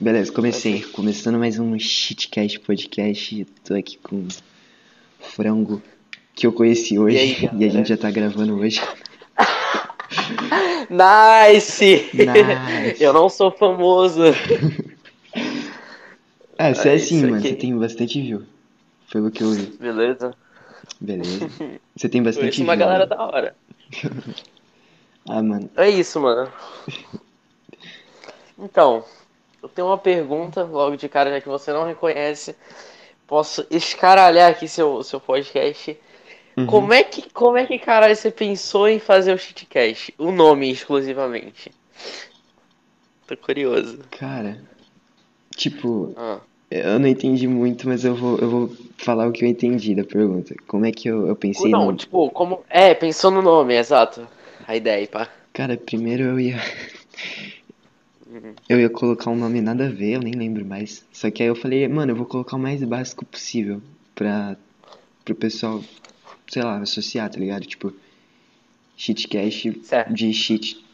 Beleza, comecei. Começando mais um Shitcast Podcast. Tô aqui com o frango que eu conheci hoje. E aí, E, a gente já tá gravando hoje. Nice! Nice. Eu não sou famoso. Ah, você é É assim, mano. aqui. Você tem bastante view. Pelo que eu vi. Beleza? Beleza. Você tem bastante uma view. galera né? da hora. Ah, mano. É isso, mano. Então, eu tenho uma pergunta logo de cara, já que você não reconhece. Posso escaralhar aqui seu, seu podcast. Uhum. Como é que, como é que caralho você pensou em fazer o shitcast? O nome exclusivamente. Tô curioso. Cara, tipo, Ah, eu não entendi muito, mas eu vou, eu vou falar o que eu entendi da pergunta. Como é que eu, eu pensei não, no... tipo, como. É, pensou no nome, exato. A ideia, pá. Cara, primeiro eu ia. Eu ia colocar um nome nada a ver, eu nem lembro mais. Só que aí eu falei, mano, eu vou colocar o mais básico possível pra. pro pessoal, sei lá, associar, tá ligado? Tipo, shitcast Certo. de shit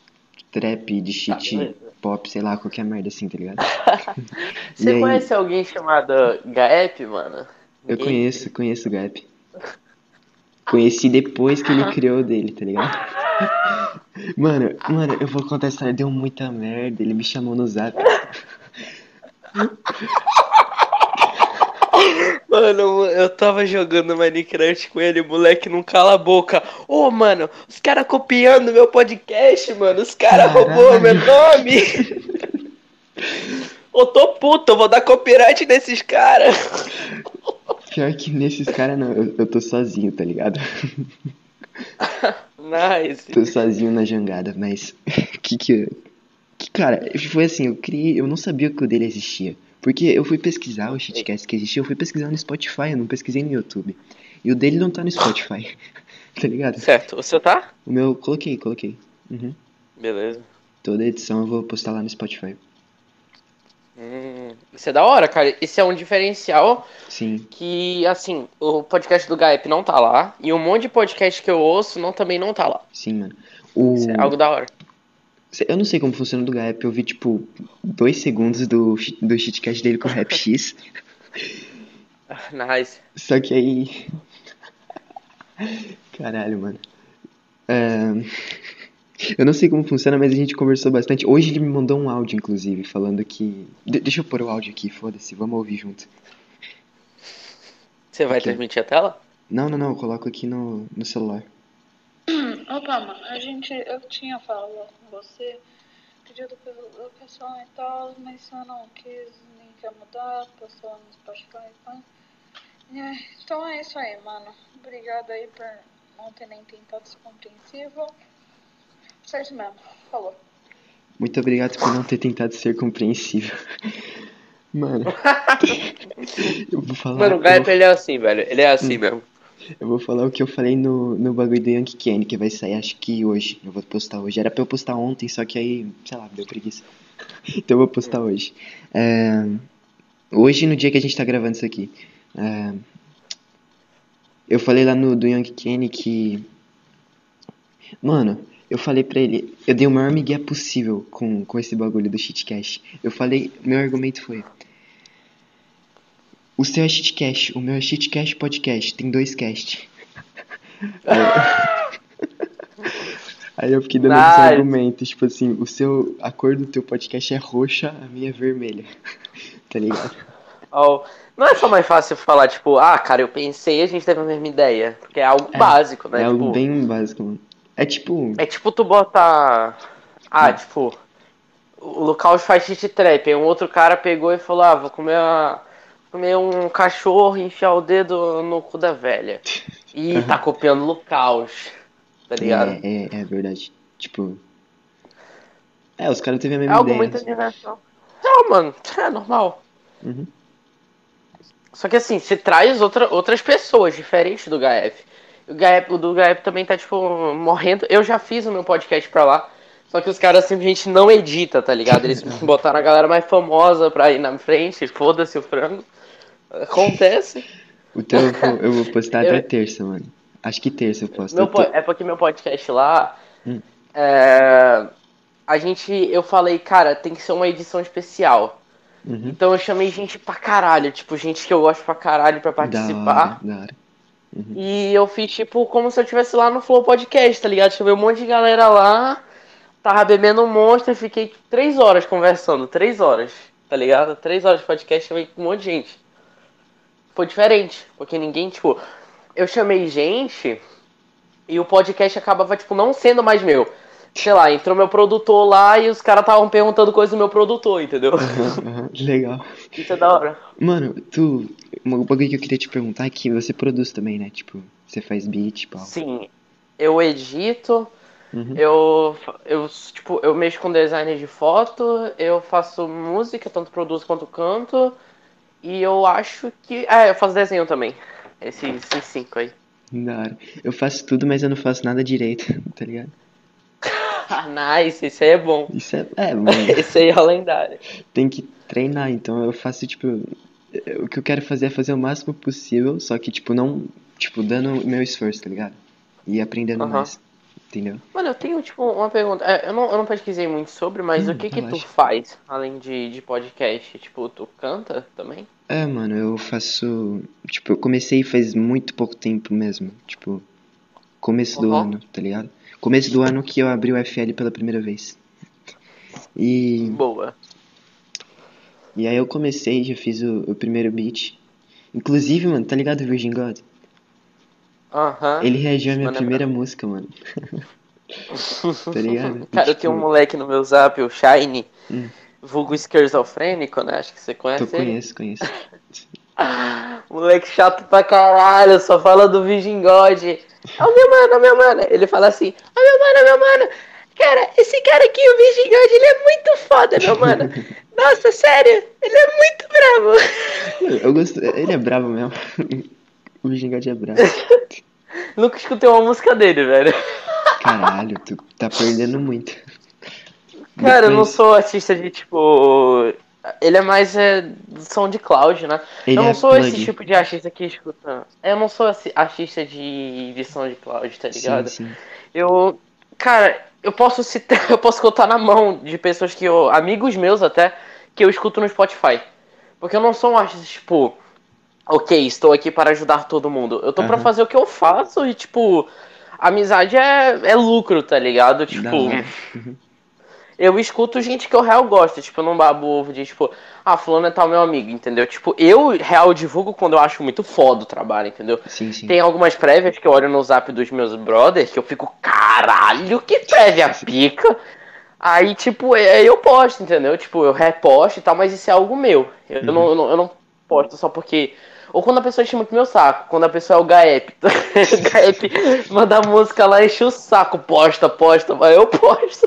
trap, de Tá, shit beleza. pop, sei lá, qualquer merda assim, tá ligado? Você aí? conhece alguém chamado Gaep, mano? Eu conheço, conheço o Gap. Conheci depois que ele criou o dele, tá ligado? Mano, mano, eu vou contar a história, deu muita merda, ele me chamou no zap. Mano, eu tava jogando Minecraft com ele, moleque não cala a boca. Ô, mano, os caras copiando meu podcast, mano. Os caras roubou meu nome. Eu tô puto, eu vou dar copyright nesses caras. Pior que nesses caras não, eu, eu tô sozinho, tá ligado? Nice. Tô sozinho na jangada, mas que que, que cara, foi assim, eu criei, eu não sabia que o dele existia. Porque eu fui pesquisar o shitcast que existia, eu fui pesquisar no Spotify, eu não pesquisei no YouTube. E o dele não tá no Spotify. tá ligado? Certo, você tá? O meu, coloquei, coloquei. Uhum. Beleza. Toda edição eu vou postar lá no Spotify. Isso é da hora, cara. Isso é um diferencial Sim. que, assim, o podcast do Gaep não tá lá. E um monte de podcast que eu ouço não, também não tá lá. Sim, mano. O... Isso é algo da hora. Eu não sei como funciona do Gap, eu vi tipo dois segundos do, do shitcast dele com o Rap X. Nice. Só que aí. Caralho, mano. É, Eu não sei como funciona, mas a gente conversou bastante. Hoje ele me mandou um áudio, inclusive, falando que. De- Deixa eu pôr o áudio aqui, foda-se, vamos ouvir junto. Você vai Ok. transmitir a tela? Não, não, não, eu coloco aqui no, no celular. Opa, mano, a gente, eu tinha falado com você, pedido pela locação e tal, mas você não quis nem quer mudar, postou lá no Spotify e tal. É, Então é isso aí, mano. Obrigado aí por não ter nem tentado ser compreensivo. Só isso mesmo. Falou. Muito obrigado por não ter tentado ser compreensível. Mano. eu vou falar. Mano, o eu ele é assim, velho. Ele é assim mesmo. Eu vou falar o que eu falei no, no bagulho do Yankee Kenny, que vai sair acho que hoje. Eu vou postar hoje. Era pra eu postar ontem, só que aí, sei lá, deu preguiça. Então eu vou postar hoje. É, hoje, no dia que a gente tá gravando isso aqui. é, eu falei lá no do Yankee Kenny que. Mano, eu falei pra ele. Eu dei o maior migué possível com, com esse bagulho do shitcast. Eu falei. Meu argumento foi. O seu é shitcast, o meu é shitcast podcast, tem dois cast. Aí, eu fiquei dando esse Nice. argumento, tipo assim, o seu, a cor do teu podcast é roxa, a minha é vermelha. tá ligado? Ó, Não é só mais fácil falar, tipo, ah, cara, eu pensei e a gente teve a mesma ideia. Porque é algo É, básico, né? é algo tipo, bem básico, mano. É tipo, é tipo tu botar. Ah, Hum. tipo. O local faz shit trap. Aí um outro cara pegou e falou, ah, vou comer uma. Comer um cachorro e enfiar o dedo no cu da velha. E tá copiando locaus. Tá ligado? é, é, é verdade. Tipo, é, os caras teve a É, mesma algo ideia. muito universal. Não, mano, é normal. Uhum. Só que assim, você traz outra, outras pessoas diferentes do Gaep. O, Gaep. o do Gaep também tá, tipo, morrendo. Eu já fiz o meu podcast pra lá. Só que os caras simplesmente não editam, tá ligado? Eles botaram a galera mais famosa pra ir na frente. Foda-se o frango. Acontece. Então eu vou, eu vou postar até Eu- terça, mano. Acho que terça eu posto. Meu é porque meu podcast lá. Hum. é, a gente. Eu falei, cara, tem que ser uma edição especial. Uhum. Então eu chamei gente pra caralho, tipo, gente que eu gosto pra caralho pra Da participar. hora, da hora. E eu fiz, tipo, como se eu estivesse lá no Flow Podcast, tá ligado? Chamei um monte de galera lá, tava bebendo um monstro e fiquei três horas conversando, três horas, tá ligado? Três horas de podcast, chamei um monte de gente. Foi diferente, porque ninguém, tipo, eu chamei gente e o podcast acabava, tipo, não sendo mais meu. Sei lá, entrou meu produtor lá e os caras estavam perguntando coisa do meu produtor, entendeu? Aham, aham, Legal. Isso é da hora. Mano, tu. Um bagulho que eu queria te perguntar é que você produz também, né? Tipo, você faz beat, pau. Sim, eu edito, Uhum. eu, eu, tipo, eu mexo com design de foto, eu faço música, tanto produzo quanto canto, e eu acho que. Ah, eu faço desenho também. Esses, esses cinco aí. Da hora. Eu faço tudo, mas eu não faço nada direito, tá ligado? Nice, esse aí é bom. Isso é. É, mano. Esse aí é lendário. tem que treinar, então eu faço, tipo. O que eu quero fazer é fazer o máximo possível, só que, tipo, não. Tipo, dando meu esforço, tá ligado? E aprendendo mais. Entendeu? Mano, eu tenho, tipo, uma pergunta. É, Eu não, eu não pesquisei muito sobre, mas Hum, o que que tu faz além de, de podcast? Tipo, tu canta também? É, mano, eu faço. Tipo, eu comecei faz muito pouco tempo mesmo. Tipo, começo do ano, tá ligado? Começo do ano que eu abri o FL pela primeira vez. E, Boa. e aí eu comecei, já fiz o, o primeiro beat. Inclusive, mano, tá ligado o Virgin God? Aham. Ele reagiu à minha Mano, é primeira música, mano. tá ligado? Cara, eu Tipo, tenho um moleque no meu zap, o Shine, Hum. vulgo esquizofrênico, né? Acho que você Eu conhece ele. conheço, conheço. Moleque chato pra caralho, só fala do Virgin God. Ó, meu mano, ó, meu mano. Ele fala assim: Ó, meu mano, meu mano. Cara, esse cara aqui, o Virgin God, ele é muito foda, meu mano. Nossa, sério, ele é muito bravo. Eu gosto. Ele é bravo mesmo. O Virgin God é bravo. Nunca escutei uma música dele, velho. Caralho, tu tá perdendo muito. Cara, eu não Depois- sou artista de tipo. Ele é mais é, do SoundCloud, né? Ele eu não é sou plug. esse tipo de artista que escuta. Eu não sou esse artista de, de SoundCloud, tá ligado? Sim, sim. Eu. Cara, eu posso citar. Eu posso contar na mão de pessoas que eu. Amigos meus até, que eu escuto no Spotify. Porque eu não sou um artista, tipo. Ok, estou aqui para ajudar todo mundo. Eu tô pra Aham. fazer o que eu faço e, tipo. Amizade é, é lucro, tá ligado? Tipo. Uhum. Eu escuto gente que eu real gosto, tipo, eu não babo ovo de, tipo, ah, fulano é tal meu amigo, entendeu? Tipo, eu real divulgo quando eu acho muito foda o trabalho, entendeu? Sim, sim. Tem algumas prévias que eu olho no zap dos meus brothers que eu fico, caralho, que prévia pica! Aí, tipo, é- eu posto, entendeu? Tipo, eu reposto e tal, mas isso é algo meu. Eu, Uhum. não, eu, não, eu não posto só porque. Ou quando a pessoa enche muito meu saco, quando a pessoa é o Gaep. Gaep manda música lá, enche o saco, posta, posta, mas eu posto.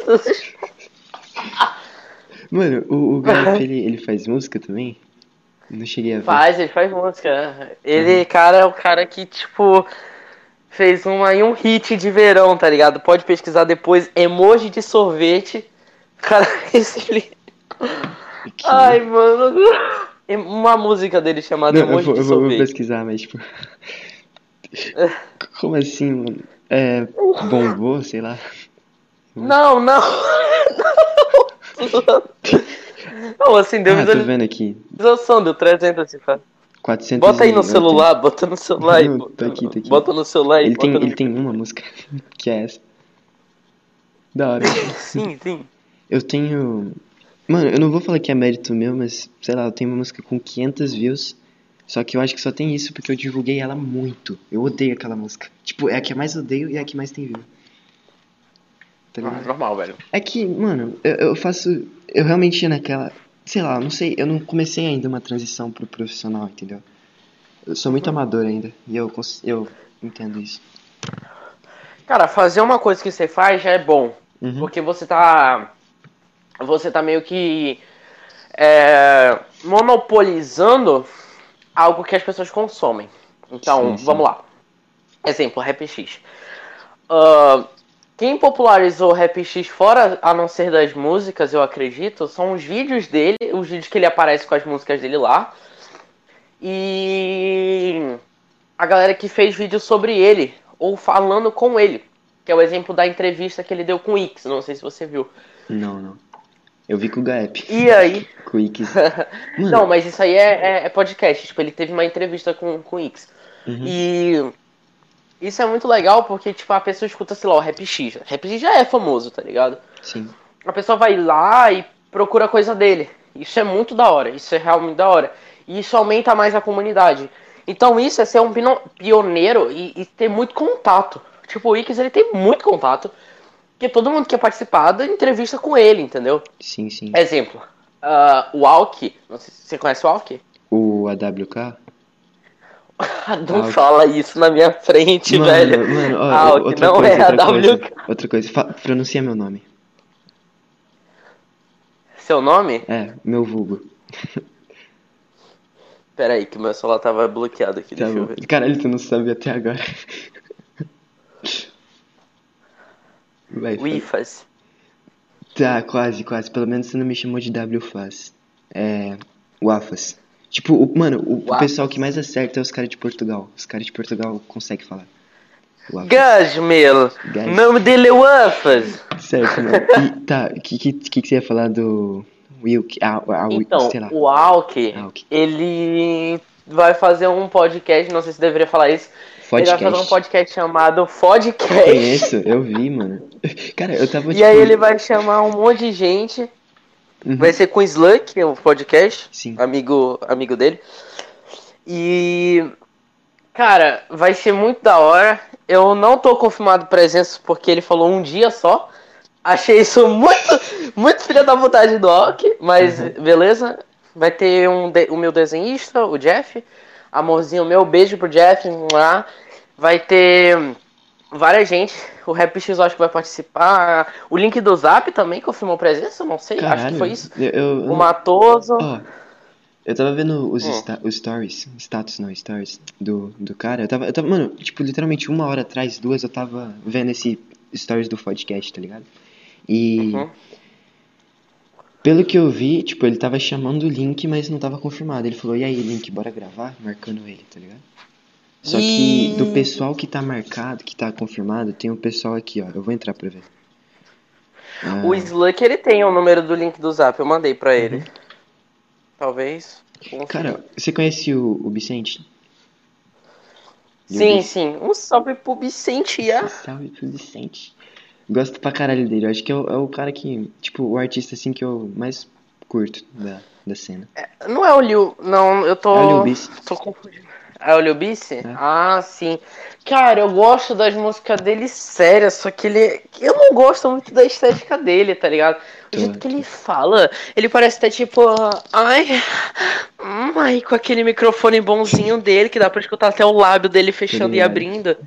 Mano, o, o Gareth, ele, ele faz música também? Não cheguei a ver. Faz, ele faz música. Ele, cara, é o cara que, tipo, fez uma, um hit de verão, tá ligado? Pode pesquisar depois, emoji de sorvete. Cara, esse. Que- Ai, mano. Uma música dele chamada Não, eu Emoji vou, de eu vou- sorvete. pesquisar, mas tipo. Como assim, mano? É. Bombou, sei lá. Não, não. Não, assim, deu Ah, visualização, vendo aqui. deu 300 assim, fala. 400 Bota aí no celular, bota no celular. Não, tá aqui, tá aqui. Bota no celular. Ele tem, no- ele tem uma música, que é essa. Da hora. Sim, sim. Eu tenho. Mano, eu não vou falar que é mérito meu, mas sei lá, eu tenho uma música com 500 views. Só que eu acho que só tem isso porque eu divulguei ela muito. Eu odeio aquela música. Tipo, é a que eu mais odeio e é a que mais tem view. Tá Ah, ligado? normal, velho. É que, mano, eu, eu faço. Eu realmente ia naquela. Sei lá, não sei, eu não comecei ainda uma transição pro profissional, entendeu? Eu sou muito amador ainda. E eu, eu entendo isso. Cara, fazer uma coisa que você faz já é bom. Uhum. Porque você tá. Você tá meio que. é, monopolizando algo que as pessoas consomem. Então, Sim, sim. vamos lá. Exemplo, Rap X. Quem popularizou o Rap X fora a não ser das músicas, eu acredito, são os vídeos dele, os vídeos que ele aparece com as músicas dele lá. E a galera que fez vídeo sobre ele, ou falando com ele. Que é o exemplo da entrevista que ele deu com o X, não sei se você viu. Não, não. Eu vi com o Gaep, E aí. com o Ix. Não, mas isso aí é, é- é podcast. Tipo, ele teve uma entrevista com, com o X. Uhum. E isso é muito legal porque, tipo, a pessoa escuta, sei lá, o Rap X. Rap X já é famoso, tá ligado? sim, A pessoa vai lá e procura coisa dele. Isso é muito da hora. Isso é realmente da hora. E isso aumenta mais a comunidade. Então isso é ser um pioneiro e, e ter muito contato. Tipo, o Ix, ele tem muito contato. Porque todo mundo quer participar da entrevista com ele, entendeu? sim, sim. Exemplo. ah, o Alck. Não sei se você conhece o Alck? O AWK? Não Alck. fala isso na minha frente, Mano, velho. mano, ó, Alck, outra não coisa, é outra a coisa. WK. Outra coisa, fa- pronuncia meu nome. Seu nome? É, meu vulgo. Pera aí, que meu celular tava bloqueado aqui. Tá deixa eu bom. ver. Caralho, tu não sabe até agora. Vai, O IFAS. Tá, quase, quase. Pelo menos você não me chamou de WFAS. É. Wafas. Tipo, o, mano, o, o pessoal que mais acerta é os caras de Portugal. Os caras de Portugal conseguem falar. Wafas. Gasmel. Gas. O nome dele é Wafas. Certo, mano. E, tá, o que, que, que, você ia falar do Wilk? Ah, ah, Então, sei lá. o Alck, ele vai fazer um podcast, não sei se deveria falar isso. Ele vai fazer um Podcast. chamado Podcast. Conheço, eu vi, mano. Cara, eu tava E tipo. aí ele vai chamar um monte de gente. Uhum. Vai ser com o Slunk, o podcast. Sim. Amigo, amigo dele. E. Cara, vai ser muito da hora. Eu não tô confirmado presença porque ele falou um dia só. Achei isso muito, muito filha da vontade do Alck, mas Uhum. beleza. Vai ter um de- o meu desenhista, o Jeff. Amorzinho meu, beijo pro Jeff. Lá. Vai ter várias gente. O Rap X eu acho que vai participar. O link do Zap também confirmou presença, não sei. Acho Caralho. que foi isso. Eu, eu, O Matoso. Ó, eu tava vendo os, Hum. os stories, status não, stories do, do cara. Eu tava, eu tava, mano, tipo, literalmente uma hora atrás, duas, eu tava vendo esse stories do podcast, tá ligado? E Uhum. pelo que eu vi, tipo, ele tava chamando o link, mas não tava confirmado. Ele falou, e aí, link, bora gravar? Marcando ele, tá ligado? Só que E- do pessoal que tá marcado, que tá confirmado, tem um pessoal aqui, ó. Eu vou entrar pra ver. Ah, O Slunk ele tem o número do link do Zap, eu mandei pra ele. Talvez. Uhum. Cara, você conhece o, o Vicente? Sim, sim. Um salve pro Vicente. ah. Salve pro Vicente. Gosto pra caralho dele. Eu acho que é o, é o cara que, tipo, o artista assim que eu mais curto da, da cena. Não é o Liu. Não, eu tô. É o Lil Bis. Tô confundindo. É o Lil Bis? É. Ah, sim. Cara, eu gosto das músicas dele sérias, só que ele. Eu não gosto muito da estética dele, tá ligado? O jeito que ele fala, ele parece até tipo. Ai. Ai, com aquele microfone bonzinho dele, que dá pra escutar até o lábio dele fechando e abrindo.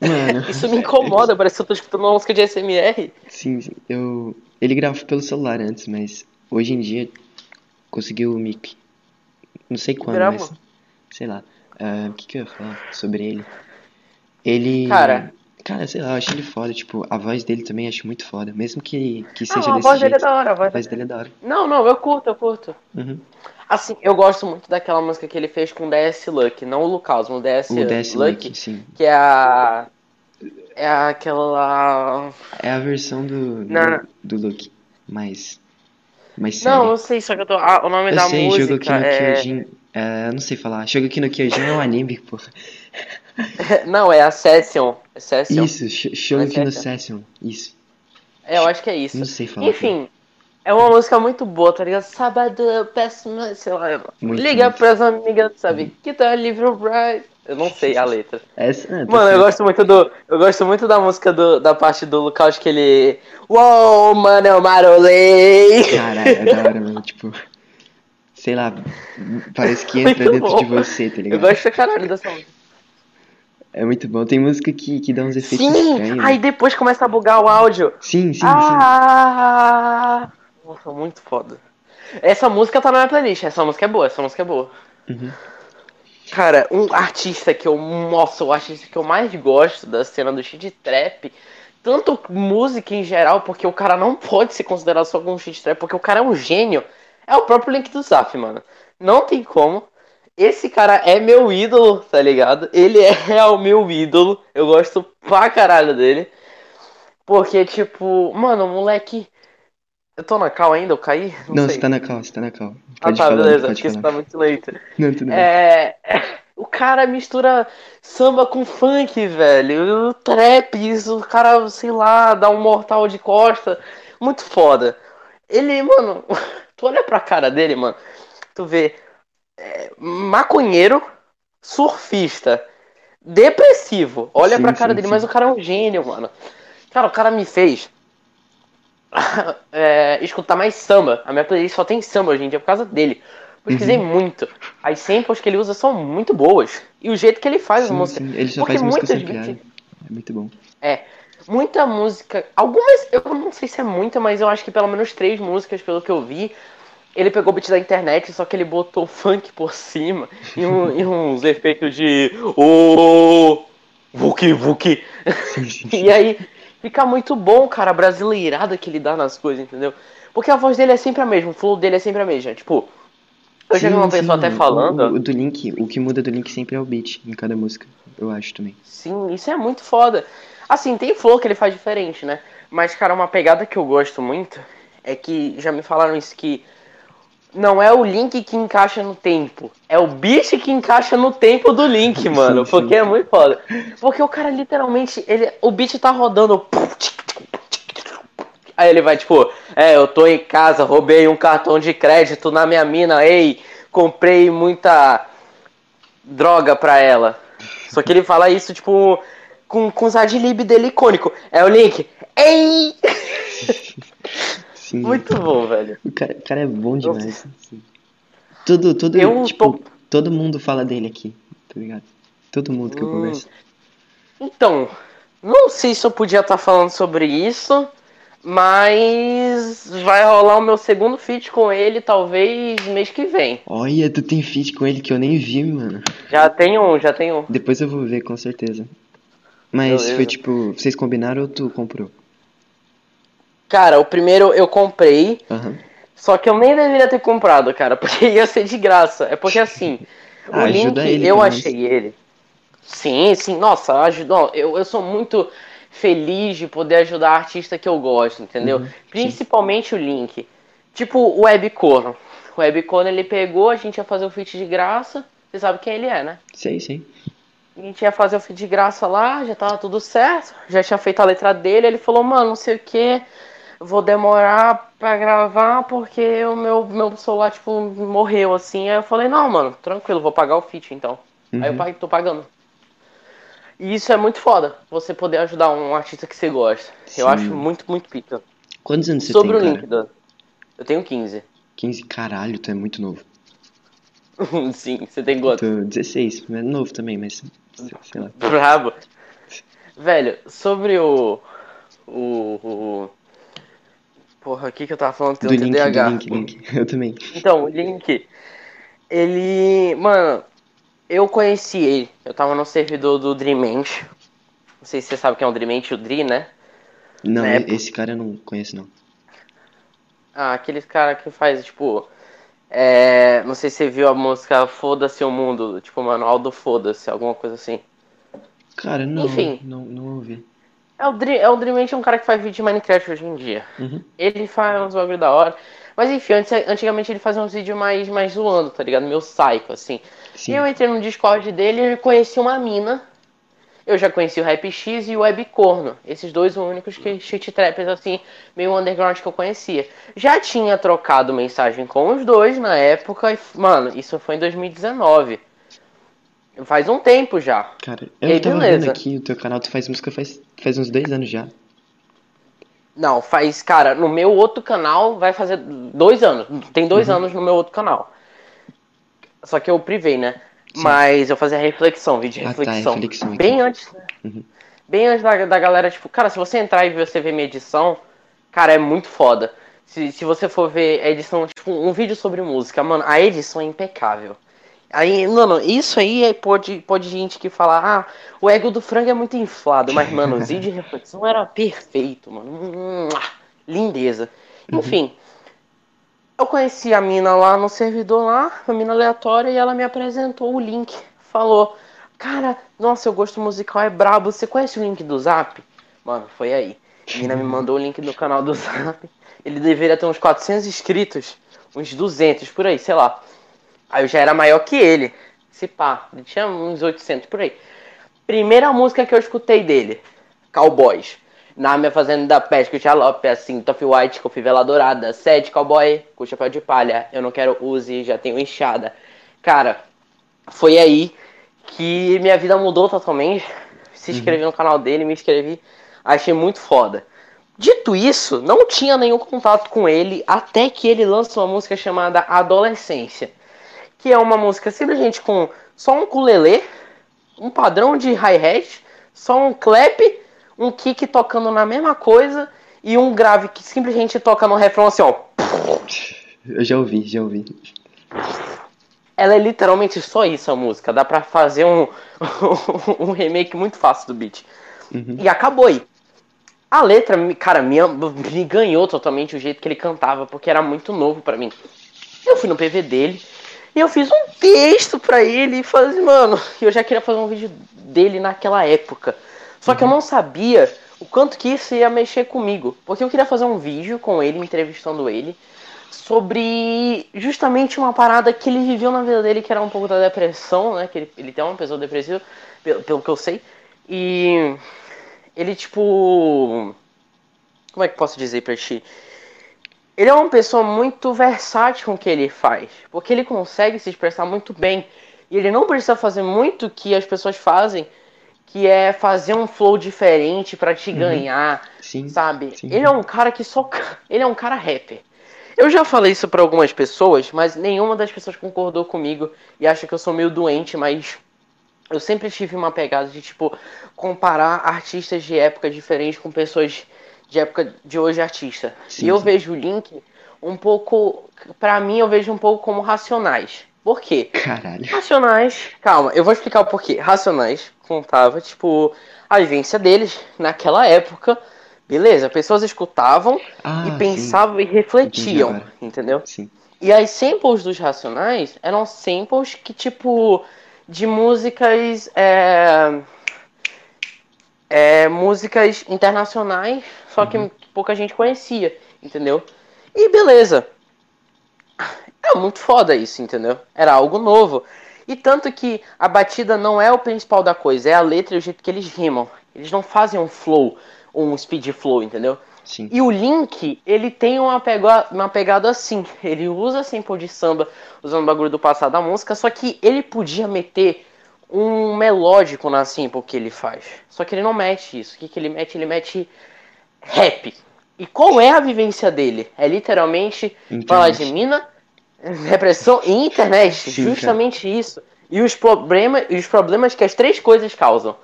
Mano, Isso me incomoda, parece que eu tô escutando uma música de SMR. sim, sim. Eu, ele gravava pelo celular antes, mas hoje em dia conseguiu o mic. Não sei quando, Grava. mas sei lá. Ah, O que que eu ia falar sobre ele? Ele. Cara. Cara, sei lá, eu acho ele foda. Tipo, a voz dele também acho muito foda. Mesmo que, que Não, seja a desse voz dele é jeito. da hora. A voz... A voz dele é da hora. Não, não, eu curto, eu curto. Uhum. Assim, eu gosto muito daquela música que ele fez com o DS Luck, não o Lucas, o DS, O DS Luck, sim. que é a. É aquela. É a versão do, Não, do, do Luke. Mais. Mais Não, eu sei, só que eu tô. ah, o nome Eu da sei, música no é. Kyojin. É, não sei falar. Shogeki no Kyojin é um anime, porra. Não, é a Session. É Session. Isso, Sh- Shogeki no Mas é- Session. Isso. É, eu acho que é isso. Não sei falar. Enfim, é uma música muito boa, tá ligado? Sábado eu peço, sei lá. Muito, liga muito. pras amigas, sabe? Que tá livro bright. Eu não sei a letra. Essa, ah, tá Mano, eu gosto muito do. Eu gosto muito da música do, da parte do Lucas que ele. Uou, mano, eu marolei! Caralho, é da hora, mano. Tipo. Sei lá. Parece que entra Muito dentro bom. de você, tá Eu ligado? gosto pra caralho dessa música. É muito bom. Tem música que, que dá uns efeitos Sim! estranhos. Aí depois começa a bugar o áudio. Sim, sim, sim. ah! Nossa, muito foda. Essa música tá na minha playlist. Essa música é boa, essa música é boa. Uhum. Cara, um artista que eu. Nossa, o artista que eu mais gosto da cena do shit trap. Tanto música em geral, porque o cara não pode ser considerado só como shit trap, porque o cara é um gênio. É o próprio Link do Zap, mano. Não tem como. Esse cara é meu ídolo, tá ligado? Ele é o meu ídolo. Eu gosto pra caralho dele. Porque, tipo, mano, o moleque. Eu tô na cal ainda? Eu caí? Não, sei. você tá na cal, você tá na cal. Ah, Pode tá, falar, beleza, porque você tá muito lento. Não, tudo bem. É. O cara mistura samba com funk, velho. O trap, isso, o cara, sei lá, dá um mortal de costa. Muito foda. Ele, mano, tu olha pra cara dele, mano, tu vê é, maconheiro, surfista, depressivo. Olha Sim, pra cara sim, dele, sim. mas o cara é um gênio, mano. Cara, o cara me fez é, escutar mais samba. A minha playlist só tem samba hoje em dia por causa dele. Pesquisei Uhum. muito. As samples que ele usa são muito boas. E o jeito que ele faz Sim, músicas. sim, ele só Porque faz música muitas sampleada. vezes- É muito bom. É. Muita música. Algumas, eu não sei se é muita, mas eu acho que pelo menos três músicas, pelo que eu vi. Ele pegou o beat da internet, só que ele botou funk por cima e, um- e uns efeitos de. Ô! Vuki Vuki! Sim, sim, sim. E aí fica muito bom, cara, a brasileirada que ele dá nas coisas, entendeu? Porque a voz dele é sempre a mesma, o flow dele é sempre a mesma. Tipo, eu já vi Sim, uma sim, pessoa até o- falando. O, o do Link, o que muda do Link sempre é o beat em cada música, eu acho também. Sim, isso é muito foda. Assim, tem flow que ele faz diferente, né? Mas, cara, uma pegada que eu gosto muito é que já me falaram isso que não é o link que encaixa no tempo, é o beat que encaixa no tempo do link, mano. Porque é muito foda. Porque o cara literalmente, ele, o beat tá rodando. Aí ele vai, tipo, é, eu tô em casa, roubei um cartão de crédito na minha mina, ei, comprei muita droga pra ela. Só que ele fala isso, tipo, com, com os adlib dele icônico. É o Link. Ei! Sim. Muito bom, velho. O cara, o cara é bom demais. assim. Tudo, tudo, Eu tipo, tô- todo mundo fala dele aqui, tá ligado? Todo mundo que eu Hum. converso. Então, não sei se eu podia estar falando sobre isso, mas vai rolar o meu segundo feat com ele, talvez mês que vem. Olha, tu tem feat com ele que eu nem vi, mano. Já tem um, já tem um. Depois eu vou ver, com certeza. Mas Beleza. foi tipo, vocês combinaram ou tu comprou? Cara, o primeiro eu comprei, Aham. só que eu nem deveria ter comprado, cara, porque ia ser de graça. É porque assim, Ah, o Link, ele, eu menos. achei ele. Sim, sim, nossa, ajudou. Eu, eu sou muito feliz de poder ajudar artista que eu gosto, entendeu? Uhum, sim. Principalmente o Link. Tipo o Webcorno. O Webcorno ele pegou, a gente ia fazer o feat de graça. Você sabe quem ele é, né? Sei, sei. A gente ia fazer o feat de graça lá, já tava tudo certo. Já tinha feito a letra dele. Ele falou, mano, não sei o que. Vou demorar pra gravar porque o meu, meu celular, tipo, morreu assim. Aí eu falei, não, mano, tranquilo, vou pagar o feat então. Aí eu Uhum. tô pagando. E isso é muito foda, você poder ajudar um artista que você gosta. Eu Sim. acho muito, muito pica. Quantos anos você Sobre tem, o cara? link, Dan. Eu tenho 15. 15? Caralho, tu é muito novo. Sim, você tem quanto? Tô 16, é novo também, mas. Brabo. Velho, sobre o. O. o... Porra, o que que eu tava falando? Tem Do um link, TDAH. link, link. Eu também. Então, o Link, ele. Mano, eu conheci ele. Eu tava no servidor do Dreamant. Não sei se você sabe quem é o Dreamant, o Dri, né? Não, Na e- época- esse cara eu não conheço, não. Ah, aqueles cara que faz, tipo. É, não sei se você viu a música Foda-se o Mundo, tipo, manual do Foda-se, alguma coisa assim. Cara, não, Enfim. não, não ouvi. É o, Dri, é o Dreamant é um cara que faz vídeo de Minecraft hoje em dia. Uhum. Ele faz uns bagulho da hora. Mas enfim, antes, antigamente ele fazia uns vídeos mais, mais zoando, tá ligado? Meu psycho, assim. Sim. E eu entrei no Discord dele e conheci uma mina. Eu já conheci o Rap X e o Webcorno. Esses dois os únicos que shit trappers, assim, meio underground que eu conhecia. Já tinha trocado mensagem com os dois na época. E, mano, isso foi em 2019. Faz um tempo já. Cara, E eu aí, tava beleza. vendo aqui, o teu canal, tu faz música faz, faz uns dois anos já. Não, faz, cara, no meu outro canal vai fazer dois anos. Tem dois anos no meu outro canal. Só que eu privei, né? Sim. Mas eu fazia reflexão, vídeo de Ah, tá, reflexão. reflexão aqui. Bem antes, né? Uhum. Bem antes da, da galera, tipo, cara, se você entrar e você ver minha edição, cara, é muito foda. Se, se você for ver a edição, tipo, um vídeo sobre música, mano, a edição é impecável. Aí, mano, isso aí é, pode, pode gente que fala, ah, o ego do frango é muito inflado, mas, mano, o vídeo de reflexão era perfeito, mano. Lindeza. Enfim, eu conheci a mina lá no servidor lá, uma mina aleatória, e ela me apresentou o link. Falou, cara, nossa, seu gosto musical é brabo, você conhece o link do Zap? Mano, foi aí. A mina me mandou o link do canal do Zap. ele deveria ter uns 400 inscritos, uns 200 por aí, sei lá. Aí eu já era maior que ele. Se pá, ele tinha uns 800 por aí. Primeira música que eu escutei dele, Cowboys. Na minha fazenda pesca, o xalope, assim, Toff White com fivela dourada, sede cowboy com chapéu de palha, eu não quero use, já tenho enxada. Cara, foi aí que minha vida mudou totalmente. Se inscrevi no canal dele, me inscrevi, achei muito foda. Dito isso, não tinha nenhum contato com ele até que ele lança uma música chamada Adolescência, que é uma música simplesmente com só um ukulele, um padrão de hi-hat, só um clap, um kick tocando na mesma coisa e um grave que simplesmente toca no refrão assim, ó. Eu já ouvi, já ouvi. Ela é literalmente só isso a música. Dá pra fazer um, um remake muito fácil do beat. Uhum. E acabou aí. A letra, cara, me, me ganhou totalmente o jeito que ele cantava, porque era muito novo pra mim. Eu fui no PV dele e eu fiz um texto pra ele e falei, mano, eu já queria fazer um vídeo dele naquela época. Só que eu não sabia o quanto que isso ia mexer comigo. Porque eu queria fazer um vídeo com ele, entrevistando ele, sobre justamente uma parada que ele viveu na vida dele, que era um pouco da depressão, né? Que ele, ele tem uma pessoa depressiva, pelo, pelo que eu sei. E ele, tipo. Como é que eu posso dizer pra ti? Ele é uma pessoa muito versátil com o que ele faz. Porque ele consegue se expressar muito bem. E ele não precisa fazer muito o que as pessoas fazem, que é fazer um flow diferente pra te ganhar, Sim. sabe? sim. Ele é um cara que só. Ele é um cara rapper. Eu já falei isso pra algumas pessoas, mas nenhuma das pessoas concordou comigo e acha que eu sou meio doente, mas eu sempre tive uma pegada de, tipo, comparar artistas de época diferentes com pessoas de época de hoje artista. Sim, e eu vejo o Link um pouco. Pra mim, eu vejo um pouco como racionais. Por quê? Caralho. Racionais, calma, eu vou explicar o porquê. Racionais contava, tipo, a vivência deles naquela época. Beleza, pessoas escutavam Ah, e sim. pensavam e refletiam, entendeu? Sim. E as samples dos Racionais eram samples que, tipo, de músicas. É, é, músicas internacionais, só que pouca gente conhecia, entendeu? E beleza. É muito foda isso, entendeu? Era algo novo. E tanto que a batida não é o principal da coisa, é a letra e o jeito que eles rimam. Eles não fazem um flow, um speed flow, entendeu? Sim. E o Link, ele tem uma, pega uma pegada assim. Ele usa sample de samba, usando o bagulho do passado da música, só que ele podia meter um melódico na sample que ele faz. Só que ele não mete isso. O que, que ele mete? Ele mete rap. E qual é a vivência dele? É literalmente falar de mina, repressão e internet. Sim, cara. justamente isso. E os, problema, os problemas que as três coisas causam.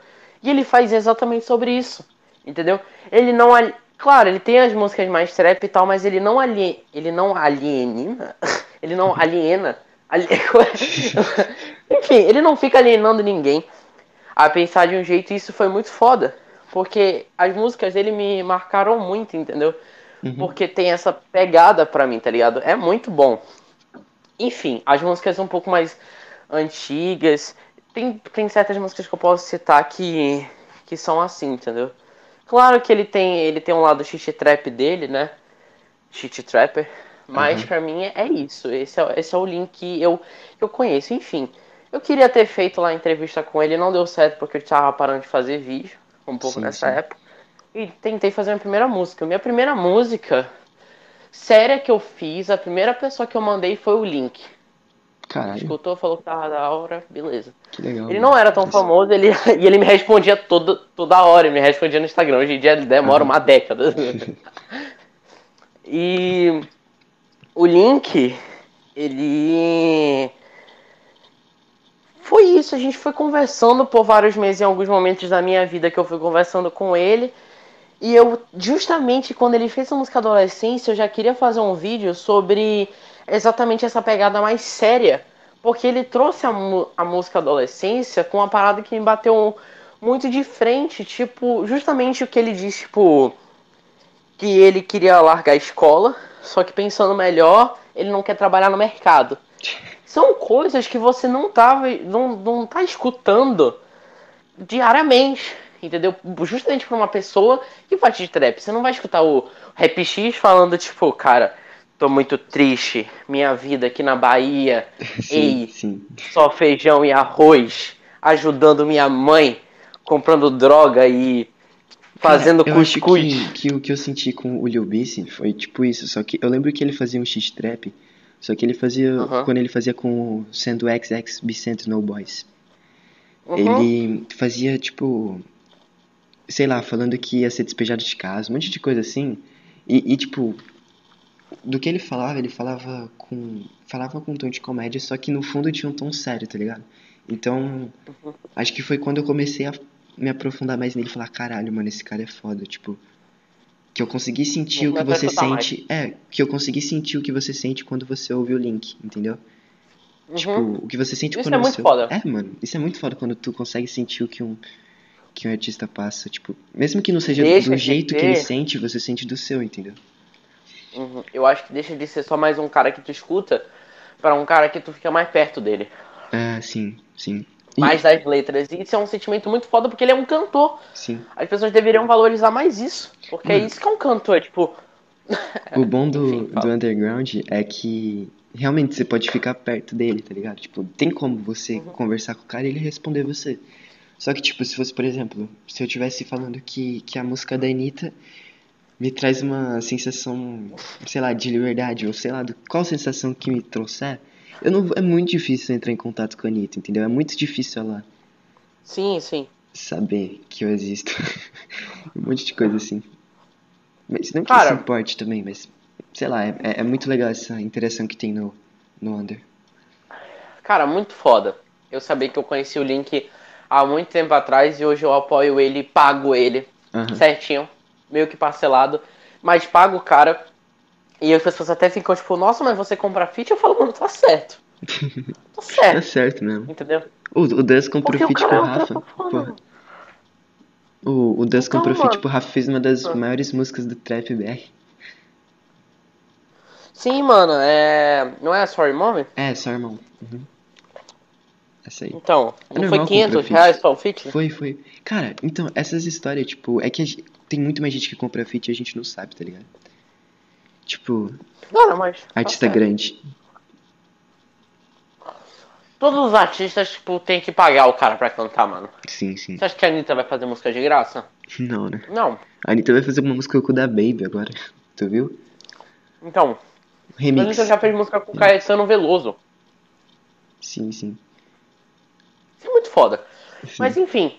E ele faz exatamente sobre isso. Entendeu? Ele não. Claro, ele tem as músicas mais trap e tal, mas ele não alien, ele não alienina, ele não aliena, ali- enfim, ele não fica alienando ninguém a pensar de um jeito e isso foi muito foda, porque as músicas dele me marcaram muito, entendeu? Uhum. Porque tem essa pegada pra mim, tá ligado? É muito bom. Enfim, as músicas um pouco mais antigas, tem, tem certas músicas que eu posso citar que, que são assim, entendeu? Claro que ele tem, ele tem um lado shit trap dele, né? Shit trapper. Mas Uhum. pra mim é, isso. Esse é, esse é o link que eu, que eu conheço. Enfim, eu queria ter feito lá a entrevista com ele, não deu certo porque eu tava parando de fazer vídeo, um pouco Sim, nessa sim. época. E tentei fazer minha primeira música. Minha primeira música séria que eu fiz, a primeira pessoa que eu mandei foi o Link. Caralho, Escutou, falou que tava da hora, beleza. que legal. Ele mano. não era tão Isso. famoso, ele, e ele me respondia toda, toda hora, ele me respondia no Instagram. Hoje em dia ele demora Uhum. uma década. e o Link, ele. Foi isso, a gente foi conversando por vários meses em alguns momentos da minha vida que eu fui conversando com ele. E eu, justamente quando ele fez a música adolescência, eu já queria fazer um vídeo sobre exatamente essa pegada mais séria. Porque ele trouxe a, a música adolescência com uma parada que me bateu muito de frente. Tipo, justamente o que ele disse, tipo, que ele queria largar a escola, só que pensando melhor, ele não quer trabalhar no mercado. São coisas que você não tá, não, não tá escutando diariamente, entendeu? Justamente pra uma pessoa que faz de trap. Você não vai escutar o Rap X falando, tipo, cara, tô muito triste, minha vida aqui na Bahia, Sim, ei, sim. só feijão e arroz, ajudando minha mãe, comprando droga e fazendo Cara, eu acho cuscuz. que, que o que eu senti com o Lil Bisi foi tipo isso, só que eu lembro que ele fazia um X-Trap, só que ele fazia, Aham. quando ele fazia com o Sendo XX Bicento No Boys. Uhum. Ele fazia, tipo, sei lá, falando que ia ser despejado de casa, um monte de coisa assim. E, e, tipo, do que ele falava, ele falava com, falava com um tom de comédia, só que no fundo tinha um tom sério, tá ligado? Então, Uhum. acho que foi quando eu comecei a me aprofundar mais nele e falar, caralho, mano, esse cara é foda, tipo, que eu consegui sentir o que você escutar mais. sente, é, que eu consegui sentir o que você sente quando você ouve o link, entendeu? Uhum. Tipo, o que você sente Isso quando é muito você... foda. É, mano, isso é muito foda quando tu consegue sentir o que um que um artista passa, tipo, mesmo que não seja Deixa do jeito que ele ter. sente, você sente do seu, entendeu? Uhum. Eu acho que deixa de ser só mais um cara que tu escuta pra um cara que tu fica mais perto dele. É, sim, sim. E- Mais das letras. E isso é um sentimento muito foda porque ele é um cantor. Sim. As pessoas deveriam valorizar mais isso. Porque é Mano. isso que é um cantor, tipo. O bom do, Enfim, do underground é que realmente você pode ficar perto dele, tá ligado? Tipo, tem como você Uhum. conversar com o cara e ele responder você. Só que, tipo, se fosse, por exemplo, se eu tivesse falando que, que a música da Anitta me traz uma sensação, sei lá, de liberdade, ou sei lá, do, qual sensação que me trouxer, eu não, é muito difícil entrar em contato com a Anitta, entendeu? É muito difícil ela Sim, sim. saber que eu existo. um monte de coisa assim. Mas não que Cara- isso importe também, mas sei lá, é, é- é muito legal essa interação que tem no, no Under. Cara, muito foda. Eu sabia que eu conheci o Link há muito tempo atrás e hoje eu apoio ele, pago ele Aham. certinho, meio que parcelado, mas pago o cara. E as pessoas até ficam tipo, nossa, mas você compra fit? Eu falo, mano, tá certo. Tá Tá certo, certo mesmo. entendeu? O, o comprou Porque o feat com o é um Rafa. Porra. mano. O, o Então, comprou mano. pro Rafa fez uma das maiores músicas do Trap BR. Sim, mano, é. Não é Sorry Moment? É, só irmão. Uhum. Essa aí. Então, É não foi 500 comprar feat. reais só o fit? Foi, foi. Cara, então, essas histórias, tipo, é que a gente- tem muito mais gente que compra feat e a gente não sabe, tá ligado? Tipo, Cara, mas. tá artista certo. grande. Todos os artistas, tipo, tem que pagar o cara pra cantar, mano. Sim, sim. Você acha que a Anitta vai fazer música de graça? Não, né? Não. A Anitta vai fazer uma música com o da Baby agora. Tu viu? Então, a Remix. Anitta já fez música com o Caetano Veloso. Sim, sim. Foda. sim. Mas enfim.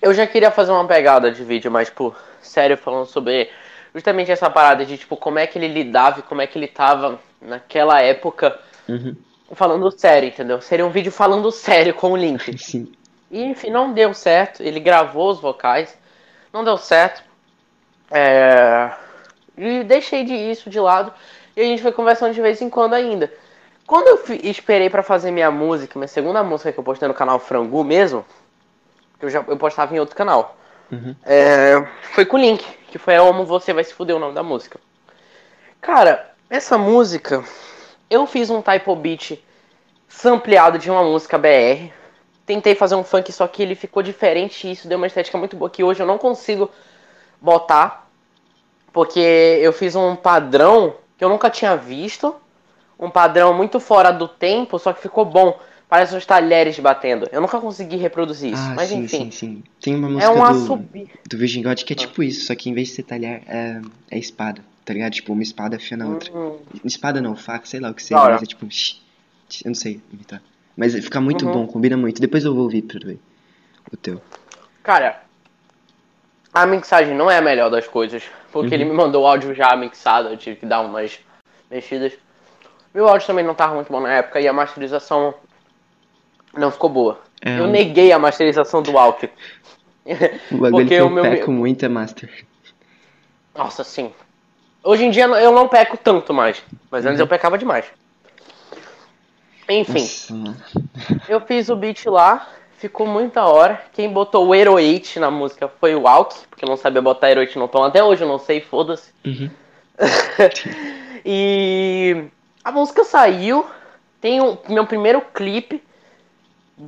Eu já queria fazer uma pegada de vídeo mais, tipo, sério, falando sobre justamente essa parada de, tipo, como é que ele lidava e como é que ele tava naquela época Uhum. falando sério, entendeu? Seria um vídeo falando sério com o Link. Sim. E enfim, não deu certo. Ele gravou os vocais, não deu certo. É... E deixei de isso de lado. E a gente foi conversando de vez em quando ainda. Quando eu esperei pra fazer minha música, minha segunda música que eu postei no canal Frangu mesmo, que eu já eu postava em outro canal, Uhum. é, foi com o Link, que foi Eu Amo Você Vai Se Fuder o nome da música. Cara, essa música, eu fiz um typo beat sampleado de uma música BR. Tentei fazer um funk, só que ele ficou diferente e isso deu uma estética muito boa que hoje eu não consigo botar. Porque eu fiz um padrão que eu nunca tinha visto. Um padrão muito fora do tempo, só que ficou bom. Parece uns talheres batendo. Eu nunca consegui reproduzir isso. Ah, mas sim, enfim. sim, sim. Tem uma É música um do, assobio. do Virgin God que é tipo isso, só que em vez de ser talher, é, é espada, tá ligado? Tipo, uma espada afia na outra. Hum, Espada não, faca, sei lá o que seja, mas é tipo. Eu não sei imitar. Mas fica muito Uhum. bom, combina muito. Depois eu vou ouvir pra ver o teu. Cara, a mixagem não é a melhor das coisas. Porque Uhum. ele me mandou o áudio já mixado, eu tive que dar umas mexidas. Meu áudio também não tava muito bom na época e a masterização não ficou boa. É, eu um- neguei a masterização do Alck. O bagulho porque que eu meu- peco muito é Master. Nossa, sim. Hoje em dia eu não peco tanto mais. Mas antes Uhum. eu pecava demais. Enfim, Nossa, eu fiz o beat lá, ficou muito da hora. Quem botou o Hero 8 na música foi o Alck, porque eu não sabia botar Hero 8 no tom. Até hoje eu não sei, foda-se. Uhum. e a música saiu. Tem o meu primeiro clipe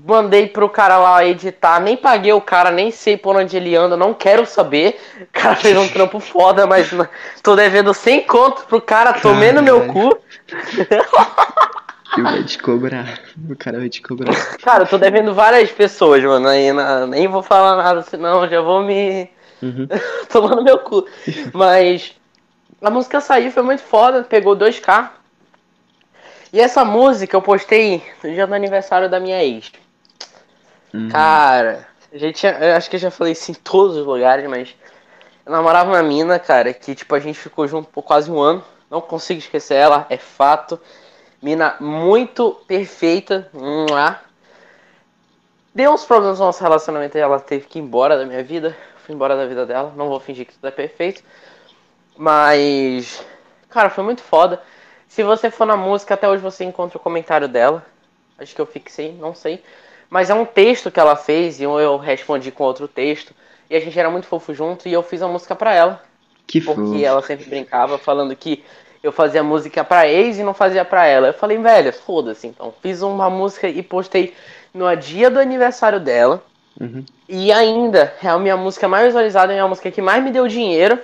mandei pro cara lá editar, nem paguei o cara, nem sei por onde ele anda, não quero saber. O cara fez um trampo foda, mas tô devendo 100 conto pro cara, tomei no meu cu. E vai te cobrar. O cara vai te cobrar. Cara, eu tô devendo várias pessoas, mano, aí nem vou falar nada, senão já vou me Uhum. tomando meu cu. Mas a música saiu, foi muito foda, pegou 2K. E essa música eu postei no dia do aniversário da minha ex. Uhum. Cara, a gente, eu acho que eu já falei isso em todos os lugares, mas eu namorava uma mina, cara, que tipo a gente ficou junto por quase um ano. Não consigo esquecer ela, é fato. Mina muito perfeita. Deu uns problemas no nosso relacionamento e ela teve que ir embora da minha vida. Fui embora da vida dela. Não vou fingir que tudo é perfeito. Mas. Cara, foi muito foda. Se você for na música, até hoje você encontra o comentário dela. Acho que eu fixei, não sei. Mas é um texto que ela fez e eu respondi com outro texto. E a gente era muito fofo junto e eu fiz a música pra ela. Que Porque fofo. ela sempre brincava falando que eu fazia música pra ex e não fazia pra ela. Eu falei, velho, foda-se então. Fiz uma música e postei no dia do aniversário dela. Uhum. E ainda é a minha música mais visualizada, é a música que mais me deu dinheiro.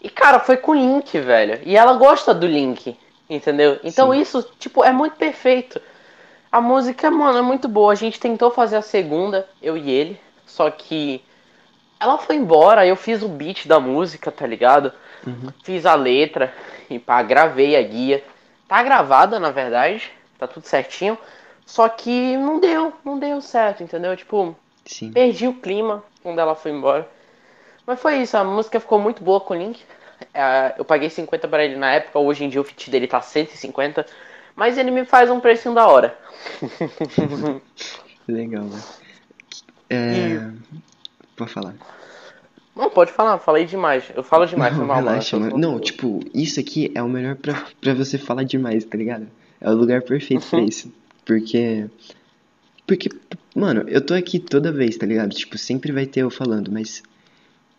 E cara, foi com Link, velho. E ela gosta do Link, entendeu? Então Sim. isso, tipo, é muito perfeito. A música, mano, é muito boa. A gente tentou fazer a segunda, eu e ele, só que ela foi embora, eu fiz o beat da música, tá ligado? Uhum. Fiz a letra e pá, gravei a guia. Tá gravada, na verdade, tá tudo certinho. Só que não deu, não deu certo, entendeu? Tipo, Sim. Perdi o clima quando ela foi embora. Mas foi isso, a música ficou muito boa com o Link. É, eu paguei 50 pra ele na época, hoje em dia o fit dele tá 150. Mas ele me faz um precinho da hora. Legal, né? É... Pode falar. Não, pode falar, falei demais. Eu falo demais, foi Não, mal, relaxa, mano. Não, tipo, isso aqui é o melhor pra, pra você falar demais, tá ligado? É o lugar perfeito pra Uhum. isso. Porque. Porque, mano, eu tô aqui toda vez, tá ligado? Tipo, sempre vai ter eu falando, mas.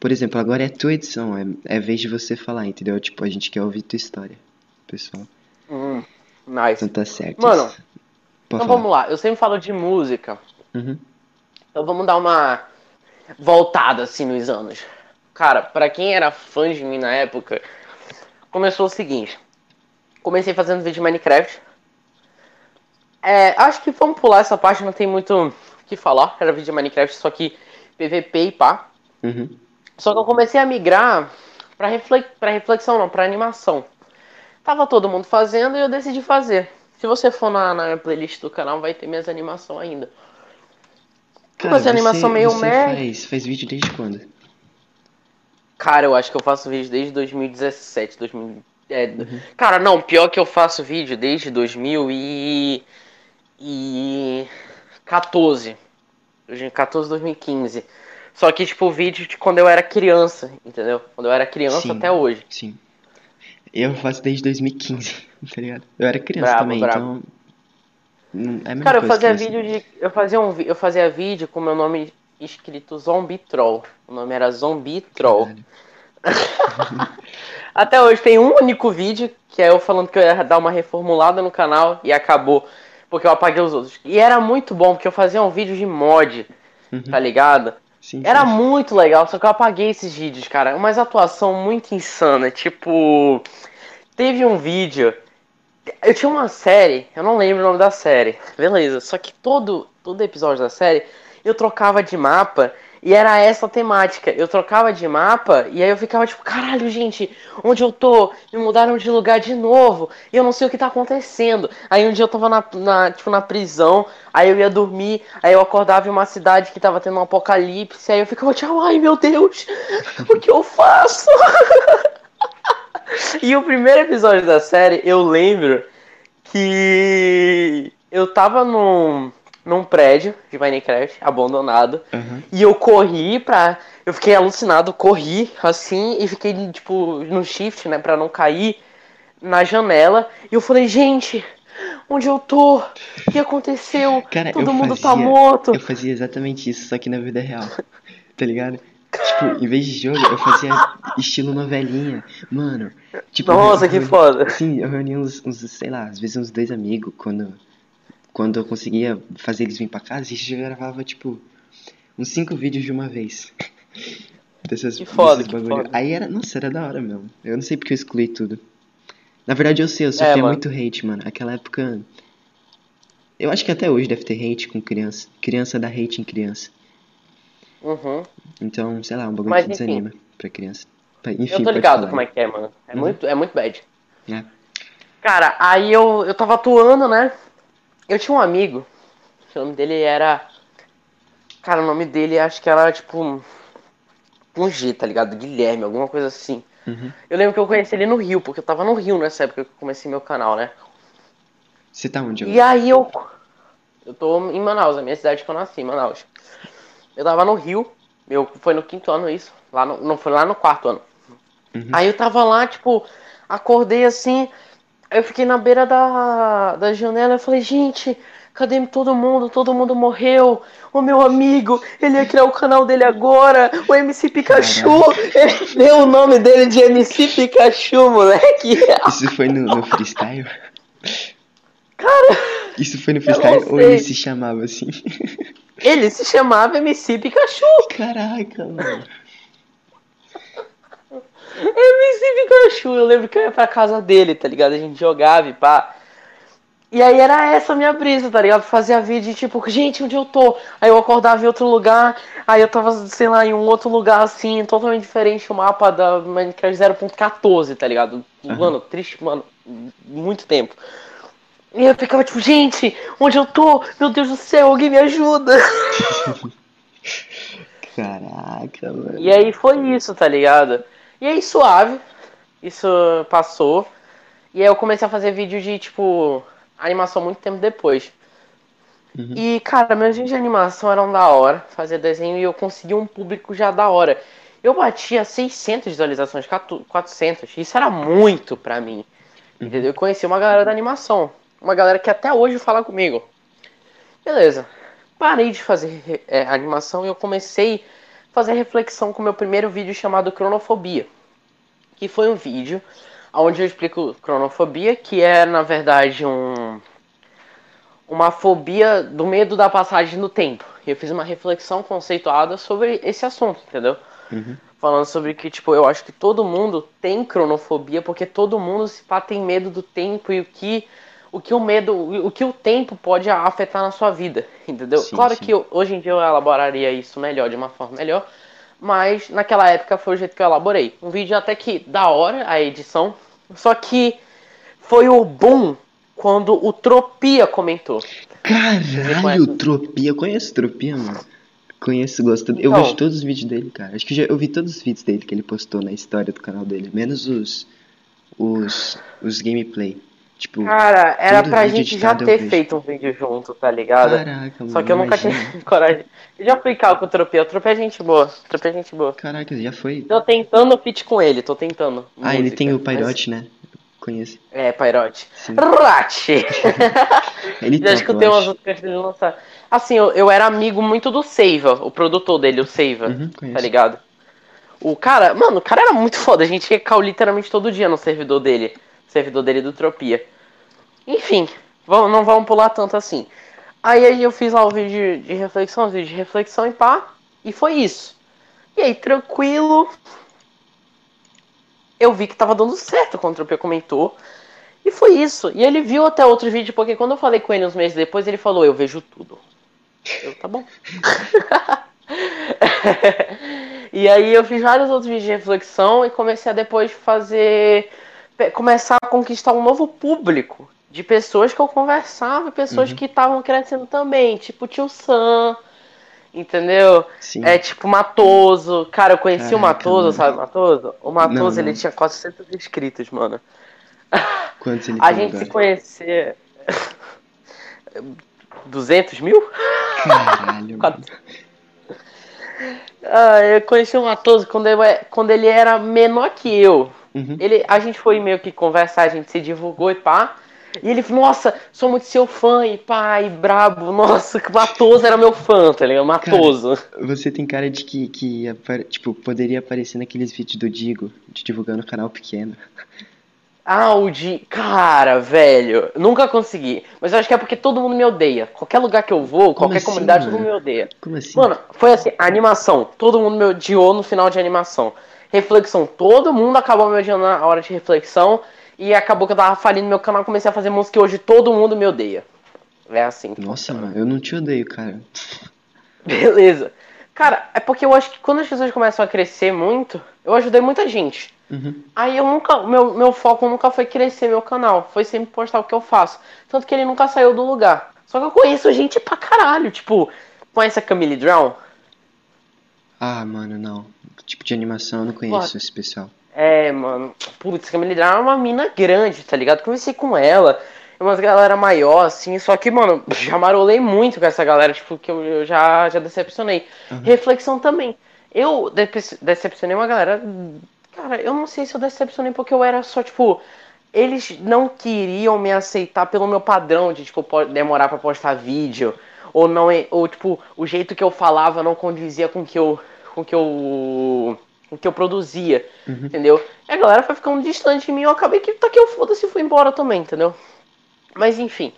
Por exemplo, agora é tua edição, é, é vez de você falar, entendeu? Tipo, a gente quer ouvir tua história, pessoal. Hum, nice. Então tá certo. Mano. Pode Então falar. vamos lá, eu sempre falo de música. Uhum. Então vamos dar uma voltada assim nos anos. Cara, pra quem era fã de mim na época, começou o seguinte. Comecei fazendo vídeo de Minecraft. É, acho que vamos pular essa parte, não tem muito o que falar. Era vídeo de Minecraft, só que PVP e pá. Uhum. Só que eu comecei a migrar pra, reflex... reflexão, não, pra animação. Tava todo mundo fazendo e eu decidi fazer. Se você for na, na minha playlist do canal, vai ter minhas animações ainda. Cara, Essa animação meio você meh. faz, faz vídeo desde quando? Cara, eu acho que eu faço vídeo desde 2017, 2000... é, Cara, não, pior que eu faço vídeo desde 2014. 2014, 2015. Só que, tipo, vídeo de quando eu era criança, entendeu? Quando eu era criança Sim. até hoje. Sim. Eu faço desde 2015, tá ligado? Eu era criança Brabo, também, brabo. então. É Cara, eu fazia vídeo de. Eu fazia, um, eu fazia vídeo com meu nome escrito Zombie Troll. O nome era Zombie Troll. Até hoje tem um único vídeo, que é eu falando que eu ia dar uma reformulada no canal e acabou, porque eu apaguei os outros. E era muito bom, porque eu fazia um vídeo de mod, Uhum. tá ligado? Sim, Era sim. muito legal, só que eu apaguei esses vídeos, cara. Umas atuação muito insana, tipo. Teve um vídeo. Eu tinha uma série, eu não lembro o nome da série. Beleza, só que todo, todo episódio da série eu trocava de mapa e era essa a temática. Eu trocava de mapa e aí eu ficava tipo, caralho, gente, onde eu tô? Me mudaram de lugar de novo e eu não sei o que tá acontecendo. Aí um dia eu tava na, na, tipo, na prisão, aí eu ia dormir, aí eu acordava em uma cidade que tava tendo um apocalipse, aí eu ficava tipo, ai meu Deus, o que eu faço? E o primeiro episódio da série, eu lembro que eu tava num, num prédio de Minecraft, abandonado, Aham. e eu corri pra. Eu fiquei alucinado, corri assim, e fiquei, tipo, no shift, né, pra não cair na janela. E eu falei, gente, onde eu tô? O que aconteceu? Cara, Todo mundo tá fazia- morto. Eu fazia exatamente isso, só que na vida real. Tá ligado? Tipo, em vez de jogo, eu fazia estilo novelinha. Mano, tipo. Nossa, eu- que eu- foda. Sim, eu reunia uns, uns, sei lá, às vezes uns dois amigos quando. Quando eu conseguia fazer eles vir pra casa, a gente já gravava, tipo, uns cinco vídeos de uma vez. Dessas, Que foda, desses bagulho. foda. Aí era, nossa, era da hora mesmo. Eu não sei porque eu excluí tudo. Na verdade eu sei, eu sofria É, muito hate, mano. Aquela época. Eu acho que até hoje deve ter hate com criança. Criança dá hate em criança. Uhum. Então, sei lá, um bagulho Mas, que enfim. desanima pra criança. Enfim, eu tô ligado falar. como é que é, mano. É Uhum. muito, é muito bad. É. Cara, aí eu, eu tava atuando, né? Eu tinha um amigo, o nome dele era. Cara, o nome dele acho que era tipo. um- G, tá ligado? Guilherme, alguma coisa assim. Uhum. Eu lembro que eu conheci ele no Rio, porque eu tava no Rio nessa época que eu comecei meu canal, né? Você tá onde? E aí eu. Eu tô em Manaus, a minha cidade que eu nasci, Manaus. Eu tava no Rio, meu, foi no quinto ano isso. Lá no, não, foi lá no quarto ano. Uhum. Aí eu tava lá, tipo, acordei assim, eu fiquei na beira da, da janela e falei, gente, cadê todo mundo? Todo mundo morreu. O meu amigo, ele ia criar o canal dele agora, o MC Pikachu. Ele deu o nome dele de MC Pikachu, moleque. Isso foi no, no freestyle? Cara! Isso foi no freestyle ou ele se chamava assim? Ele se chamava MC Pikachu. Caraca, mano. MC Pikachu, eu lembro que eu ia pra casa dele, tá ligado? A gente jogava e pá. E aí era essa a minha brisa, tá ligado? Fazia vídeo de tipo, gente, onde eu tô? Aí eu acordava em outro lugar, aí eu tava, sei lá, em um outro lugar assim, totalmente diferente o mapa da Minecraft 0.14, tá ligado? Aham. Mano, triste, mano, muito tempo. E eu ficava tipo, gente, onde eu tô? Meu Deus do céu, alguém me ajuda. Caraca, mano. E aí foi isso, tá ligado? E aí suave, isso passou. E aí eu comecei a fazer vídeo de, tipo, animação muito tempo depois. Uhum. E, cara, meus vídeos de animação eram da hora, fazia desenho e eu consegui um público já da hora. Eu batia 600 visualizações, 400, isso era muito pra mim. Entendeu? Eu conheci uma galera da animação, uma galera que até hoje fala comigo. Beleza, parei de fazer é, animação e eu comecei fazer reflexão com o meu primeiro vídeo chamado Cronofobia. Que foi um vídeo onde eu explico cronofobia, que é na verdade um uma fobia do medo da passagem do tempo. E eu fiz uma reflexão conceituada sobre esse assunto, entendeu? Uhum. Falando sobre que, tipo, eu acho que todo mundo tem cronofobia, porque todo mundo se pá, tem medo do tempo e o que o que o medo, o que o tempo pode afetar na sua vida, entendeu? Sim, claro sim. que eu- hoje em dia eu elaboraria isso melhor, de uma forma melhor, mas naquela época foi o jeito que eu elaborei. Um vídeo até que da hora a edição, só que foi o boom quando o Tropia comentou. Caralho? Tropia. Eu conheço Tropia, mano. Conheço, gosto. Eu Então. vejo todos os vídeos dele, cara. Acho que já, eu vi todos os vídeos dele que ele postou na história do canal dele. Menos os. Os. Os gameplay. Tipo, Cara, era pra gente já eu ter feito um vídeo junto, tá ligado? caraca, mano. Só que eu nunca imagina. tive coragem. Eu já fui cal com o Tropia. O Tropia é gente boa. O Tropia é gente boa. Caraca, já foi. Tô tentando fit com ele, tô tentando. Ah, ele música, tem o mas- Pyrote, né? Conheço. É. Sim. Rate! Ele Já topa, escutei eu umas músicas dele lançar. Assim, eu, eu era amigo muito do Seiva, o produtor dele, o Seiva, Uhum, tá ligado? O cara, mano, o cara era muito foda. A gente ia cal literalmente todo dia no servidor dele. Servidor dele do Tropia. Enfim, vamos, não vamos pular tanto assim. Aí, eu fiz lá o vídeo de reflexão, vídeo de reflexão e pá. E foi isso. E aí, tranquilo. Eu vi que tava dando certo quando o Tropia comentou. E foi isso. E ele viu até outro vídeo, porque quando eu falei com ele uns meses depois, ele falou, eu vejo tudo. Eu, tá bom. e aí eu fiz vários outros vídeos de reflexão e comecei a depois fazer. Começar a conquistar um novo público de pessoas que eu conversava e pessoas Uhum. que estavam crescendo também, tipo o tio Sam, entendeu? Sim. É tipo Matoso. Cara, eu conheci o Caraca, Matoso, mano. sabe Matoso? O Matoso, Não, ele não. tinha 400 inscritos, mano. Quantos ele A gente agora? se conhecer. 200 mil? Caralho. Ah, eu conheci o Matoso quando ele, quando ele era menor que eu. Uhum. Ele, a gente foi meio que conversar, a gente se divulgou e pá. E ele falou, nossa, sou muito seu fã e pá, e brabo. Nossa, que Matoso era meu fã, tá ligado? Matoso. Você tem cara de que, que tipo, poderia aparecer naqueles vídeos do Digo, de divulgando o canal pequeno. Ah, o de. Cara, velho, nunca consegui. Mas eu acho que é porque todo mundo me odeia. Qualquer lugar que eu vou, qualquer assim, comunidade, todo mano? mundo me odeia. Como assim? Mano, foi assim, a animação. Todo mundo me odiou no final de animação. Reflexão, todo mundo acabou me odiando na hora de reflexão. E acabou que eu tava falindo meu canal, comecei a fazer música e hoje todo mundo me odeia. É assim. que Nossa, mano, eu não te odeio, cara. Beleza. Cara, é porque eu acho que quando as pessoas começam a crescer muito, eu ajudei muita gente. Uhum. Aí eu nunca, meu, meu foco nunca foi crescer meu canal, foi sempre postar o que eu faço. Tanto que ele nunca saiu do lugar. Só que eu conheço gente pra caralho, tipo, conhece a Camille Drown? Ah, mano, não. Tipo de animação eu não conheço esse pessoal. É, mano, putz, Camille Drown é uma mina grande, tá ligado? Conversei com ela, é umas galera maior, assim, só que, mano, já marolei muito com essa galera, tipo, que eu, eu já, já decepcionei. Reflexão também. Eu dece- decepcionei uma galera. Cara, eu não sei se eu decepcionei porque eu era só, tipo. Eles não queriam me aceitar pelo meu padrão de, tipo, po- demorar pra postar vídeo. Ou não, é- ou, tipo, o jeito que eu falava não condizia com o que eu. com que eu. com que eu produzia. Entendeu? E a galera foi ficando distante de mim. Eu acabei que tá que eu foda-se e fui embora também, entendeu? Mas enfim.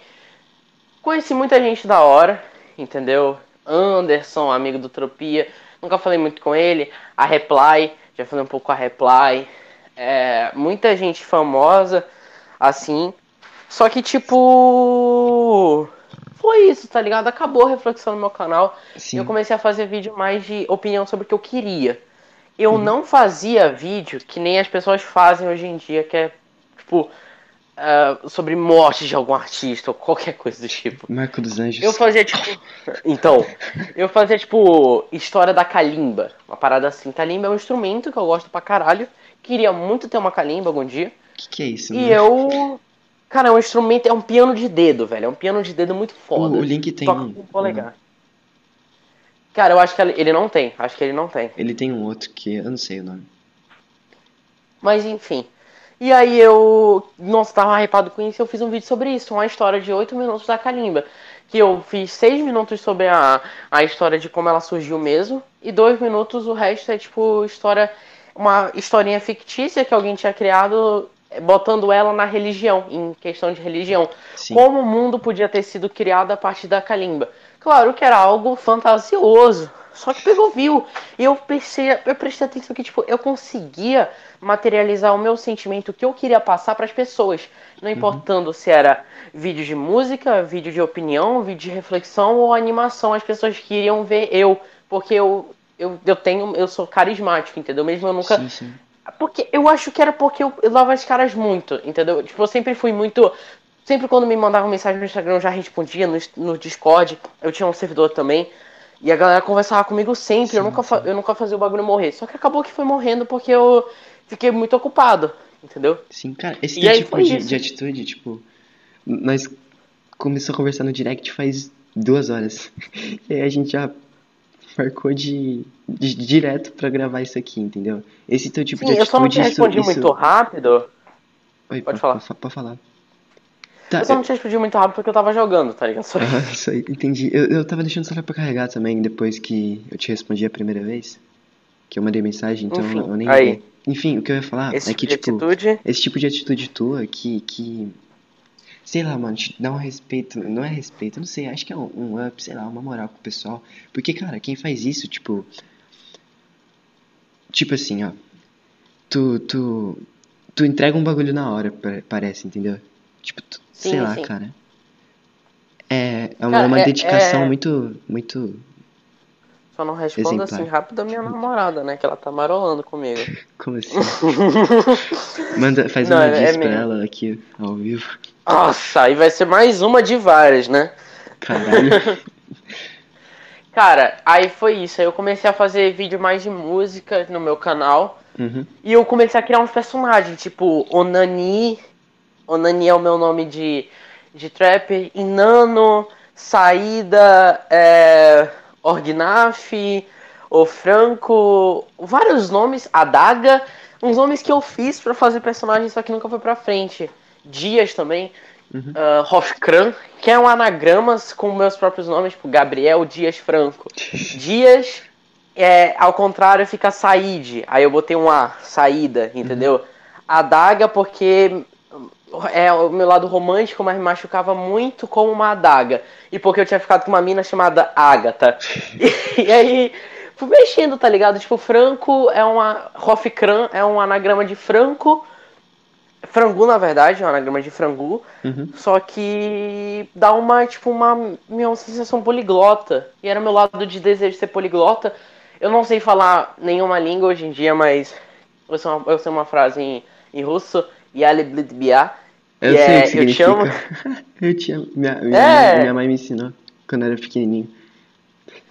Conheci muita gente da hora, entendeu? Anderson, amigo do Tropia. Nunca falei muito com ele. A Reply, já falei um pouco com a Reply. É, muita gente famosa, assim. Só que, tipo. Foi isso, tá ligado? Acabou a reflexão no meu canal. Sim. Eu comecei a fazer vídeo mais de opinião sobre o que eu queria. Eu não fazia vídeo que nem as pessoas fazem hoje em dia, que é, tipo, ah, sobre morte de algum artista ou qualquer coisa do tipo. Marco dos Anjos. Eu fazia tipo. Então, eu fazia tipo. História da Kalimba. Uma parada assim. Kalimba é um instrumento que eu gosto pra caralho. Queria muito ter uma Kalimba algum dia. O que, que é isso, E eu. Cara, é um instrumento. É um piano de dedo, velho. É um piano de dedo muito foda. o Link tem Toca um. com polegar. Cara, eu acho que ele não tem. Acho que ele não tem. Ele tem um outro que eu não sei o nome. Mas enfim. E aí eu. Nossa, tava hypado com isso eu fiz um vídeo sobre isso. Uma história de 8 minutos da Kalimba. Que eu fiz 6 minutos sobre a, a história de como ela surgiu mesmo. E 2 minutos o resto é tipo história. Uma historinha fictícia que alguém tinha criado. Botando ela na religião, em questão de religião. Sim. Como o mundo podia ter sido criado a partir da Kalimba. Claro que era algo fantasioso, só que pegou view. E eu prestei, eu prestei atenção que, tipo, eu conseguia materializar o meu sentimento, o que eu queria passar para as pessoas. Não importando se era vídeo de música, vídeo de opinião, vídeo de reflexão ou animação, as pessoas queriam ver eu. Porque eu, eu, eu tenho. Eu sou carismático, entendeu? Mesmo eu nunca. Sim, sim. Porque eu acho que era porque eu, eu dava as caras muito, entendeu? Tipo, eu sempre fui muito. Sempre quando me mandavam mensagem no Instagram eu já respondia, no, no Discord, eu tinha um servidor também. E a galera conversava comigo sempre, eu, Sim, nunca fa- eu nunca fazia o bagulho morrer. Só que acabou que foi morrendo porque eu fiquei muito ocupado, entendeu? Sim, cara, esse E tipo de, de atitude, tipo, nós começamos a conversar no direct faz duas horas. E aí a gente já marcou de, de direto pra gravar isso aqui, entendeu? Esse teu tipo Sim, de eu só não te atitude, isso, respondi isso... muito rápido. Oi, Pode po- falar. po- Pode falar. Tá, Eu só não te respondi muito rápido porque eu tava jogando, tá ligado? Só- Aham, isso aí, entendi. Eu, eu tava deixando o celular pra carregar também, depois que eu te respondi a primeira vez. Que eu mandei mensagem, então Enfim, eu nem aí. Enfim, o que eu ia falar Esse é que, tipo de tipo, atitude. esse tipo de atitude tua que, que. Sei lá, mano, te dá um respeito. Não é respeito, não sei, acho que é um, um up, sei lá, uma moral com o pessoal. Porque, cara, quem faz isso, tipo. Tipo assim, ó. Tu. Tu. Tu entrega um bagulho na hora, pa- parece, entendeu? Tipo, tu- sei Sim, lá, sim. cara. É, é uma, Cara, uma é- dedicação é- muito. Muito. Só não respondo Exemplar. assim rápido a minha namorada, né? Que ela tá marolando comigo. Como assim? Manda, faz Não, uma é diss pra mesmo. ela aqui, ao vivo. Nossa, aí vai ser mais uma de várias, né? Caralho. Cara, aí foi isso. Aí eu comecei a fazer vídeo mais de música no meu canal. Uhum. E eu comecei a criar uns personagens, tipo Onani. Onani é o meu nome de, de trapper. Inano, Saída, é, Orgnaf, O Franco. Vários nomes. Adaga. Uns nomes que eu fiz pra fazer personagens, só que nunca foi pra frente. Dias também. Uhum. Uh, Hofkran, que é um anagramas com meus próprios nomes, tipo Gabriel Dias Franco. Dias, é, ao contrário, fica Said. Aí eu botei um A, saída, entendeu? Adaga, porque é o meu lado romântico, mas me machucava muito como uma adaga. E porque eu tinha ficado com uma mina chamada Agatha. E, e aí fui mexendo, tá ligado? Tipo, Franco é uma. Hofkran é um anagrama de Franco. Frangu, na verdade, é um anagrama de frangu. Uhum. Só que dá uma, tipo, uma minha sensação poliglota. E era meu lado de desejo de ser poliglota. Eu não sei falar nenhuma língua hoje em dia, mas eu sei uma, eu sei uma frase em, em russo. Yali blidbia. Eu sei é, o que eu te amo. eu te amo. Minha, minha, É. mãe, minha mãe me ensinou quando eu era pequenininho.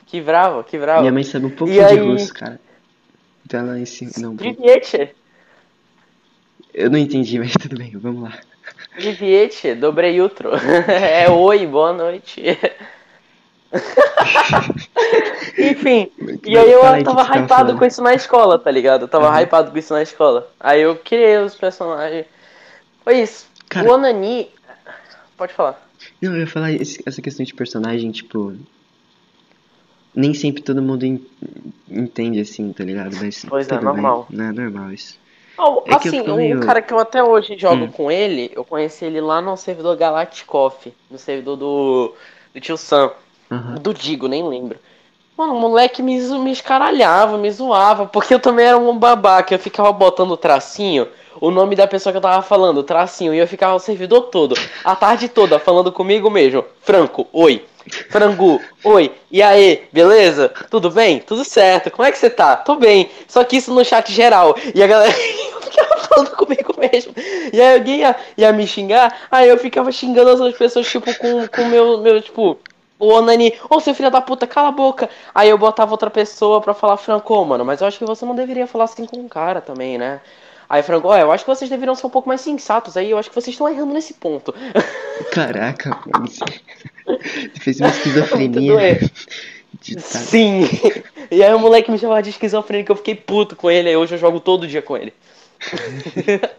Que bravo, que bravo. Minha mãe sabe um pouco E de aí- russo, cara. Então ela ensina. Não. Priviete. eu não entendi, mas tudo bem, vamos lá. Priviete, dobrei outro. É oi, boa noite. Enfim, e aí eu Fala aí que tava hypado com isso na escola, tá ligado? Eu tava Uhum. hypado com isso na escola. Aí eu criei os personagens. Foi isso. Cara- O Onani. Pode falar. Não, eu ia falar esse- essa questão de personagem, tipo. Nem sempre todo mundo en- entende assim, tá ligado? Mas Pois é, normal. Bem. Não é normal isso. Oh, É assim, um meio- cara que eu até hoje jogo Hum. com ele, eu conheci ele lá no servidor Galacticoff, no servidor do, do tio Sam. Aham. Do Digo, nem lembro. Mano, o moleque me, me escaralhava, me zoava, porque eu também era um babaca. Eu ficava botando o tracinho, o nome da pessoa que eu tava falando, tracinho, e eu ficava o servidor todo, a tarde toda, falando comigo mesmo. Franco, oi. Frangu, oi. E aí, beleza? Tudo bem? Tudo certo. Como é que você tá? Tô bem. Só que isso no chat geral. E a galera ficava falando comigo mesmo. E aí alguém ia, ia me xingar, aí eu ficava xingando as outras pessoas, tipo, com o meu, meu, tipo, o Onani, ô seu filho da puta, cala a boca. Aí eu botava outra pessoa pra falar, Franco, "Ô, mano, mas eu acho que você não deveria falar assim com um cara também, né? Aí Franco, ó, eu acho que vocês deveriam ser um pouco mais sensatos aí, eu acho que vocês estão errando nesse ponto. Caraca, mano. Você fez uma esquizofrenia. de tá- Sim. E aí o moleque me chamava de esquizofrênico, eu fiquei puto com ele, aí hoje eu jogo todo dia com ele.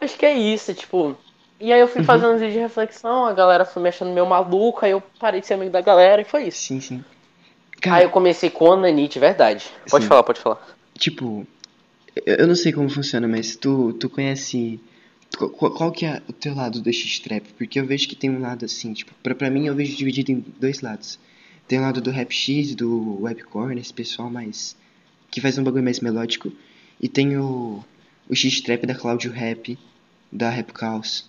Acho que é isso, tipo. E aí eu fui fazendo uns vídeos de reflexão, a galera foi me achando meio maluco, aí eu parei de ser amigo da galera e foi isso. Sim, sim. Aí Cara, eu comecei com o Nanite, verdade. Pode Sim. falar, pode falar. tipo, eu não sei como funciona, mas tu, tu conhece. Qual, qual- qual que é o teu lado do X-Trap? Porque eu vejo que tem um lado assim, tipo, pra, pra mim eu vejo dividido em dois lados. Tem o lado do Rap X, do Webcorn, esse pessoal mais. que faz um bagulho mais melódico. E tem o, o X-Trap da Claudio Rap, da Rap Chaos.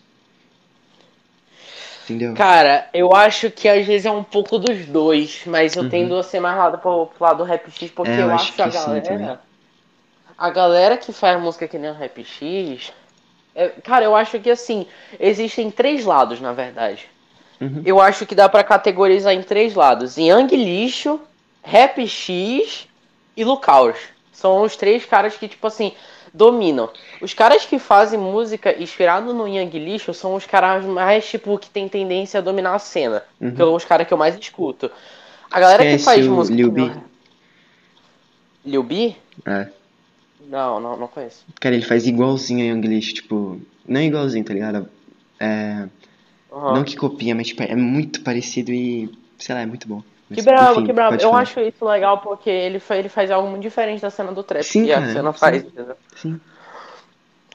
Entendeu? Cara, eu acho que às vezes é um pouco dos dois, mas eu Uhum. tendo a ser mais lado pro, pro lado do Rap X, porque É, eu eu, acho que a sim galera. A galera que faz música que nem o Rap X. é- cara, eu acho que assim, existem três lados, na verdade. Uhum. Eu acho que dá pra categorizar em três lados: Yang Lixo, Rap X e Lucaus. São os três caras que, tipo assim, dominam. Os caras que fazem música inspirado no Yang Lixo são os caras mais, tipo, que tem tendência a dominar a cena. Uhum. Que são os caras que eu mais escuto. A galera que Conhece faz música. Lil que nem B? o- Lil B? É. Não, não, não conheço. Cara, ele faz igualzinho a Younglish, tipo. Não igualzinho, tá ligado? É. Aham. Não que copia, mas tipo, é muito parecido e. sei lá, é muito bom. Que Mas, bravo, enfim, que bravo. pode Eu falar. acho isso legal porque ele, ele faz algo muito diferente da cena do trap. Sim, que a cara, cena sim. faz, entendeu? Sim.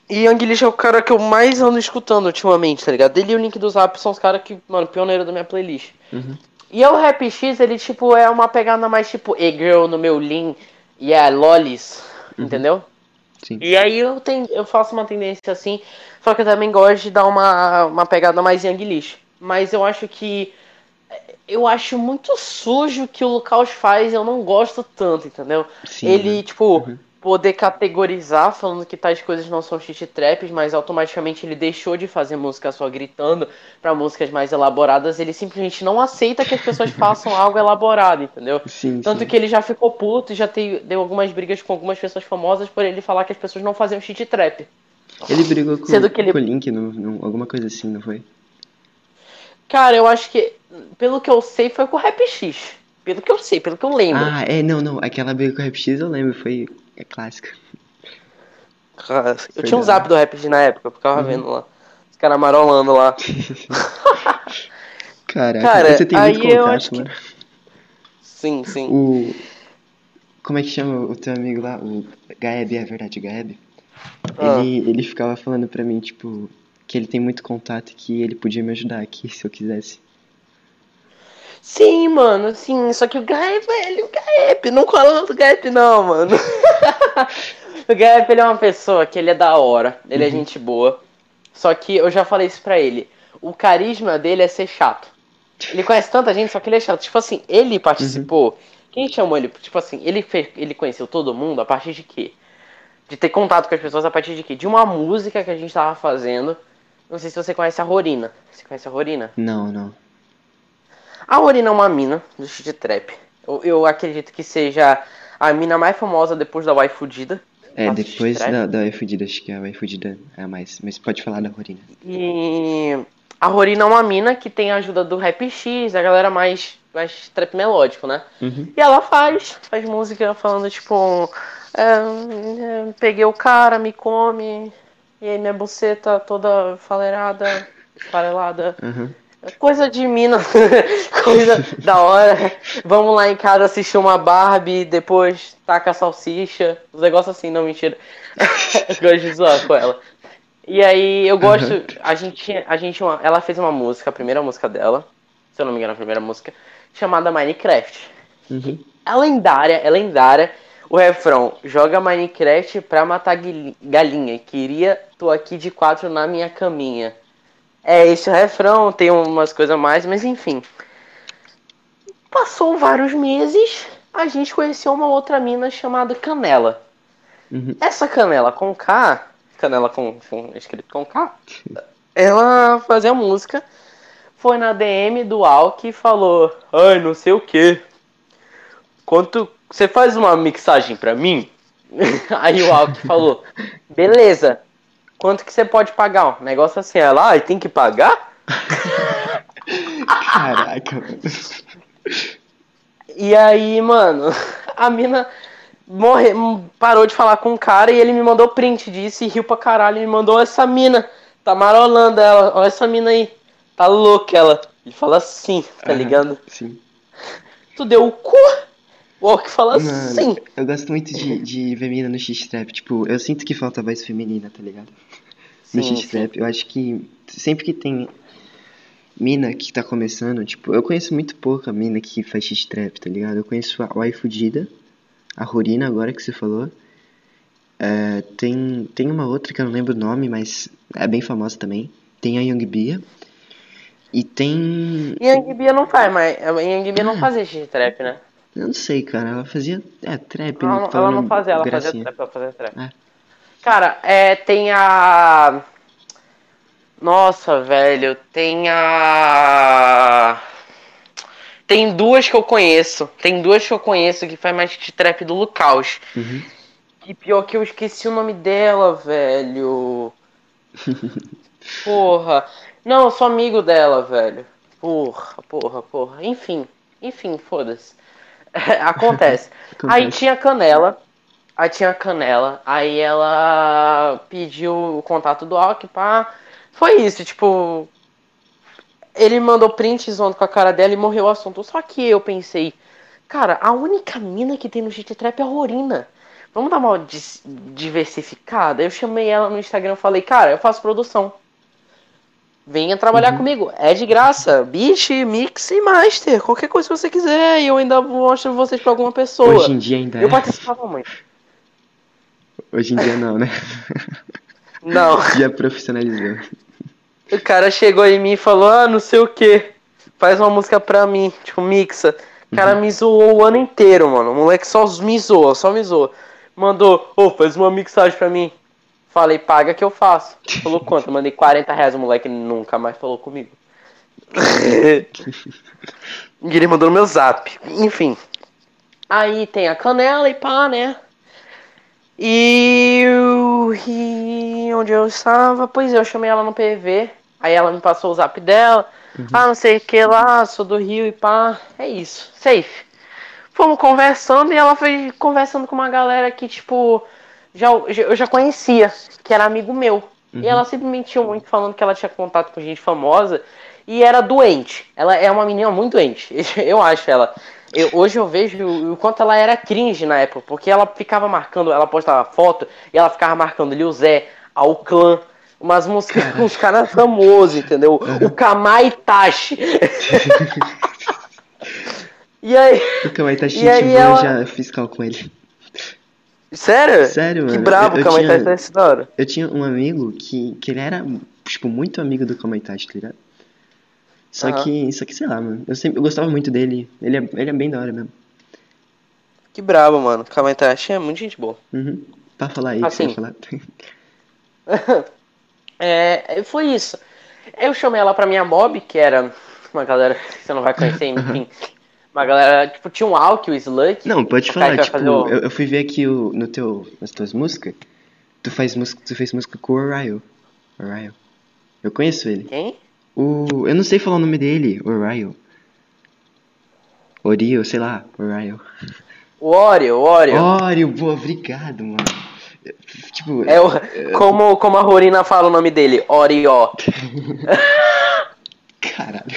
E Young Lish é o cara que eu mais ando escutando ultimamente, tá ligado? Ele e o Link do Zap são os caras que, mano, pioneiro da minha playlist. Uhum. E o Rap X, ele, tipo, é uma pegada mais tipo, e girl no meu lean, e é lolis, entendeu? Sim. E aí eu, tenho, eu faço uma tendência assim, só que eu também gosto de dar uma, uma pegada mais Young Lish. Mas eu acho que. Eu acho muito sujo que o Lucas faz, eu não gosto tanto, entendeu? Sim. ele, né? tipo, Uhum. poder categorizar, falando que tais coisas não são shit traps, mas automaticamente ele deixou de fazer música só gritando pra músicas mais elaboradas, ele simplesmente não aceita que as pessoas façam algo elaborado, entendeu? Sim, Tanto sim. que ele já ficou puto e já deu algumas brigas com algumas pessoas famosas por ele falar que as pessoas não faziam shit trap. Ele brigou com, Sendo que ele- com o Link, no, no- alguma coisa assim, não foi? Cara, eu acho que, pelo que eu sei, foi com o Rap X. Pelo que eu sei, pelo que eu lembro. Ah, é, não, não. Aquela briga com o Rap X eu lembro, foi. É clássica. Cara, eu Foi tinha um zap do Rap X na época, eu ficava Uhum. vendo lá. Os caras marolando lá. Caraca, Cara, você tem muito contato, que- mano. Sim, sim. O. Como é que chama o teu amigo lá? O Gaeb, é verdade, Gaeb. Ah. Ele, ele ficava falando pra mim, tipo, que ele tem muito contato e que ele podia me ajudar aqui se eu quisesse. Sim, mano, sim. Só que o Gaep, velho, o Gaep, não cola do Gaep, não, mano. o Gaep, ele é uma pessoa que ele é da hora, ele é gente boa. Só que eu já falei isso pra ele. O carisma dele é ser chato. Ele conhece tanta gente, só que ele é chato. Tipo assim, ele participou. Quem chamou ele? Tipo assim, ele, fez, ele conheceu todo mundo a partir de quê? De ter contato com as pessoas a partir de quê? De uma música que a gente tava fazendo. Não sei se você conhece a Rorina. Você conhece a Rorina? Não, não. A Orina é uma mina do shit trap. Eu, eu acredito que seja a mina mais famosa depois da Wai Fudida. É, Nossa, depois da, da Oi Fudida, acho que a Oi Fudida é a mais. Mas pode falar da Rorina. E a Rorina é uma mina que tem a ajuda do Rap X, a galera mais, mais trap melódico, né? Uhum. E ela faz, faz música falando tipo. é, é, peguei o cara, me come, e aí minha buceta toda falerada, esfarelada. Aham. Coisa de mina, coisa da hora. Vamos lá em casa assistir uma Barbie, depois taca a salsicha. Os negócios assim, não, mentira. eu gosto de zoar com ela. E aí eu gosto. A gente. A gente uma- ela fez uma música, a primeira música dela, se eu não me engano, a primeira música, chamada Minecraft. Uhum. É lendária, é lendária. O refrão, joga Minecraft pra matar galinha. Queria, tô aqui de quatro na minha caminha. É esse o refrão, tem umas coisas a mais, mas enfim. Passou vários meses, a gente conheceu uma outra mina chamada Canela. Uhum. Essa Canela com K, Canela com, com escrito com K, ela fazia música, foi na DM do Alck e falou, ai, não sei o que. Quanto. Você faz uma mixagem pra mim? Aí o Alck falou, beleza. Quanto que você pode pagar? Um negócio assim, ela, ai, tem que pagar? Caraca, mano. E aí, mano, a mina morre, parou de falar com o cara e ele me mandou print disso e riu pra caralho. Ele me mandou essa mina, tá marolando ela, olha essa mina aí, tá louca ela. Ele fala assim, tá ligado? Sim. Tu deu o cu? O Alck fala Mano, assim. eu gosto muito de, de ver mina no X-Trap. Tipo, eu sinto que falta voz feminina, tá ligado? No Sim, X-Trap. Eu acho que sempre que tem mina que tá começando, tipo, eu conheço muito pouca mina que faz X-Trap, tá ligado? Eu conheço a Wai Fudida, a Rorina agora que você falou. É, tem, tem uma outra que eu não lembro o nome, mas é bem famosa também. Tem a Young Bia. E tem. Yang Bia não faz, mas Yang Bia não fazia xixi trap, né? Eu não sei, cara. Ela fazia. É, trap. Ela, não- ela não fazia, ela fazia gracinha. trap, ela fazia trap. É. Cara, é, tem a. Nossa, velho, tem a. Tem duas que eu conheço. Tem duas que eu conheço que faz mais de trap do Lucaus. Uhum. E pior que eu esqueci o nome dela, velho. Porra. Não, eu sou amigo dela, velho. Porra, porra, porra. Enfim, enfim, foda-se. Acontece. Aí tinha Canela. Aí tinha Canela. Aí ela pediu o contato do Alck, pá. Foi isso, tipo. Ele mandou print zoando com a cara dela e morreu o assunto. Só que eu pensei, cara, a única mina que tem no GT Trap é a Rorina. Vamos dar uma diversificada? Eu chamei ela no Instagram e falei, cara, eu faço produção. Venha trabalhar Uhum. comigo. É de graça. Beat, mix e master. Qualquer coisa que você quiser. E eu ainda mostro vocês pra alguma pessoa. Hoje em dia ainda é. Eu participava muito. Hoje em dia não, né? Não. Já profissionalizou. O cara chegou em mim e falou, ah, não sei o que. Faz uma música pra mim, tipo, mixa. O cara me zoou o ano inteiro, mano. O moleque só me zoa, só me zoa. Mandou, ô, faz uma mixagem pra mim. Falei, paga que eu faço. Falou quanto? Mandei 40 reais, o moleque nunca mais falou comigo. e ele mandou no meu zap. Enfim. Aí tem a canela e pá, né? E, e onde eu estava, pois é, eu chamei ela no PV. Aí ela me passou o zap dela. Ah, não sei o que lá, sou do Rio e pá. É isso, safe. Fomos conversando e ela foi conversando com uma galera que, tipo, já, eu já conhecia, que era amigo meu. E ela sempre mentiu muito falando que ela tinha contato com gente famosa. e era doente. Ela é uma menina muito doente. Eu acho ela. Eu, hoje eu vejo o quanto ela era cringe na época, porque ela ficava marcando, ela postava foto e ela ficava marcando Lil Zé, ao clã, umas músicas com os caras famosos, entendeu? O Kamai Tashi. e aí. O Kamai Tashi, E aí ela- já fiz cal com ele. Sério? Sério, Que mano. brabo, eu, eu tinha, Tashi desse da hora. eu tinha um amigo que, que ele era, tipo, muito amigo do Kamai tá ligado? Só Aham. que, só que, sei lá, mano. Eu, sempre, eu gostava muito dele. Ele é, ele é bem da hora mesmo. Que brabo, mano. Kamai é muito gente boa. Uhum. Pra falar aí, que Assim. falar. É, foi isso. Eu chamei ela pra minha mob, que era uma galera que você não vai conhecer, enfim. Uma galera, tipo, tinha um Alck, o Slug. Não, pode falar, tipo, o- eu, eu fui ver aqui o, no teu, nas tuas músicas. Tu faz música, tu fez música com o Orion. Orion. Eu conheço ele. Quem? O, eu não sei falar o nome dele, Orion. Orio, sei lá, Orion. O Oreo, o Oreo. Oreo, boa, obrigado, mano. Tipo, É o, como, como a Rorina fala o nome dele, Oreo. caralho.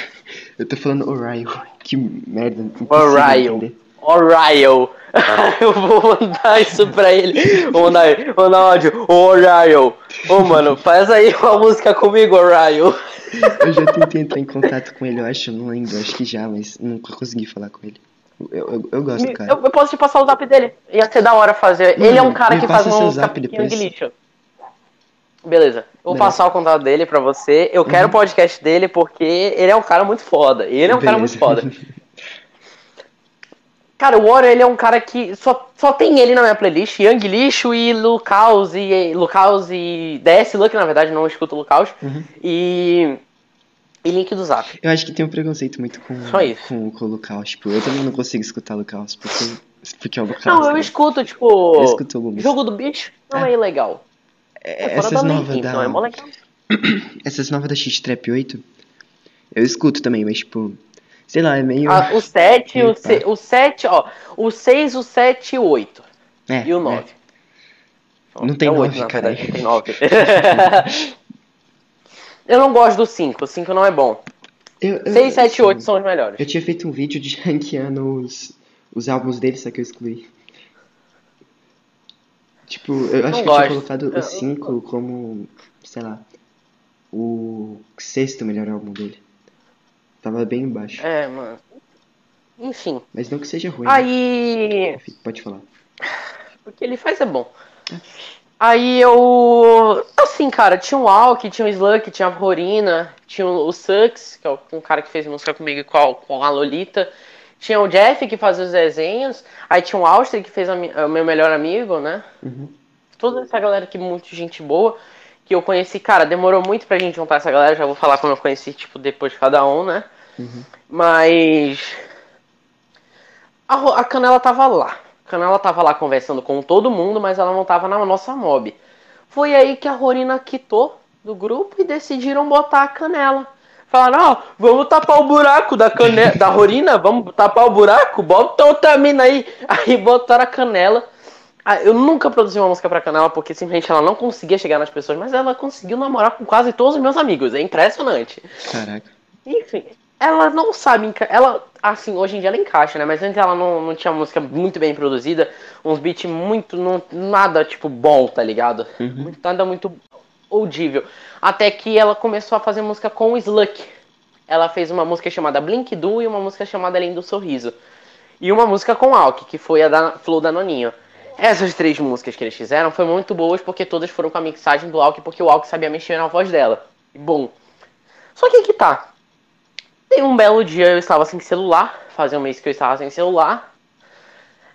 Eu tô falando Orion. Que merda. Orion. Orion. Eu vou mandar isso pra ele. Mandar áudio. Orion. Ô, mano, faz aí uma música comigo, Orion. Eu já tentei entrar em contato com ele, eu acho, não lembro, acho que já, mas nunca consegui falar com ele. Eu, eu, eu gosto, cara. Eu, eu posso te passar o zap dele. Ia ser da hora fazer. ele é um cara que faz um zap depois. de lixo. Beleza. Vou Beleza. passar o contato dele pra você. Eu quero o podcast dele porque ele é um cara muito foda. Ele é um cara muito Beleza. foda. Cara, o Warrior, ele é um cara que só, só tem ele na minha playlist, Young Lixo e Lucaus e Lucaus e DS Luck, na verdade, não escuto Lucaus. Uhum. E e link do Zap. Eu acho que tem um preconceito muito com, Só isso. com, com o Lucas. Tipo, eu também não consigo escutar o Lucas, porque, porque é o Lucas. Não, eu cara. escuto, tipo, Eu escuto algumas. Jogo do Bicho não é, ilegal. É, É essas da novas então é mó da, legal. essas novas da X-Trap 8, eu escuto também, mas tipo, sei lá, é meio... Ah, o 7, o, se- o 7, ó. O 6, o 7 e o 8. é, E o é. 9. Não tem é o nove, 8, na caralho. verdade, não tem 9. Eu não gosto do 5, o 5 não é bom. Eu, eu- 6, 7 e assim, 8 são os melhores. Eu tinha feito um vídeo de ranqueando os, os álbuns dele, só que eu excluí. Tipo, eu acho que eu tinha colocado Eu- o 5 como, sei lá, o sexto melhor álbum dele. Tava bem embaixo. É, mano. Enfim. Mas não que seja ruim. né? Aí. Enfim, Pode falar. O que ele faz é bom. Aí eu. Assim, cara, tinha o Alck, tinha o Slug, tinha a Rorina, tinha o Sux, que é um cara que fez música comigo com a, com a Lolita. Tinha o Jeff que fazia os desenhos. Aí tinha o Auster que fez o meu melhor amigo, né? Uhum. Toda essa galera que muito gente boa. Que eu conheci, cara, demorou muito pra gente juntar essa galera. Já vou falar como eu conheci, tipo, depois de cada um, né? Uhum. Mas. A, a Canela tava lá. A Canela tava lá conversando com todo mundo, mas ela não tava na nossa mob. Foi aí que a Rorina quitou do grupo e decidiram botar a Canela. Falaram, ó, vamos tapar o buraco da canela, da Rorina, vamos tapar o buraco, bota outra mina aí. Aí botaram a Canela. Ah, Eu nunca produzi uma música pra Canela porque simplesmente ela não conseguia chegar nas pessoas, mas ela conseguiu namorar com quase todos os meus amigos. É impressionante. Caraca. Enfim, ela não sabe. Ela, assim, hoje em dia ela encaixa, né? Mas antes ela não, não tinha música muito bem produzida, uns beats muito. Não, nada, tipo, bom, tá ligado? Uhum. Nada muito audível. Até que ela começou a fazer música com o Sluck. Ela fez uma música chamada Blink Do e uma música chamada Além do Sorriso. E uma música com Alck, que foi a da Flow da Noninho. Essas três músicas que eles fizeram foram muito boas porque todas foram com a mixagem do Alck, porque o Alck sabia mexer na voz dela. Bom. Só que aqui tá. Tem um belo dia eu estava sem celular, fazia um mês que eu estava sem celular.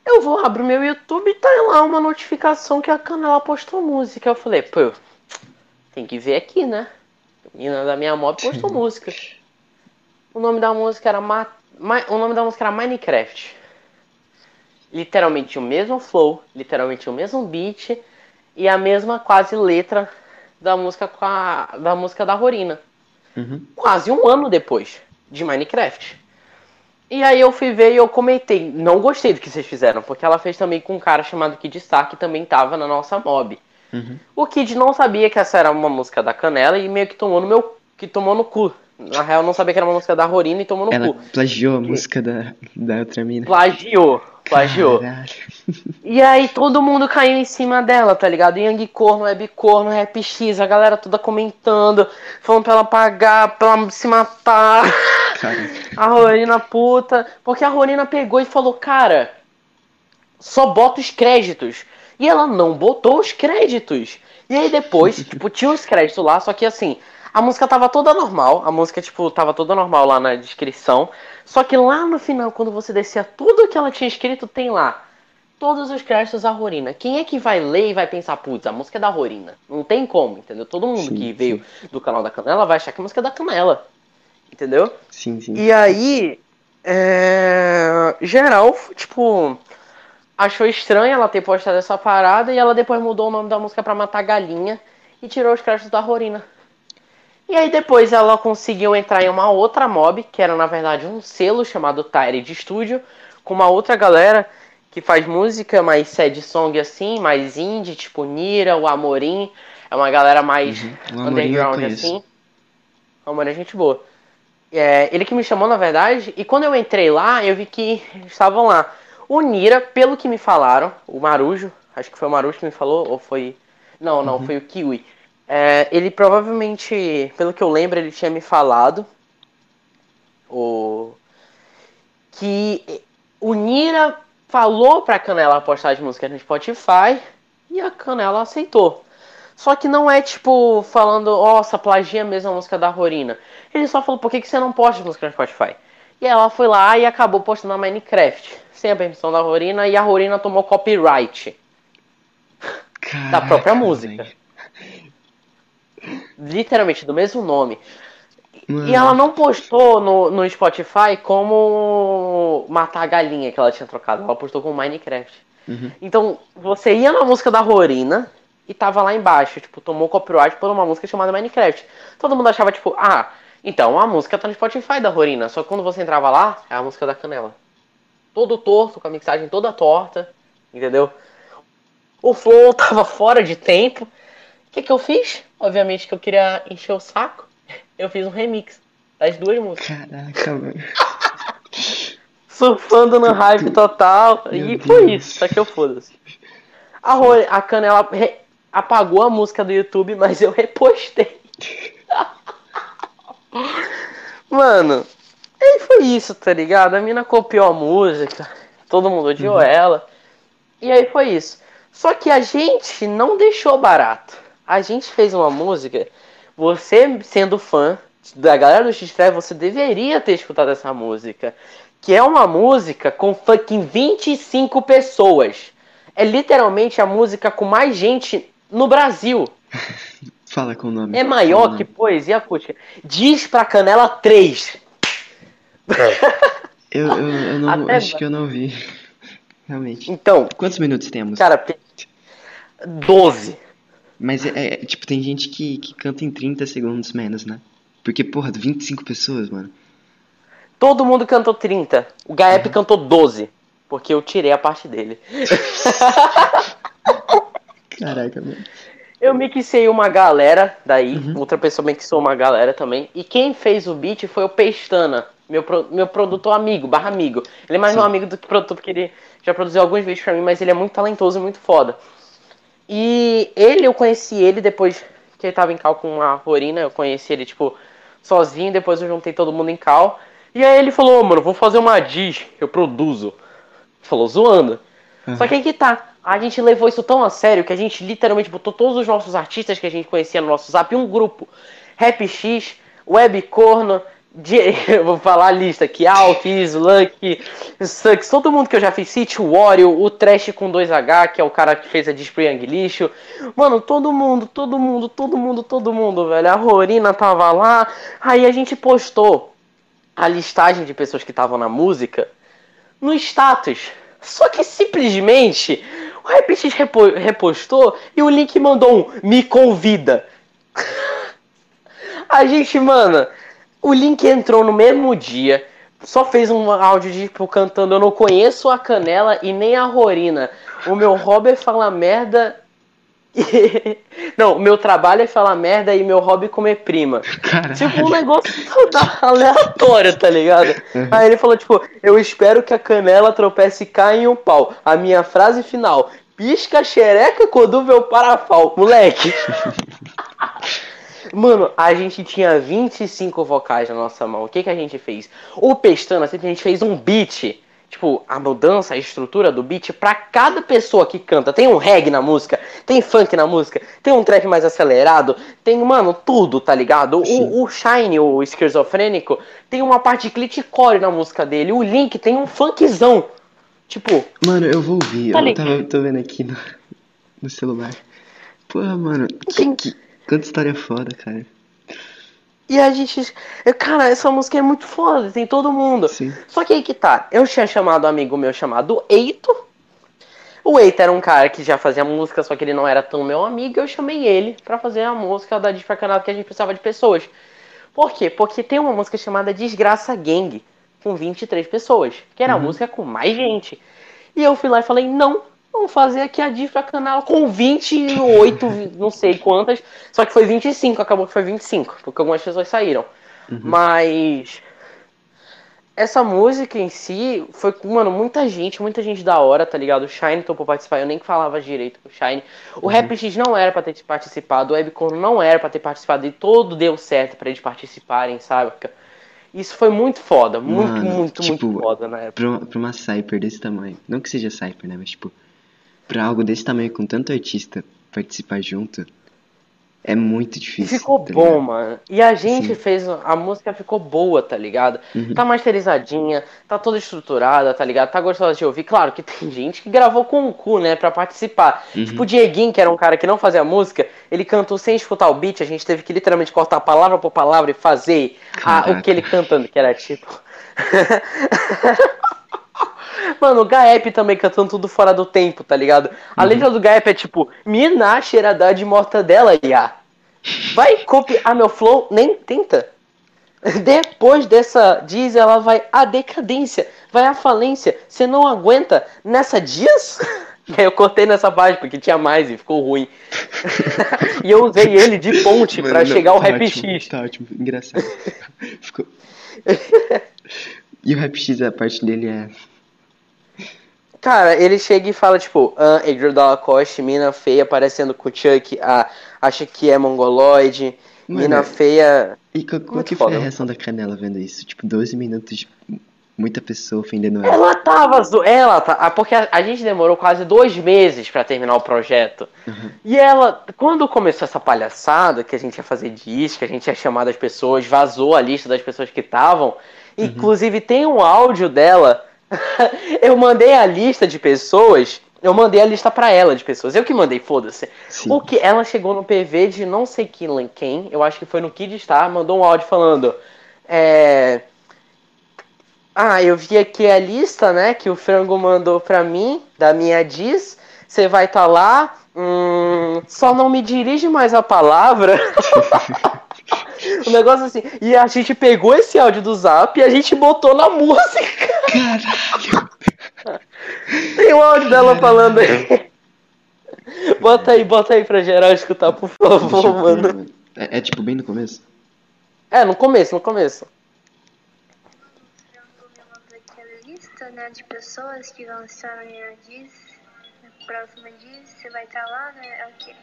Eu vou abrir meu YouTube e tá lá uma notificação que a Canela postou música. Eu falei, pô, tem que ver aqui, né? A menina da minha mob postou música. O nome da música era Ma... Ma- o nome da música era Minecraft. Literalmente o mesmo flow, literalmente o mesmo beat e a mesma quase letra da música a... da música da Rorina Uhum. quase um ano depois de Minecraft. E aí eu fui ver e eu comentei, não gostei do que vocês fizeram, porque ela fez também com um cara chamado Kid Star, que também tava na nossa mob. Uhum. O Kid não sabia que essa era uma música da Canela e meio que tomou no meu que tomou no cu, Na real, não sabia que era uma música da Rorina e tomou no Ela cu. plagiou a música da, da outra mina. Plagiou. Plagiou. Caralho. E aí todo mundo caiu em cima dela, tá ligado? Yang Corno, Web Corno, Rap X, a galera toda comentando, falando pra ela pagar, pra ela se matar. A Rorina puta. Porque a Rorina pegou e falou, cara, só bota os créditos. E ela não botou os créditos. E aí depois, tipo, tinha os créditos lá, só que assim, a música tava toda normal. A música, tipo, tava toda normal lá na descrição. Só que lá no final, quando você descia tudo que ela tinha escrito, tem lá. Todos os créditos da Rorina. Quem é que vai ler e vai pensar, putz, a música é da Rorina? Não tem como, entendeu? Todo mundo Sim, que sim. veio do canal da Canela vai achar que a música é da Canela. Entendeu? sim, sim. E aí, é... geral, tipo, achou estranho ela ter postado essa parada e ela depois mudou o nome da música pra Matar Galinha e tirou os créditos da Rorina. E aí depois ela conseguiu entrar em uma outra mob, que era na verdade um selo chamado Tire de Studio, com uma outra galera que faz música mais sad song assim, mais indie, tipo Nira, o Amorim, é uma galera mais Uhum. Underground assim. O Amorim é gente boa. É, ele que me chamou, na verdade, e quando eu entrei lá, eu vi que estavam lá. O Nira, pelo que me falaram, o Marujo, acho que foi o Marujo que me falou, ou foi. Não, não, foi o Kiwi. É, ele provavelmente, pelo que eu lembro, ele tinha me falado. O... Que o Nira falou pra Canela postar as músicas no Spotify e a Canela aceitou. Só que não é tipo falando, nossa, plagia mesmo a música da Rorina. Ele só falou, por que, que você não posta música no Spotify? E ela foi lá e acabou postando na Minecraft, sem a permissão da Rorina, e a Rorina tomou copyright da própria Caraca, música. Literalmente, do mesmo nome. Mano, E ela não postou no, no Spotify como matar a galinha que ela tinha trocado. Ela postou como Minecraft. Uhum. Então, você ia na música da Rorina e tava lá embaixo, tipo, tomou copyright por uma música chamada Minecraft. Todo mundo achava, tipo, ah, então a música tá no Spotify da Rorina. Só que quando você entrava lá, é a música da Canela. Todo torto, com a mixagem toda torta, entendeu? O flow tava fora de tempo. O que que eu fiz? Obviamente que eu queria encher o saco. Eu fiz um remix das duas músicas. Caraca, mano. surfando no hype total. Meu e foi Deus. isso, só que eu foda-se. A, a Canela apagou a música do YouTube, mas eu repostei. Mano, e foi isso, tá ligado? A mina copiou a música, todo mundo odiou ela. E aí foi isso. Só que a gente não deixou barato. A gente fez uma música, você sendo fã da galera do X-Trap, você deveria ter escutado essa música. Que é uma música com fucking 25 pessoas. É literalmente a música com mais gente no Brasil. Fala com o nome. É maior nome. que poesia acústica. Diz pra Canela 3. Eu, eu, eu não, Até acho que eu não vi. Realmente. Então, Quantos minutos temos? cara, pe- 12. Mas é, é, tipo, tem gente que, que canta em 30 segundos menos, né? Porque, porra, 25 pessoas, mano. Todo mundo cantou 30. O Gaep cantou 12. Porque eu tirei a parte dele. Caraca, mano. Eu mixei uma galera daí, Uhum. outra pessoa mixou uma galera também. E quem fez o beat foi o Pestana, meu, pro- meu produtor amigo, barra amigo. Ele é mais Sim. meu amigo do que produtor, porque ele já produziu alguns vídeos pra mim, mas ele é muito talentoso e muito foda. E ele, eu conheci ele depois que ele tava em cal com a Rorina, eu conheci ele, tipo, sozinho, depois eu juntei todo mundo em cal. E aí ele falou, "Ô, mano, vou fazer uma diz, eu produzo. Falou zoando. Só que aí que tá. A gente levou isso tão a sério que a gente literalmente botou todos os nossos artistas que a gente conhecia no nosso zap em um grupo. Rap X, Web Corno, vou falar a lista aqui, Alk, Slunk, Sucks, todo mundo que eu já fiz, City Warrior, o Trash com 2H, que é o cara que fez a Young Lixo. Mano, todo mundo, todo mundo, todo mundo, todo mundo, velho. A Rorina tava lá. Aí a gente postou a listagem de pessoas que estavam na música no status. Só que simplesmente o repo- repostou e o link mandou um me convida. A gente, mano, o link entrou no mesmo dia. Só fez um áudio de tipo cantando Eu não conheço a Canela e nem a Rorina. O meu hobby é falar merda Não, meu trabalho é falar merda e meu hobby é comer prima. Caralho. Tipo, um negócio aleatório, tá ligado? Uhum. Aí ele falou, tipo, eu espero que a canela tropece e caia em um pau. A minha frase final, pisca xereca quando vê o parafal. Moleque. Mano, a gente tinha 25 vocais na nossa mão. O que, que a gente fez? O Pestana, sempre a gente fez um beat. Tipo, a mudança, a estrutura do beat pra cada pessoa que canta. Tem um reggae na música, tem funk na música, tem um trap mais acelerado, tem, mano, tudo, tá ligado? O, o Shine, o esquizofrênico, tem uma parte de clitcore na música dele. O Link tem um funkzão. Tipo, Mano, eu vou ouvir. Tá eu tava, tô vendo aqui no, no celular. Porra, mano. Que, que, quanta história foda, cara. E a gente. Cara, essa música é muito foda, tem todo mundo. Sim. Só que aí que tá, eu tinha chamado um amigo meu chamado Eito. O Eito era um cara que já fazia música, só que ele não era tão meu amigo, eu chamei ele pra fazer a música da Canal que a gente precisava de pessoas. Por quê? Porque tem uma música chamada Desgraça Gang, com 23 pessoas, que era a Uhum. música com mais gente. E eu fui lá e falei, não, vamos fazer aqui a Dispa Canal com 28, não sei quantas, só que foi 25, acabou que foi 25, porque algumas pessoas saíram. Mas essa música em si foi com, mano, muita gente, muita gente da hora, tá ligado? O Shine topou participar, eu nem falava direito com o Shine. O Rap X não era pra ter participado, o Webcorn não era pra ter participado, e todo deu certo pra eles participarem, sabe? Isso foi muito foda, muito, Mano, muito, tipo, muito foda na época. Pra uma, pra uma Cyper desse tamanho. Não que seja Cyper, né? Mas, tipo, pra algo desse tamanho com tanto artista participar junto, é muito difícil. ficou tá bom, mano. E a gente Sim. fez. A música ficou boa, tá ligado? Uhum. Tá masterizadinha, tá toda estruturada, tá ligado? Tá gostosa de ouvir. Claro que tem gente que gravou com o cu, né, pra participar. Uhum. Tipo o Dieguinho, que era um cara que não fazia música, ele cantou sem escutar o beat, a gente teve que literalmente cortar palavra por palavra e fazer a- o que ele cantando, que era tipo. Mano, o Gaep também cantando tudo fora do tempo, tá ligado? A Uhum. letra do Gaep é tipo, mina cheirada de mortadela, ia. Vai copiar meu flow, nem tenta. Depois dessa diz, ela vai à decadência, vai à falência. Você não aguenta nessa dias? Eu cortei nessa parte porque tinha mais e ficou ruim. e eu usei ele de ponte não, chegar ao tá Rap ótimo, X. Tá ótimo, engraçado. Ficou... E o Rap X, a parte dele é. Cara, ele chega e fala, tipo, ah, Adriel Dalacoste, mina feia, parecendo com o Chuck, ah, acha que é mongoloide, Mano, mina feia. E co- como que foi foda. a reação da Canela vendo isso? Tipo, 12 minutos de muita pessoa ofendendo ela. Ela tava zo... Ela tá. Porque a, a gente demorou quase dois meses pra terminar o projeto. E ela, quando começou essa palhaçada, que a gente ia fazer disco, que a gente ia chamar das pessoas, vazou a lista das pessoas que estavam. Inclusive tem um áudio dela. eu mandei a lista de pessoas. Eu mandei a lista pra ela de pessoas. Eu que mandei, foda-se. O que ela chegou no PV de não sei que- quem, eu acho que foi no Kid Star, mandou um áudio falando. É. Ah, eu vi aqui a lista, né, que o Frango mandou pra mim, da minha diz. Você vai estar lá. Hum, só não me dirige mais a palavra. um negócio assim. E a gente pegou esse áudio do zap e a gente botou na música. Tem um áudio dela falando aí. Bota aí, bota aí pra geral escutar, por eu favor, ver, mano. É, é tipo bem no começo? É, no começo, no começo. Eu lista né, de pessoas que vão estar na minha diz, na próxima diz, você vai estar lá, né? Ok.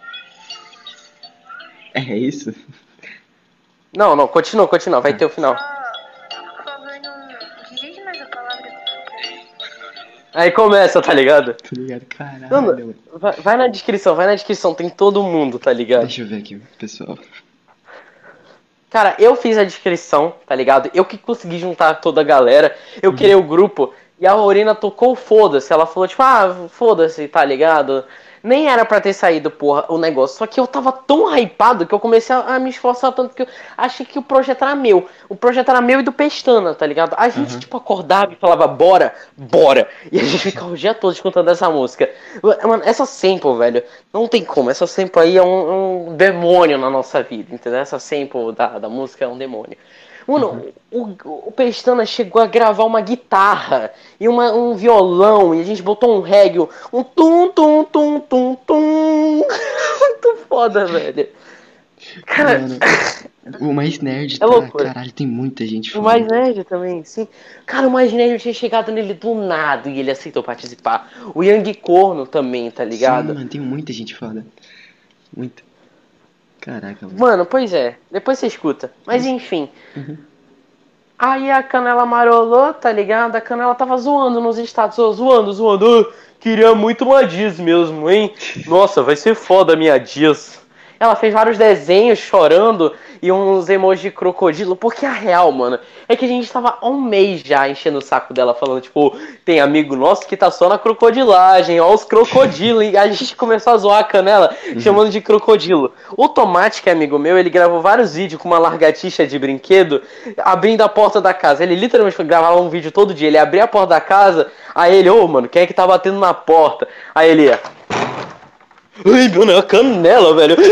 É isso? Não, não, continua, continua, vai ter o final. Só, por favor, não dirige mais a palavra. Aí começa, tá ligado? Tá ligado? Caralho. Não. Vai, vai na descrição, vai na descrição, tem todo mundo, tá ligado? Deixa eu ver aqui, pessoal. Cara, eu fiz a descrição, tá ligado? Eu que consegui juntar toda a galera, eu criei o grupo e a Aurina tocou foda-se. Ela falou, tipo, ah, foda-se, tá ligado? Nem era pra ter saído, porra, o negócio. Só que eu tava tão hypado que eu comecei a, a me esforçar tanto que eu achei que o projeto era meu. O projeto era meu e do Pestana, tá ligado? A gente, Uhum. tipo, acordava e falava, bora, bora. E a gente ficava o dia todo escutando essa música. Mano, essa sample, velho, não tem como. Essa sample aí é um, um demônio na nossa vida, entendeu? Essa sample da, da música é um demônio. Mano, o, o Pestana chegou a gravar uma guitarra e uma, um violão, e a gente botou um reggae, um tum tum tum tum tum. foda, velho. Cara, Mano, o mais nerd, É tá? loucura. Caralho, tem muita gente o foda. mais nerd também, sim. Cara, o mais nerd tinha chegado nele do nada e ele aceitou participar. O Yang Corno também, tá ligado? Sim, mano, tem muita gente foda. Muita. Caraca, mano. Mano, pois é. Depois você escuta. Mas enfim. Aí a Canela marolou, tá ligado? A Canela tava zoando nos status, ô, zoando, zoando. "Ô, queria muito uma Diz mesmo, hein? Nossa, vai ser foda a minha Diz. Ela fez vários desenhos chorando e uns emojis de crocodilo. Porque a real, mano, é que a gente tava há um mês já enchendo o saco dela, falando, tipo, tem amigo nosso que tá só na crocodilagem, ó, os crocodilos. E a gente começou a zoar a canela, chamando de crocodilo. O Tomate, que é amigo meu, ele gravou vários vídeos com uma largatixa de brinquedo, abrindo a porta da casa. Ele literalmente gravar um vídeo todo dia. Ele abria a porta da casa, aí ele, ô, mano, quem é que tá batendo na porta? Aí ele ia. Ai, é a canela, velho.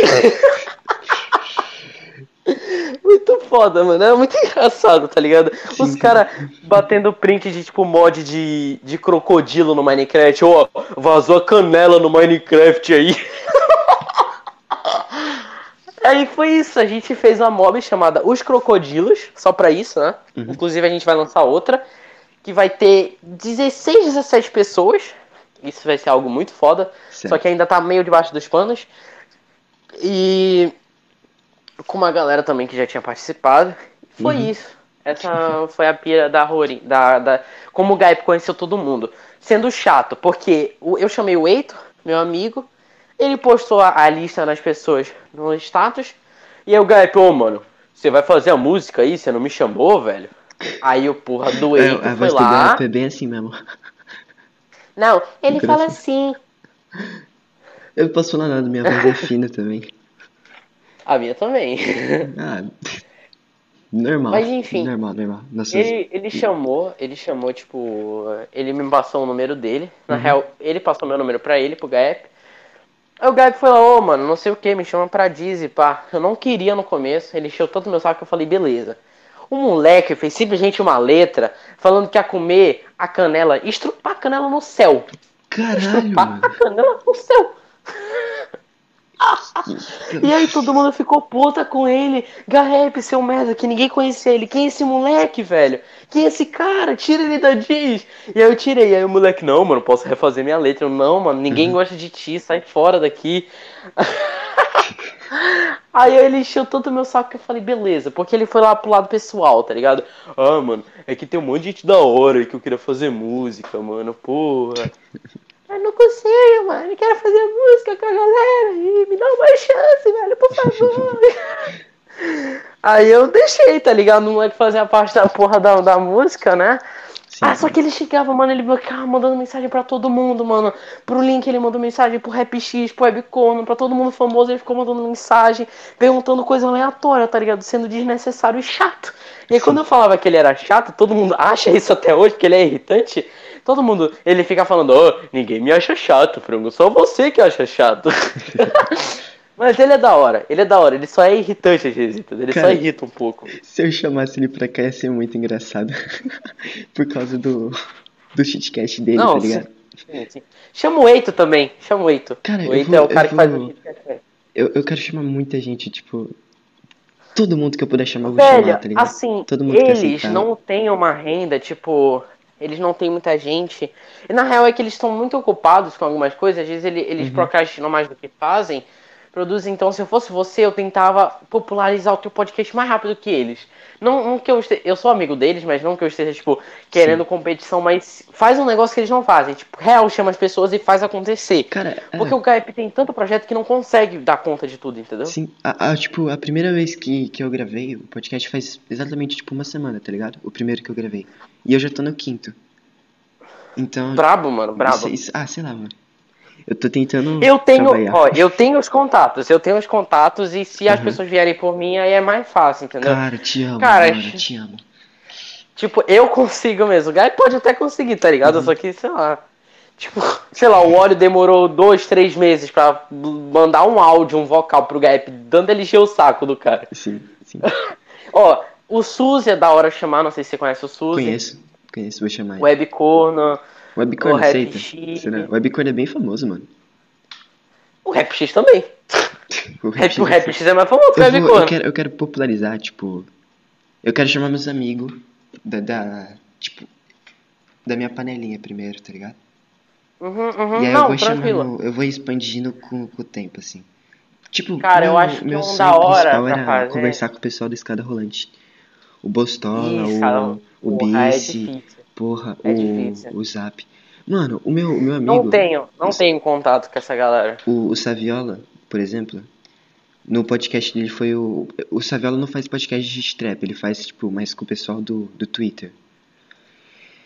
Muito foda, mano. É muito engraçado, tá ligado? Os Sim. caras batendo print de tipo mod de, de crocodilo no Minecraft. Ó, vazou a canela no Minecraft aí. Aí foi isso, a gente fez uma mob chamada Os Crocodilos, só pra isso, né? Uhum. Inclusive a gente vai lançar outra, que vai ter 16, 17 pessoas. Isso vai ser algo muito foda. Só que ainda tá meio debaixo dos panos. E com uma galera também que já tinha participado. Foi Uhum. isso. Essa foi a pira da Rory. Da, da, como o Gaip conheceu todo mundo. Sendo chato, porque eu chamei o Eito, meu amigo. Ele postou a, a lista das pessoas no status. E aí o Gaip, ô mano, você vai fazer a música aí? Você não me chamou, velho? Aí o porra do É, Eito a foi lá. É bem assim mesmo. Não, ele fala assim. Eu não posso falar nada, minha voz é fina também. A minha também. Ah, normal. Mas, enfim. Normal, normal. Nossas... Ele, ele chamou, ele chamou, tipo, ele me passou o número dele. Na Uhum. real, ele passou meu número pra ele, pro Gaep. Aí o Gaep falou, ô mano, não sei o que, me chama pra Dizzy, pá. Eu não queria no começo, ele encheu tanto meu saco que eu falei, beleza. O moleque fez simplesmente uma letra falando que ia comer a canela, estrupar a canela no céu. Caralho, mano. a canela no céu. E aí todo mundo ficou puta com ele. Garrep, seu merda, que ninguém conhecia ele. Quem é esse moleque, velho? Quem é esse cara? Tira ele da Diz. E aí eu tirei. Aí o moleque, não, mano, posso refazer minha letra. Eu, não, mano, ninguém gosta de ti, sai fora daqui. Aí ele encheu tanto meu saco que eu falei, beleza, porque ele foi lá pro lado pessoal, tá ligado? Ah, mano, é que tem um monte de gente da hora que eu queria fazer música, mano, porra. Eu não consigo, mano, eu quero fazer música com a galera aí, me dá uma chance, velho, por favor. aí eu deixei, tá ligado? O moleque fazer a parte da porra da, da música, né? Sim. Ah, só que ele chegava, mano, ele ficava mandando mensagem pra todo mundo, mano. Pro Link ele mandou mensagem, pro Rap X, pro Webcono, pra todo mundo famoso, ele ficou mandando mensagem, perguntando coisa aleatória, tá ligado? Sendo desnecessário e chato. E aí quando eu falava que ele era chato, todo mundo acha isso até hoje, que ele é irritante. Todo mundo, ele fica falando, ô, ninguém me acha chato, frango, só você que acha chato. Mas ele é da hora, ele é da hora, ele só é irritante às vezes, ele só Cara, irrita um pouco. Se eu chamasse ele pra cá ia ser muito engraçado. Por causa do, do shitcast dele, Não, tá ligado? Sim, sim. Chama o Eito também, chama o Eito. Cara, o Eito vou- é o cara eu que faz vou- o podcast. Eu, eu quero chamar muita gente, tipo. Todo mundo que eu puder chamar, eu vou Velho, chamar, tá ligado? assim, Todo mundo eles não têm uma renda, tipo, eles não têm muita gente. E na real é que eles estão muito ocupados com algumas coisas, às vezes ele- Uhum. eles procrastinam mais do que fazem. Produzem, então se eu fosse você, eu tentava popularizar o teu podcast mais rápido que eles. Não, não que eu esteja, eu sou amigo deles, mas não que eu esteja, tipo, querendo competição, mas faz um negócio que eles não fazem. Tipo, real, chama as pessoas e faz acontecer. Cara, é, Porque o Gaip tem tanto projeto que não consegue dar conta de tudo, entendeu? Sim, a, a- tipo, a primeira vez que, que eu gravei o podcast faz exatamente, tipo, uma semana, tá ligado? O primeiro que eu gravei. E eu já tô no quinto. Então. Brabo, mano, brabo. isso- isso- ah, sei lá, mano. Eu tô tentando. Eu tenho, trabalhar. ó, eu tenho os contatos, eu tenho os contatos e se as Uhum. pessoas vierem por mim aí é mais fácil, entendeu? Cara, te amo, Cara, mano, te amo. Tipo, eu consigo mesmo. O Guy pode até conseguir, tá Uhum. ligado? Só que, sei lá. Tipo, sei lá, o óleo demorou dois, três meses pra mandar um áudio, um vocal pro Gap, dando ele encher o saco do cara. Sim, sim. Ó, o Suzy é da hora chamar, não sei se você conhece o Suzy. Conheço, conheço, vou chamar. ele. Webcorno, Webcorn o aceita? X. Será? Webcorn é bem famoso, mano. o Rap X também. O Rap, o X Rap X é mais famoso que o eu, vou, eu, quero, eu quero popularizar, tipo. Eu quero chamar meus amigos da, da. Tipo. Da minha panelinha primeiro, tá ligado? Uhum, uhum. E aí Não, eu vou tranquilo. chamando. Eu vou expandindo com, com o tempo, assim. Tipo, Cara, eu meu- acho que meu um da hora era fazer- conversar com o pessoal da escada rolante. O Bostola, cara, o, o porra, é Bice. Porra, É o, difícil. o Zap. Mano, o meu, o meu amigo. Não tenho, não tenho contato com essa galera. O, o Saviola, por exemplo, no podcast dele foi o. O Saviola não faz podcast de trap, ele faz, tipo, mais com o pessoal do, do Twitter.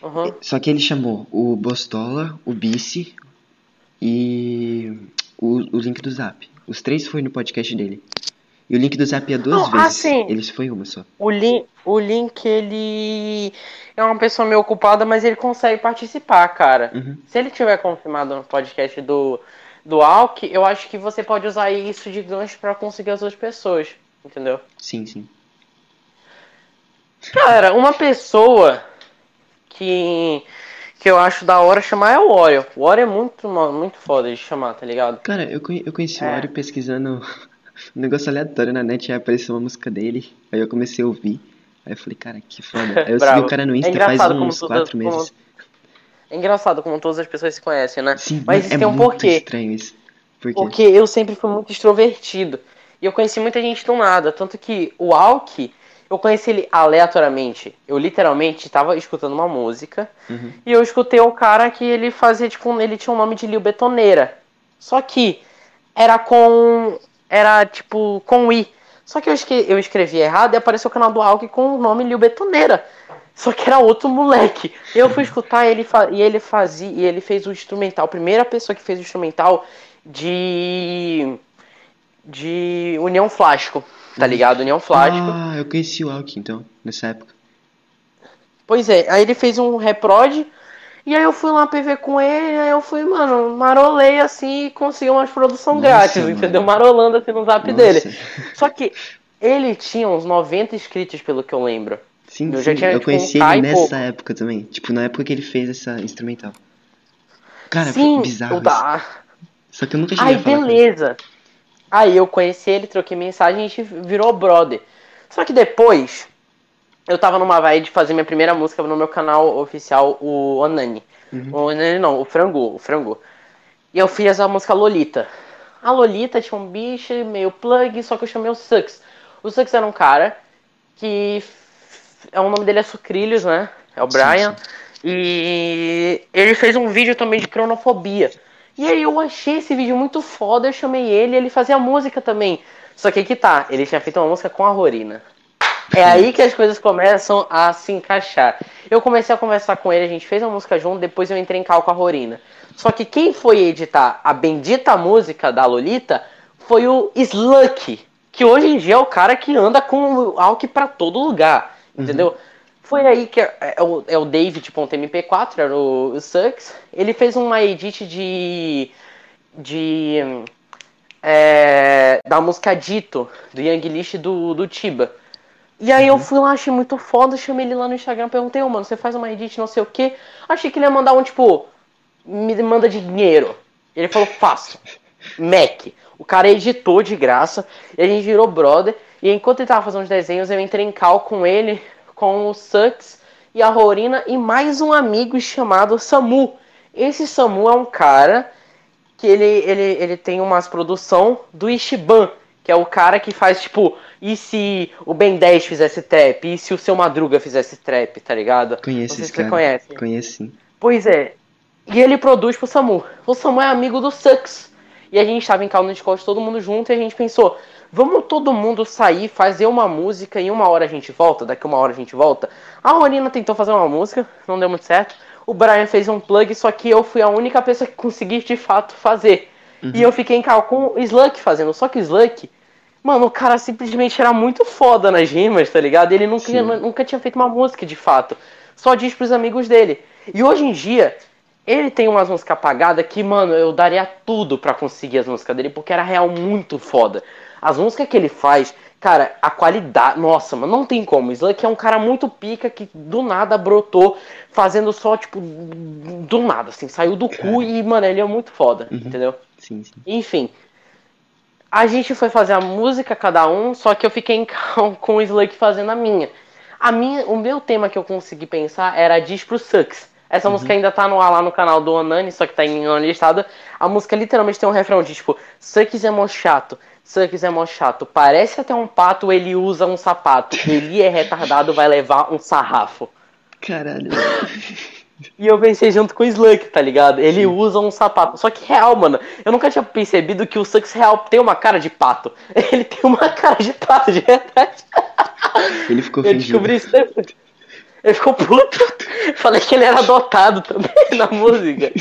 Uhum. Só que ele chamou o Bostola, o Bice e o, o link do Zap. Os três foi no podcast dele. E o link do Zap ia duas Não, ah, vezes. sim. Eles foi uma só. O, Lin, o Link, ele é uma pessoa meio ocupada, mas ele consegue participar, cara. Uhum. Se ele tiver confirmado no podcast do, do Alck, eu acho que você pode usar isso de gancho pra conseguir as outras pessoas, entendeu? Sim, sim. Cara, uma pessoa que, que eu acho da hora chamar é o Oreo. O Oreo é muito, muito foda de chamar, tá ligado? Cara, eu, eu conheci o É. Ori pesquisando um negócio aleatório na net, aí apareceu uma música dele, aí eu comecei a ouvir. Aí eu falei, cara, que foda. Aí eu segui o cara no É Insta faz engraçado como uns quatro como- meses. É engraçado como todas as pessoas se conhecem, né? Sim, Mas é isso tem um porquê. estranho isso. Por? Porque eu sempre fui muito extrovertido. E eu conheci muita gente do nada. Tanto que o Alck, eu conheci ele aleatoriamente. Eu literalmente tava escutando uma música. Uhum. E eu escutei um cara que ele fazia, tipo, um- ele tinha o nome de Lil Betoneira. Só que era com. Era tipo com I. Só que eu, esque- eu escrevi errado e apareceu o canal do Alck com o nome Lil Betoneira. Só que era outro moleque. Eu fui escutar ele e ele fazia. E ele fez o instrumental. Primeira pessoa que fez o instrumental de. De União Flasco. Tá ligado? União Flasco. Ah, eu conheci o Alck então, nessa época. Pois é, aí ele fez um reprod, e aí eu fui lá PV com ele, aí eu fui, mano, marolei assim e consegui umas produção Nossa, grátis, mano. entendeu? Marolando assim no zap Nossa. dele. Só que ele tinha uns 90 inscritos, pelo que eu lembro. Sim, Eu sim, já tinha, eu tipo, conheci um ele nessa pouco. época também. Tipo, na época que ele fez essa instrumental. Cara, Sim, foi bizarro da... Só que eu nunca cheguei Aí, beleza. Aí eu conheci ele, troquei mensagem e a gente virou brother. Só que depois, eu tava numa vibe de fazer minha primeira música no meu canal oficial, o Onani. Uhum. O Onani não, o Frango, o Frango. E eu fiz a música Lolita. A Lolita tinha um bicho meio plug, só que eu chamei o Sux. O Sux era um cara que. É, o nome dele é Sucrilhos, né? É o Sim, Brian. E ele fez um vídeo também de cronofobia. E aí eu achei esse vídeo muito foda, eu chamei ele, ele fazia música também. Só que aí que tá, ele tinha feito uma música com a Rorina. É aí que as coisas começam a se encaixar. Eu comecei a conversar com ele, a gente fez a música junto, depois eu entrei em cal com a Rorina. Só que quem foi editar a bendita música da Lolita foi o Sluck, que hoje em dia é o cara que anda com o Alck pra todo lugar, entendeu? Foi aí que é, é o, é o David.mp4, era o, o Sucks. Ele fez uma edit de. de. é, da música Dito, do Young List do, do Tiba. E aí eu fui lá, achei muito foda, chamei ele lá no Instagram, perguntei, ô mano, você faz uma edit, não sei o que. Achei que ele ia mandar um tipo, me manda dinheiro. Ele falou, faço. Mac. O cara editou de graça, e a gente virou brother. E enquanto ele tava fazendo os desenhos, eu entrei em cal com ele, com o Sucks e a Rorina e mais um amigo chamado Samu. Esse Samu é um cara que ele, ele, ele tem umas produção do Ishiban, que é o cara que faz, tipo, e se o Ben 10 fizesse trap? E se o seu Madruga fizesse trap, tá ligado? Conheço esse cara. conhece. Conheço sim. Pois é. E ele produz pro Samu. O Samu é amigo do Sux. E a gente tava em calma no Discord todo mundo junto e a gente pensou, vamos todo mundo sair, fazer uma música e uma hora a gente volta, daqui uma hora a gente volta. A Rolina tentou fazer uma música, não deu muito certo. O Brian fez um plug, só que eu fui a única pessoa que consegui de fato fazer. E eu fiquei em cal com o Slug fazendo, só que o Slug, mano, o cara simplesmente era muito foda nas rimas, tá ligado? Ele nunca, Sim. nunca tinha feito uma música de fato. Só diz pros amigos dele. E hoje em dia, ele tem umas músicas apagadas que, mano, eu daria tudo pra conseguir as músicas dele, porque era real muito foda. As músicas que ele faz, cara, a qualidade. Nossa, mano, não tem como. Slug é um cara muito pica que do nada brotou, fazendo só, tipo, do nada, assim, saiu do cu e, mano, ele é muito foda, entendeu? Sim, sim. Enfim. a gente foi fazer a música cada um, só que eu fiquei em cal com o Slug fazendo a minha. A minha, o meu tema que eu consegui pensar era Diz pro Sucks. Essa Uhum. música ainda tá no ar lá no canal do Onani, só que tá em listado. A música literalmente tem um refrão de tipo, Sucks é mó chato, Sucks é mó chato. Parece até um pato, ele usa um sapato. Ele é retardado, vai levar um sarrafo. Caralho. E eu pensei junto com o Slug, tá ligado? Ele usa um sapato. Só que real, mano, eu nunca tinha percebido que o Sucks real tem uma cara de pato. Ele tem uma cara de pato, de verdade. Ele ficou Eu descobri isso depois. Ele ficou puto. Falei que ele era adotado também na música.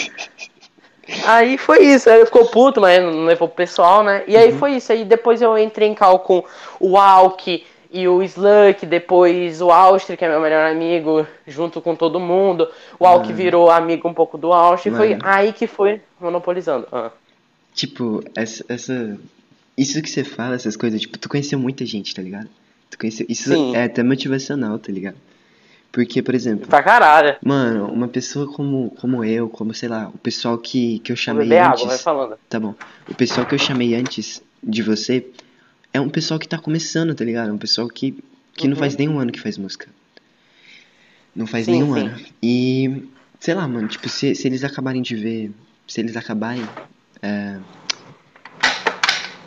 Aí foi isso, aí ele ficou puto, mas não levou pro pessoal, né? E aí foi isso, aí depois eu entrei em cal com o Alck e o Slug, depois o Austri, que é meu melhor amigo, junto com todo mundo. O Alck Mano. virou amigo um pouco do Austri, foi Mano. aí que foi monopolizando. Ah. Tipo, essa, essa. Isso que você fala, essas coisas, tipo, tu conheceu muita gente, tá ligado? Tu conheceu. Isso Sim. é até motivacional, tá ligado? Porque, por exemplo, Pra caralho. mano, uma pessoa como, como eu, como, sei lá, o pessoal que, que eu chamei beber água, antes. vai falando. Tá bom. O pessoal que eu chamei antes de você é um pessoal que tá começando, tá ligado? É um pessoal que, que não Uhum. faz nenhum ano que faz música. Não faz Sim, nenhum sim. ano. E, sei lá, mano, tipo, se, se eles acabarem de ver. Se eles acabarem. é,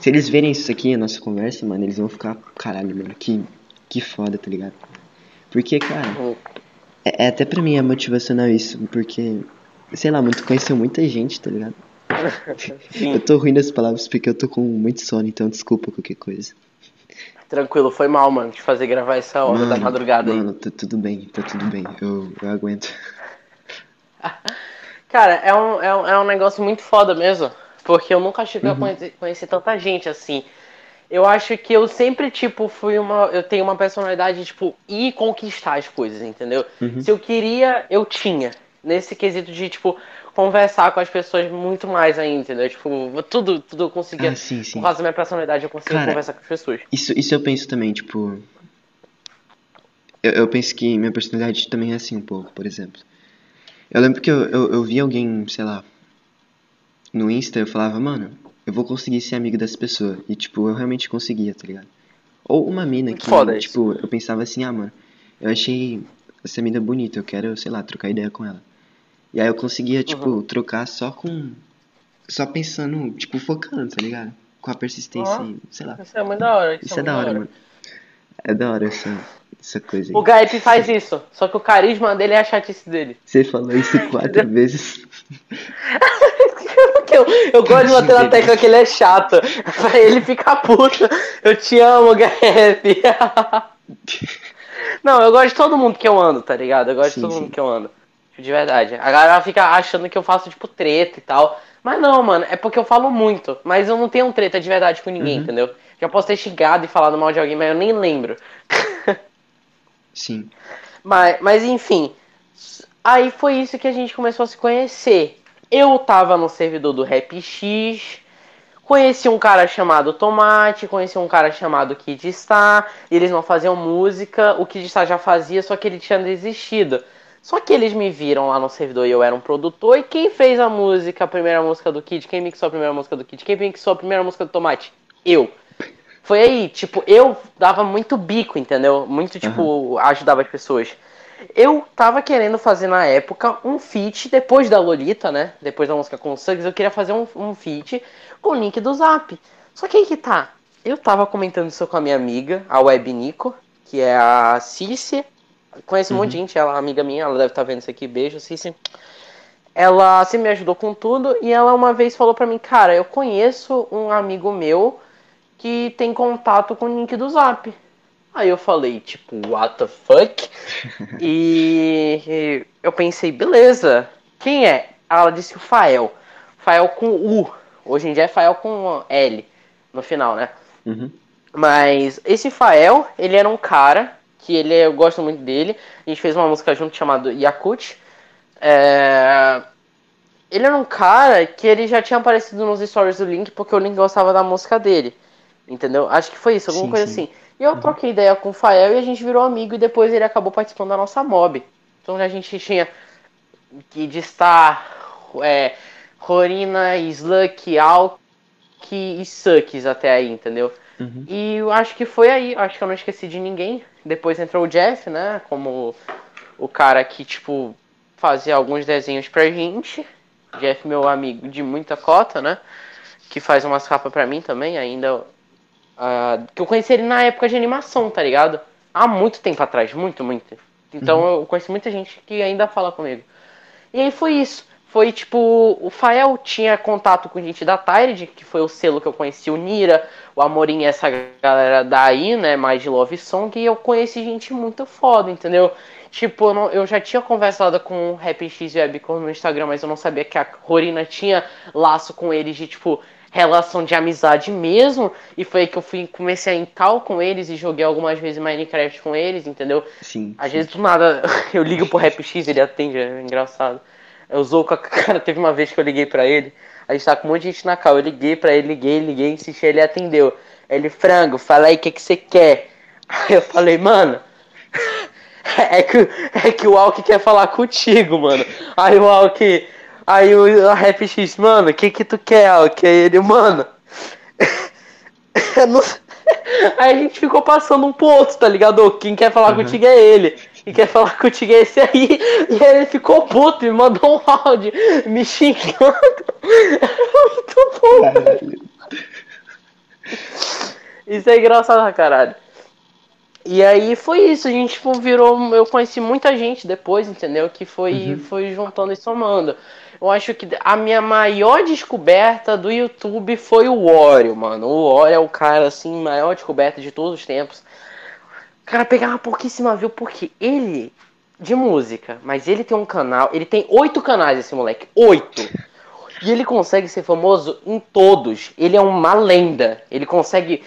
se eles verem isso aqui, a nossa conversa, mano, eles vão ficar. Caralho, mano, que, que foda, tá ligado? Porque, cara. É, é até pra mim é motivacional isso, porque. Sei lá, mano, tu conheceu muita gente, tá ligado? Eu tô ruim das palavras porque eu tô com muito sono, então desculpa qualquer coisa. Tranquilo, foi mal, mano, de fazer gravar essa hora da madrugada aí. mano, tá tudo bem, tá tudo bem. Eu, eu aguento. Cara, é um, é, um, é um negócio muito foda mesmo. Porque eu nunca ia Uhum. conhecer, conhecer tanta gente assim. Eu acho que eu sempre, tipo, fui uma. Eu tenho uma personalidade, de, tipo, ir conquistar as coisas, entendeu? Uhum. Se eu queria, eu tinha. Nesse quesito de, tipo, conversar com as pessoas muito mais ainda, entendeu? Tipo, tudo, tudo eu conseguia. Ah, sim, sim. Por causa da minha personalidade, eu conseguia Cara, conversar com as pessoas. Isso, isso eu penso também, tipo. Eu, eu penso que minha personalidade também é assim um pouco, por exemplo. Eu lembro que eu, eu, eu vi alguém, sei lá, no Insta, eu falava, mano, eu vou conseguir ser amigo dessa pessoa. E, tipo, eu realmente conseguia, tá ligado? Ou uma mina que, foda isso. tipo, eu pensava assim, ah, mano, eu achei essa mina bonita, eu quero, sei lá, trocar ideia com ela. E aí eu conseguia, tipo, Uhum. trocar só com. Só pensando, tipo, focando, tá ligado? Com a persistência, e, sei lá. Isso é muito da hora. Isso é muito da hora, mano. É da hora essa, essa coisa O aí. Gaip faz isso, só que o carisma dele é a chatice dele. Você falou isso quatro vezes. Eu, eu gosto de bater na tecla que ele é chato. Pra ele ficar puto. Eu te amo, Gaep. Não, eu gosto de todo mundo que eu ando, tá ligado? Eu gosto Sim, de todo sim. mundo que eu ando. De verdade. A galera fica achando que eu faço, tipo, treta e tal. Mas não, mano, é porque eu falo muito. Mas eu não tenho treta de verdade com ninguém, Uhum. entendeu? Já posso ter xingado e falado mal de alguém, mas eu nem lembro. Sim. Mas, mas enfim, aí foi isso que a gente começou a se conhecer. Eu tava no servidor do Rap X, conheci um cara chamado Tomate, conheci um cara chamado Kid Star, eles não faziam música, o Kid Star já fazia, só que ele tinha desistido. Só que eles me viram lá no servidor e eu era um produtor, e quem fez a música, a primeira música do Kid? Quem mixou a primeira música do Kid? Quem mixou a primeira música do Tomate? Eu. Foi aí, tipo, eu dava muito bico, entendeu? Muito, tipo, ajudava as pessoas. Eu tava querendo fazer na época um feat, depois da Lolita, né? Depois da música com o Suggs, eu queria fazer um, um feat com o link do Zap. Só que aí que tá. Eu tava comentando isso com a minha amiga, a Web Nico, que é a Cici. Conheço um monte de gente, ela é amiga minha, ela deve estar vendo isso aqui. Beijo, Cici. Ela sempre me ajudou com tudo e ela uma vez falou pra mim, cara, eu conheço um amigo meu que tem contato com o link do Zap. Aí eu falei, tipo, what the fuck? e, e eu pensei, beleza, quem é? Ela disse o Fael. Fael com U. Hoje em dia é Fael com L no final, né? Uhum. Mas esse Fael, ele era um cara que ele eu gosto muito dele. A gente fez uma música junto chamada Yakut. É, Ele era um cara que ele já tinha aparecido nos stories do Link porque o Link gostava da música dele. Entendeu? Acho que foi isso, alguma Sim, coisa sim. assim. E eu troquei ideia com o Fael e a gente virou amigo e depois ele acabou participando da nossa mob. Então a gente tinha que estar é, Rorina, Slug, Alk, e Sucks até aí, entendeu? Uhum. E eu acho que foi aí, acho que eu não esqueci de ninguém. Depois entrou o Jeff, né? Como o cara que, tipo, fazia alguns desenhos pra gente. Jeff, meu amigo de muita cota, né? Que faz umas capas pra mim também, ainda. Uh, que eu conheci ele na época de animação, tá ligado? Há muito tempo atrás, muito, muito. Então Uhum. eu conheci muita gente que ainda fala comigo. E aí foi isso. Foi tipo, o Fael tinha contato com gente da Tyred, que foi o selo que eu conheci, o Nira, o Amorim e essa galera daí, né, mais de Love Song, e eu conheci gente muito foda, entendeu? Tipo, eu, não- eu já tinha conversado com o Rap X Webcom no Instagram, mas eu não sabia que a Rorina tinha laço com eles de, tipo, relação de amizade mesmo, e foi aí que eu fui, comecei a encal com eles e joguei algumas vezes Minecraft com eles, entendeu? Sim. Às sim. vezes do nada eu ligo pro Rap X, ele atende, é engraçado. Eu sou com a cara, teve uma vez que eu liguei pra ele, a gente tá com um monte de gente na cal, eu liguei pra ele, liguei, liguei, insisti, ele atendeu. Ele, frango, fala aí o que, que você quer. Aí eu falei, mano, é que, é que o Alck quer falar contigo, mano. Aí o Alck, aí o Rap X, mano, o que que tu quer, Alck? Aí ele, mano. Aí a gente ficou passando um pro outro, tá ligado? Quem quer falar Uhum. contigo é ele. Quem quer falar contigo é esse aí. E aí ele ficou puto e mandou um áudio me xingando. Muito bom. Caralho. Isso é engraçado pra caralho. E aí foi isso, a gente tipo, virou. Eu conheci muita gente depois, entendeu? Que foi, Uhum. foi juntando e somando. Eu acho que a minha maior descoberta do YouTube foi o Oreo, mano. O Oreo é o cara, assim, maior descoberta de todos os tempos. O cara pegava pouquíssima view, porque ele, de música, mas ele tem um canal, ele tem oito canais, esse moleque. Oito! E ele consegue ser famoso em todos. Ele é uma lenda. Ele consegue.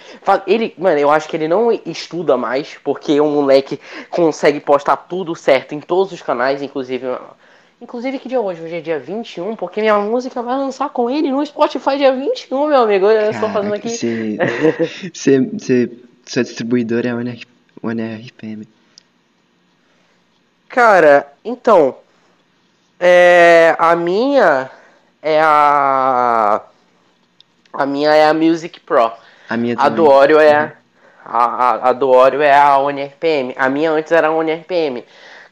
Ele, mano, eu acho que ele não estuda mais, porque um moleque consegue postar tudo certo em todos os canais, inclusive. Inclusive que dia é hoje? Hoje é dia 21, porque minha música vai lançar com ele no Spotify dia 21, meu amigo. Eu estou fazendo Caraca, aqui. você, você, você, sua distribuidora é a ONR, ONRPM. Cara, então. É, a minha é a. A minha é a Music Pro. A minha A do Oreo é. A, a, a do Oreo é a ONRPM. A minha antes era a ONRPM.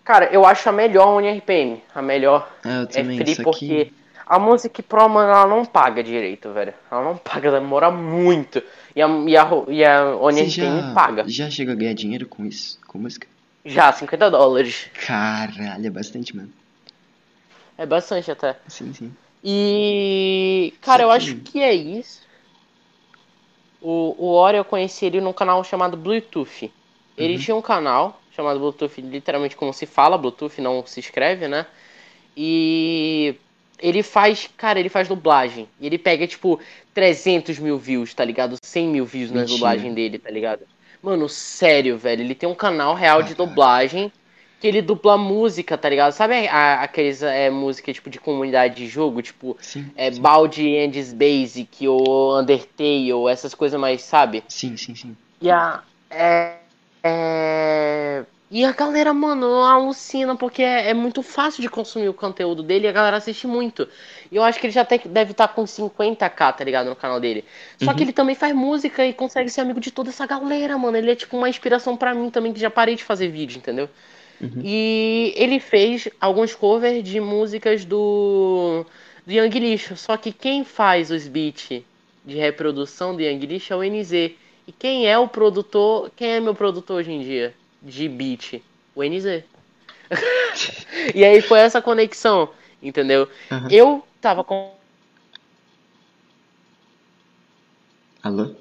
Cara, eu acho a melhor ONRPM. A melhor Ah, eu é também, free só porque que... a Music Pro, mano, ela não paga direito, velho. Ela não paga, demora muito. E a, e a, e a já, paga. já chegou a ganhar dinheiro com isso? Com música? Já, 50 dólares. Caralho, é bastante, mano. É bastante até. Sim, sim. E. Cara, eu Sim. acho que é isso. O, o Oreo eu conheci ele num canal chamado Bluetooth. Ele Uhum. tinha um canal chamado Bluetooth, literalmente como se fala Bluetooth, não se escreve, né? E ele faz, cara, ele faz dublagem. E ele pega, tipo, 300 mil views, tá ligado? 100 mil views na Mentira. dublagem dele, tá ligado? Mano, sério, velho. Ele tem um canal real de Caraca. dublagem que ele dubla música, tá ligado? Sabe a- aqueles é, música, tipo, de comunidade de jogo? Tipo, Sim, é, sim. Baldi Andes Basic ou Undertale, essas coisas mais, sabe? Sim, sim, sim. E a. É. é... E a galera, mano, alucina, porque é, é muito fácil de consumir o conteúdo dele e a galera assiste muito. E eu acho que ele já até deve estar com 50k, tá ligado, no canal dele. Só Uhum. que ele também faz música e consegue ser amigo de toda essa galera, mano. Ele é tipo uma inspiração pra mim também, que já parei de fazer vídeo, entendeu? Uhum. E ele fez alguns covers de músicas do, do Young Lixo. Só que quem faz os beats de reprodução do Young Lixo é o NZ. E quem é o produtor? Quem é meu produtor hoje em dia de beat? O NZ. e aí foi essa conexão, entendeu? Aham. Eu tava com Alô?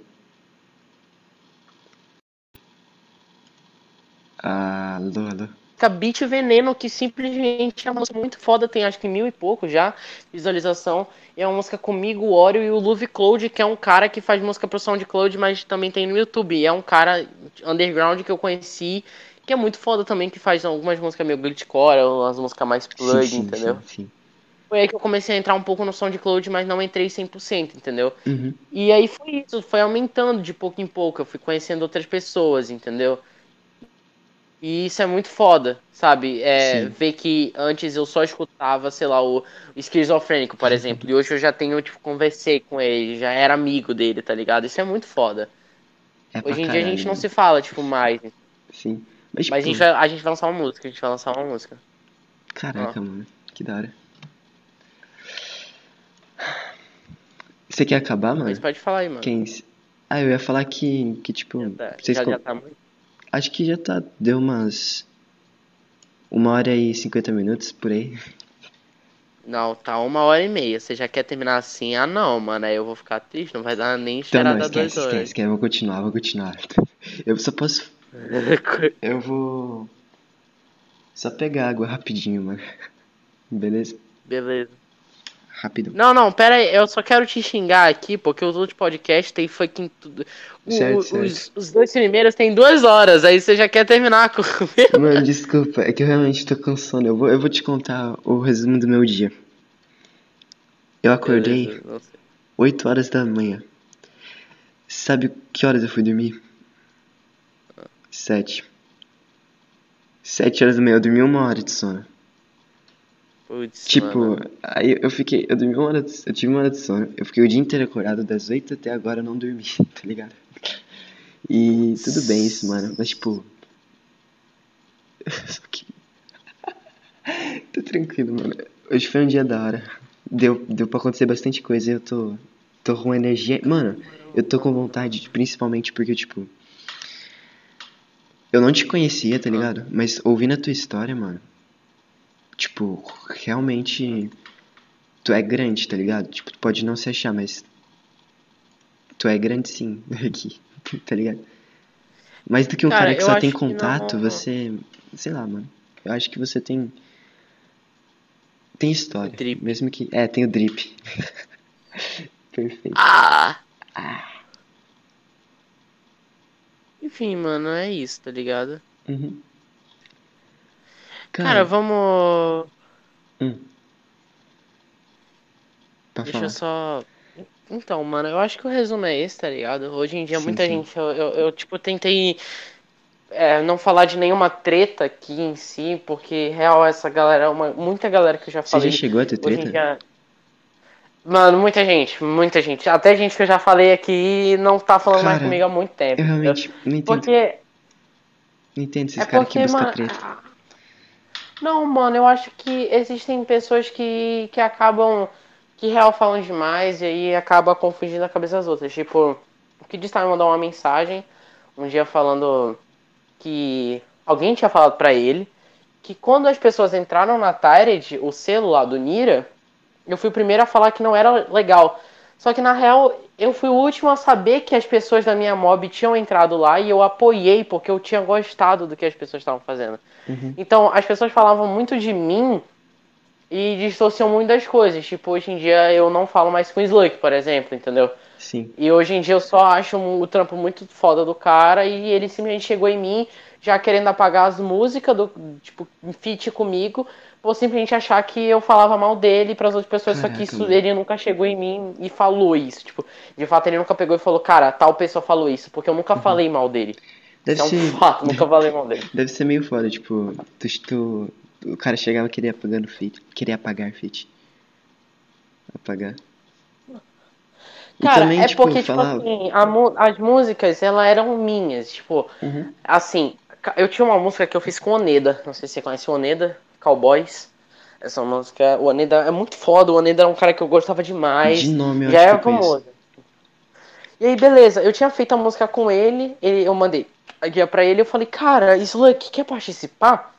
Alô, alô. Beat Veneno, que simplesmente é uma música muito foda, tem acho que mil e pouco já visualização. E é uma música comigo, o Oreo e o Luve Cloud, que é um cara que faz música pro SoundCloud, mas também tem no YouTube. E é um cara underground que eu conheci, que é muito foda também, que faz algumas músicas meio glitchcore, umas músicas mais plug, sim, sim, entendeu? sim. Foi aí que eu comecei a entrar um pouco no SoundCloud, mas não entrei 100%, entendeu? Uhum. E aí foi isso, foi aumentando de pouco em pouco, eu fui conhecendo outras pessoas, entendeu? E isso é muito foda, sabe? É, ver que antes eu só escutava, sei lá, o esquizofrênico, por exemplo. E hoje eu já tenho, tipo, conversei com ele, já era amigo dele, tá ligado? Isso é muito foda. É Hoje em dia a gente não mano. se fala, tipo, mais. Sim. Mas, Mas a tipo, gente, vai, a gente vai lançar uma música, a gente vai lançar uma música. Caraca, mano. Que da hora. Você quer acabar, mano? Mas pode falar aí, mano. Quem... Ah, eu ia falar que, que tipo, Já, tá- vocês já, con- já tá muito. Acho que já tá, deu umas uma hora e 50 minutos por aí. Não, tá uma hora e meia. Você já quer terminar assim? Ah, não, mano. Aí eu vou ficar triste, não vai dar nem Então não, esquece, horas. esquece, esquece, vou continuar, vou continuar. Eu só posso, eu vou só pegar água rapidinho, mano. Beleza? Beleza. Rápido. Não, não, pera aí, eu só quero te xingar aqui, porque os outros podcasts tem fucking tudo. O- Certo. Os, os dois primeiros tem duas horas, aí você já quer terminar com. Mano, desculpa, é que eu realmente tô com sono. Eu vou, eu vou te contar o resumo do meu dia. Eu acordei Beleza, não sei. 8 horas da manhã. Sabe que horas eu fui dormir? 7. 7 horas da manhã, eu dormi uma hora de sono. Putz, Tipo, mano. aí eu fiquei, eu dormi uma hora, eu tive uma hora de sono. Eu fiquei o dia inteiro acordado, das 8 até agora eu não dormi, tá ligado? E tudo bem isso, mano, mas tipo. Só que. tô tranquilo, mano. Hoje foi um dia da hora. Deu, deu pra acontecer bastante coisa e eu tô. tô com energia. Mano, eu tô com vontade, principalmente porque, tipo. Eu não te conhecia, tá ligado? Mas ouvindo a tua história, mano. Tipo, realmente. Tu é grande, tá ligado? Tipo, tu pode não se achar, mas. Tu é grande sim, aqui, tá ligado? Mais do que um Cara, cara, que só tem contato, não- você. Sei lá, mano. Eu acho que você tem. Tem história. Drip. Mesmo que. É, tem o drip. Perfeito. Ah! Enfim, mano, é isso, tá ligado? Uhum. Cara, Cara, vamos. pra Deixa falar. eu só. Então, mano, eu acho que o resumo é esse, tá ligado? Hoje em dia, Sim, muita sim. gente. Eu, eu, eu, tipo, tentei é, não falar de nenhuma treta aqui em si, porque, real, essa galera, uma, muita galera que eu já Você falei. já chegou a ter treta? dia. Mano, muita gente, muita gente. Até gente que eu já falei aqui e não tá falando mais Cara, comigo há muito tempo. Eu realmente não entendo, Porque. não entendo esses É caras que buscam treta. Não, mano, eu acho que existem pessoas que, que acabam. que real falam demais e aí acaba confundindo a cabeça das outras. Tipo, o que disse me mandou uma mensagem um dia falando que alguém tinha falado pra ele que quando as pessoas entraram na Tyrant, o lá do Nira, eu fui o primeiro a falar que não era legal. Só que na real, eu fui o último a saber que as pessoas da minha mob tinham entrado lá e eu apoiei porque eu tinha gostado do que as pessoas estavam fazendo. Uhum. Então, as pessoas falavam muito de mim e distorciam muito das coisas. Tipo, hoje em dia eu não falo mais com o Slug, por exemplo, entendeu? Sim. E hoje em dia eu só acho o trampo muito foda do cara e ele simplesmente chegou em mim já querendo apagar as músicas do tipo feat comigo, por simplesmente achar que eu falava mal dele para as outras pessoas, só que Caraca, isso ele nunca chegou em mim e falou isso, tipo, de fato ele nunca pegou e falou, cara, tal pessoa falou isso, porque eu nunca falei mal dele. Uhum. Deve é um ser, fato, nunca falei mal dele. deve ser meio foda, tipo, tu, tu, o cara chegava e queria apagando feat, queria apagar feat. Apagar. Cara, também, é tipo, porque, falar- tipo assim, a as músicas, elas eram minhas, tipo, Uhum. assim, eu tinha uma música que eu fiz com o Oneda, não sei se você conhece o Oneda, Cowboys, essa música, o Oneda é muito foda, o Oneda era um cara que eu gostava demais, De nome eu já era famoso. E aí, beleza, eu tinha feito a música com ele, ele eu mandei a guia pra ele, eu falei, cara, Slug, quer participar?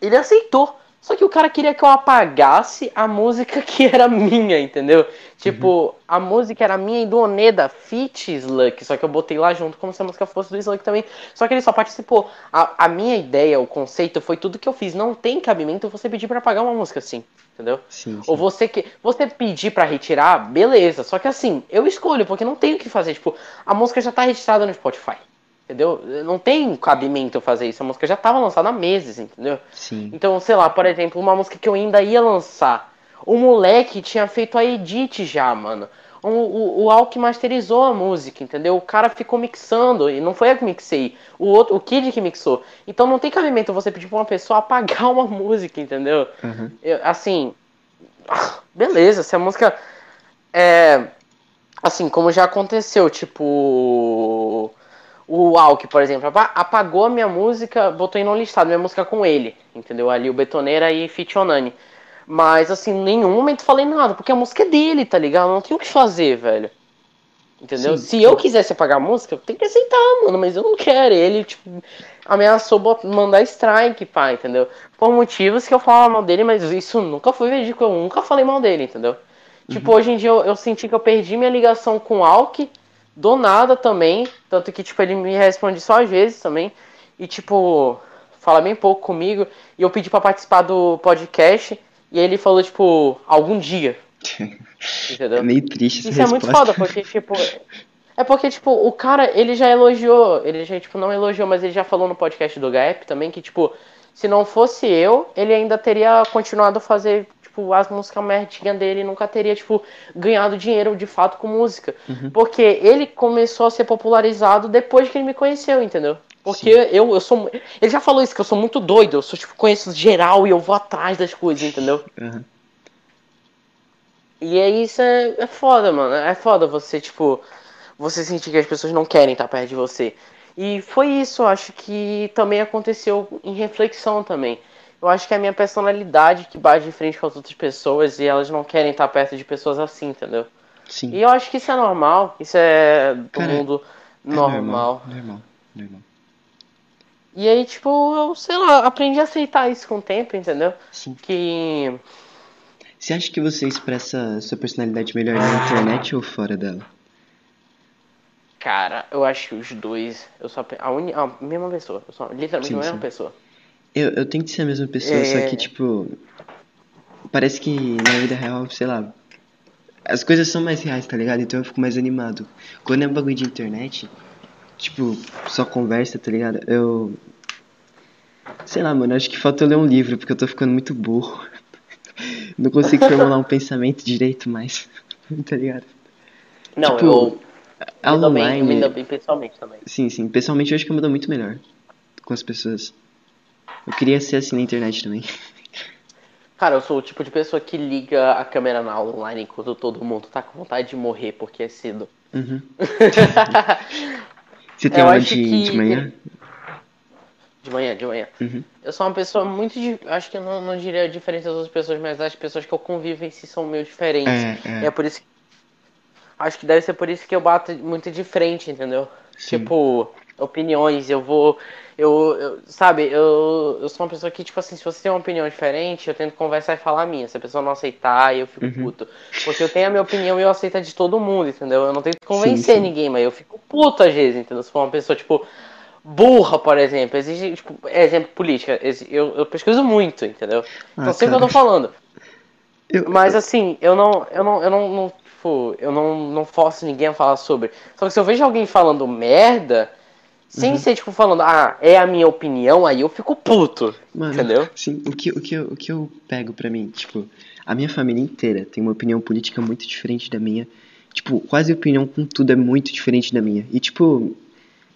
Ele aceitou. Só que o cara queria que eu apagasse a música que era minha, entendeu? Tipo, a música era minha e do Oneda, Fit Slug. Só que eu botei lá junto como se a música fosse do Slug também. Só que ele só participou. A, a minha ideia, o conceito, foi tudo que eu fiz. Não tem cabimento você pedir pra apagar uma música assim, entendeu? Sim, sim. Ou você que você pedir pra retirar, beleza. Só que assim, eu escolho, porque não tem o que fazer. Tipo, a música já tá registrada no Spotify. Entendeu? Não tem cabimento fazer isso. A música já tava lançada há meses, entendeu? Sim. Então, sei lá, por exemplo, uma música que eu ainda ia lançar. O moleque tinha feito a edit já, mano. o, o, o Al que masterizou a música, entendeu? O cara ficou mixando, e não foi eu que mixei, o outro, o Kid que mixou. Então não tem cabimento você pedir pra uma pessoa apagar uma música, entendeu? Aham. Eu- assim, beleza, se a música é assim, como já aconteceu, tipo o Alck, por exemplo, apa- apagou a minha música, botou em não listado minha música com ele, entendeu? Ali o Betoneira e Fit Onani. Mas assim, em nenhum momento falei nada, porque a música é dele, tá ligado? Não tem o que fazer, velho. Entendeu? Sim. Se eu quisesse apagar a música, eu tenho que aceitar, mano, mas eu não quero. Ele, tipo, ameaçou mandar strike, pá, entendeu? Por motivos que eu falava mal dele, mas isso nunca foi verídico, eu nunca falei mal dele, entendeu? Tipo, hoje em dia eu, eu senti que eu perdi minha ligação com o Alck, do nada também, tanto que, tipo, ele me responde só às vezes também, e, tipo, fala bem pouco comigo, e eu pedi pra participar do podcast, e ele falou, tipo, algum dia, entendeu? É meio triste essa Isso é muito resposta. foda, porque, tipo. É porque, tipo, o cara, ele já elogiou. Ele já, tipo, não elogiou, mas ele já falou no podcast do Gap também que, tipo, se não fosse eu, ele ainda teria continuado a fazer, tipo, as músicas merdinha dele nunca teria, tipo, ganhado dinheiro de fato com música. Uhum. Porque ele começou a ser popularizado depois que ele me conheceu, entendeu? Porque eu, eu sou. Ele já falou isso, que eu sou muito doido, eu sou, tipo, conheço geral e eu vou atrás das coisas, entendeu? Aham. E aí isso é, é foda, mano. É foda você, tipo, você sentir que as pessoas não querem estar perto de você. E foi isso, acho que também aconteceu em reflexão também. Eu acho que é a minha personalidade que bate de frente com as outras pessoas e elas não querem estar perto de pessoas assim, entendeu? Sim. E eu acho que isso é normal, isso é do Cara, mundo É normal. Normal, normal. E aí, tipo, eu, sei lá, aprendi a aceitar isso com o tempo, entendeu? Sim. Que Você acha que você expressa sua personalidade melhor na internet ou fora dela? Cara, eu acho que os dois. Eu sou a, uni, a mesma pessoa. Eu sou literalmente Sim, a mesma sim. pessoa. Eu, eu tento ser a mesma pessoa, só É. que, tipo. Parece que na vida real, sei lá. As coisas são mais reais, tá ligado? Então eu fico mais animado. Quando é um bagulho de internet, tipo, só conversa, tá ligado? Eu. Sei lá, mano, acho que falta eu ler um livro, porque eu tô ficando muito burro. Não consigo formular um pensamento direito mais, tá ligado? Não, Tipo, eu. Me dou bem, eu me Online. dou bem pessoalmente também. Sim, sim. Pessoalmente eu acho que eu me dou muito melhor com as pessoas. Eu queria ser assim na internet também. Cara, eu sou o tipo de pessoa que liga a câmera na aula online enquanto todo mundo tá com vontade de morrer porque é cedo. Uhum. Você tem Eu aula de, que- de manhã? De manhã, de manhã. Uhum. Eu sou uma pessoa muito. Acho que eu não, não diria diferente das outras pessoas, mas as pessoas que eu convivo em si são meio diferentes. É, E é. é por isso que. Acho que deve ser por isso que eu bato muito de frente, entendeu? Sim. Tipo, opiniões, eu vou. Eu, eu- sabe, eu, eu sou uma pessoa que, tipo assim, se você tem uma opinião diferente, eu tento conversar e falar a minha. Se a pessoa não aceitar, eu fico Uhum. puto. Porque eu tenho a minha opinião e eu aceito a de todo mundo, entendeu? Eu não tento convencer sim. ninguém, mas eu fico puto às vezes, entendeu? Se for uma pessoa, tipo, burra, por exemplo. Existe, tipo, exemplo política. Eu, eu pesquiso muito, entendeu? Ah, Então sei o que eu tô falando. Eu- Mas assim, eu não, eu não, eu não, não, tipo, eu não, não forço ninguém a falar sobre. Só que se eu vejo alguém falando merda, sem Uhum. ser tipo falando, ah, é a minha opinião, aí eu fico puto. Mano, entendeu? Sim, o que, o, que eu, o que eu pego pra mim, tipo, a minha família inteira tem uma opinião política muito diferente da minha. Tipo, quase a opinião com tudo é muito diferente da minha. E tipo,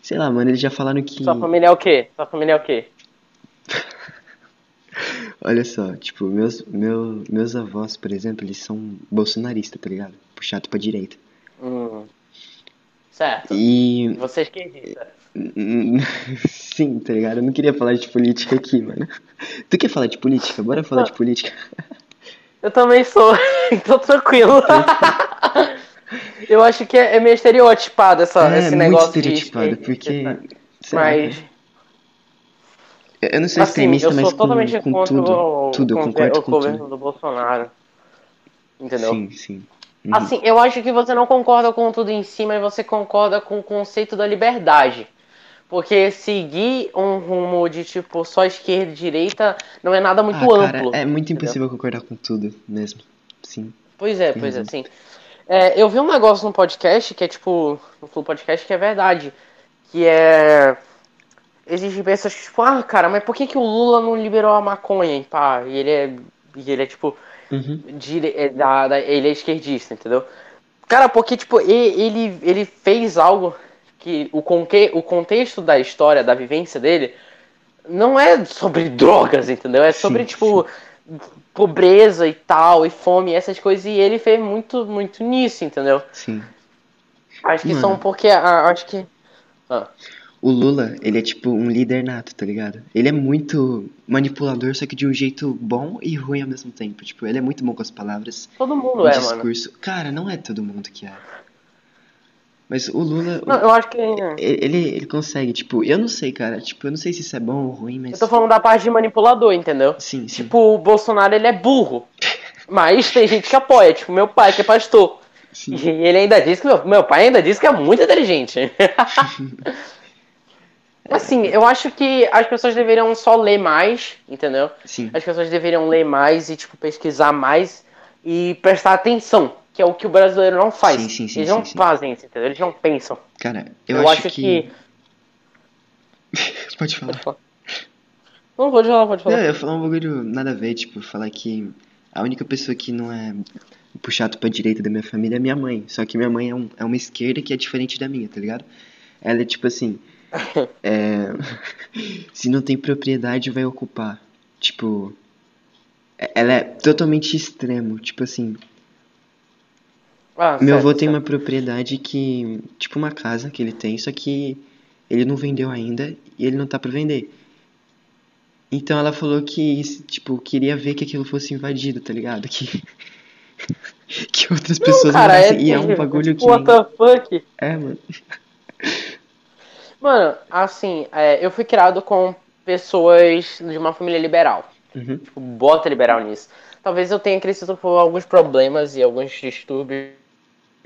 sei lá, mano, eles já falaram que. Sua família é o quê? Sua família é o quê? Olha só, tipo, meus, meu, meus avós, por exemplo, eles são bolsonaristas, tá ligado? Puxado pra direita. Hum. Certo. E. Você esquerdista. Sim, tá ligado? Eu não queria falar de política aqui, mano. Tu quer falar de política? Bora falar de política. Eu também sou, então tranquilo. eu acho que é, é meio estereotipado essa, é, esse muito negócio de estereotipado, esquerdista, porque. lá, Mas, eu não sou assim, extremista, eu mas sou com, totalmente com contra tudo. o, Tudo, eu concordo o com governo tudo. do Bolsonaro. Entendeu? Sim, sim. Uhum. Assim, eu acho que você não concorda com tudo em si, mas você concorda com o conceito da liberdade. Porque seguir um rumo de tipo só esquerda e direita não é nada muito ah, cara, amplo. é muito entendeu? impossível concordar com tudo mesmo. Sim. Pois é, pois é, Uhum. sim. É, eu vi um negócio no podcast que é tipo, no Flow Podcast que é verdade. Que é. Existem pessoas que, tipo, ah, cara, mas por que, que o Lula não liberou a maconha? E pá, e ele é. E ele é tipo. Uhum. dire- é da, da- ele é esquerdista, entendeu? Cara, porque, tipo, ele, ele fez algo que o, conque, o contexto da história, da vivência dele, não é sobre drogas, entendeu? É sobre, Sim, tipo, pobreza e tal, e fome, essas coisas, e ele fez muito, muito nisso, entendeu? Sim. Acho que Mano. são porque. ah, Acho que. Ah, O Lula, ele é tipo um líder nato, tá ligado? Ele é muito manipulador, só que de um jeito bom e ruim ao mesmo tempo. Tipo, ele é muito bom com as palavras, todo mundo é, mano. discurso. Cara, não é todo mundo que é. Mas o Lula, o- Não, eu acho que. ele, ele consegue, tipo, eu não sei, cara. Tipo, eu não sei se isso é bom ou ruim, mas. Eu tô falando da parte de manipulador, entendeu? Sim, sim. Tipo, o Bolsonaro ele é burro. Mas tem gente que apoia, tipo, meu pai que é pastor. sim. E ele ainda diz que meu, meu pai ainda diz que é muito inteligente. assim, eu acho que as pessoas deveriam só ler mais, entendeu? Sim. As pessoas deveriam ler mais e, tipo, pesquisar mais e prestar atenção, que é o que o brasileiro não faz. Sim, sim, sim, Eles não fazem isso, entendeu? Eles não pensam. Cara, eu, Eu, acho, acho que. Pode falar. Pode falar. Não, pode falar, pode Não, falar. eu ia falar um bagulho nada a ver, tipo, falar que a única pessoa que não é puxado pra direita da minha família é minha mãe. Só que minha mãe é, um- é uma esquerda que é diferente da minha, tá ligado? Ela é tipo assim. é, se não tem propriedade, vai ocupar. Tipo. é- Ela é totalmente extremo. Tipo assim, Ah, meu avô tem uma propriedade que. Tipo uma casa que ele tem, só que ele não vendeu ainda e ele não tá pra vender. Então ela falou que, tipo, queria ver que aquilo fosse invadido, tá ligado? Que. que outras Não, pessoas cara, é. E é um terrível, bagulho tipo, que. what the fuck? É, mano. Mano, assim, é, eu fui criado com pessoas de uma família liberal. Uhum. Tipo, bota liberal nisso. Talvez eu tenha crescido por alguns problemas e alguns distúrbios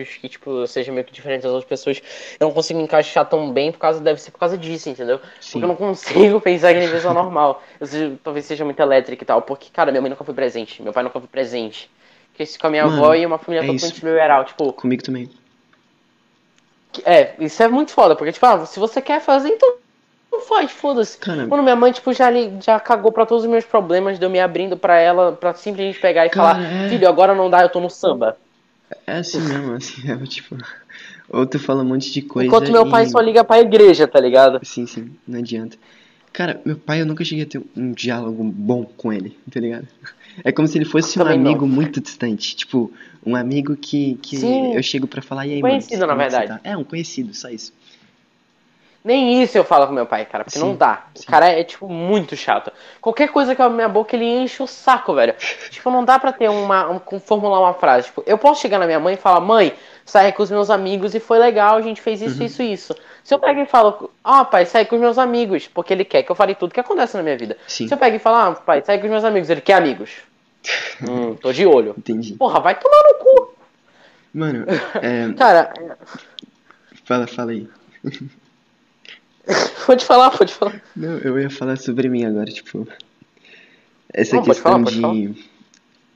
que, tipo, sejam meio que diferentes das outras pessoas. Eu não consigo me encaixar tão bem por causa, deve ser por causa disso, entendeu? Sim. Porque eu não consigo pensar em pessoa normal. Eu seja- talvez seja muito elétrica e tal. Porque, cara, minha mãe nunca foi presente. Meu pai nunca foi presente. Cresci com a minha Mano, avó e uma família é totalmente isso. liberal. Tipo, Comigo também. é, isso é muito foda, porque, tipo, ah, se você quer fazer, então não faz, foda-se. Quando minha mãe, tipo, já, já cagou pra todos os meus problemas, de eu me abrindo pra ela, pra simplesmente pegar e Cara, falar, é. filho, agora não dá, eu tô no samba. É assim mesmo, assim, é tipo. Ou tu fala um monte de coisa. Enquanto meu pai e- só liga pra igreja, tá ligado? Sim, sim, não adianta. Cara, meu pai, eu nunca cheguei a ter um diálogo bom com ele, tá ligado? É como se ele fosse um Também não. amigo muito distante. Tipo, um amigo que, que Sim. eu chego pra falar, e aí, Conhecido, mano, na como é verdade. tá? É, um conhecido, só isso. Nem isso eu falo com meu pai, cara, porque Sim, não dá. sim. O cara é, tipo, muito chato. Qualquer coisa que abra minha boca, ele enche o saco, velho. tipo, não dá pra ter uma. Um, formular uma frase. Tipo, eu posso chegar na minha mãe e falar, mãe, saí com os meus amigos e foi legal, a gente fez Uhum. isso, isso, isso. Se eu pego e falo, ah, pai, saí com os meus amigos, porque ele quer que eu fale tudo que acontece na minha vida. Sim, Se eu pego e falo, ah, pai, saí com os meus amigos, ele quer amigos. hum, tô de olho. entendi. Porra, vai tomar no cu. Mano, é, Cara, fala, fala aí. pode falar, pode falar. Não, eu ia falar sobre mim agora, tipo. Essa Não, questão falar, de,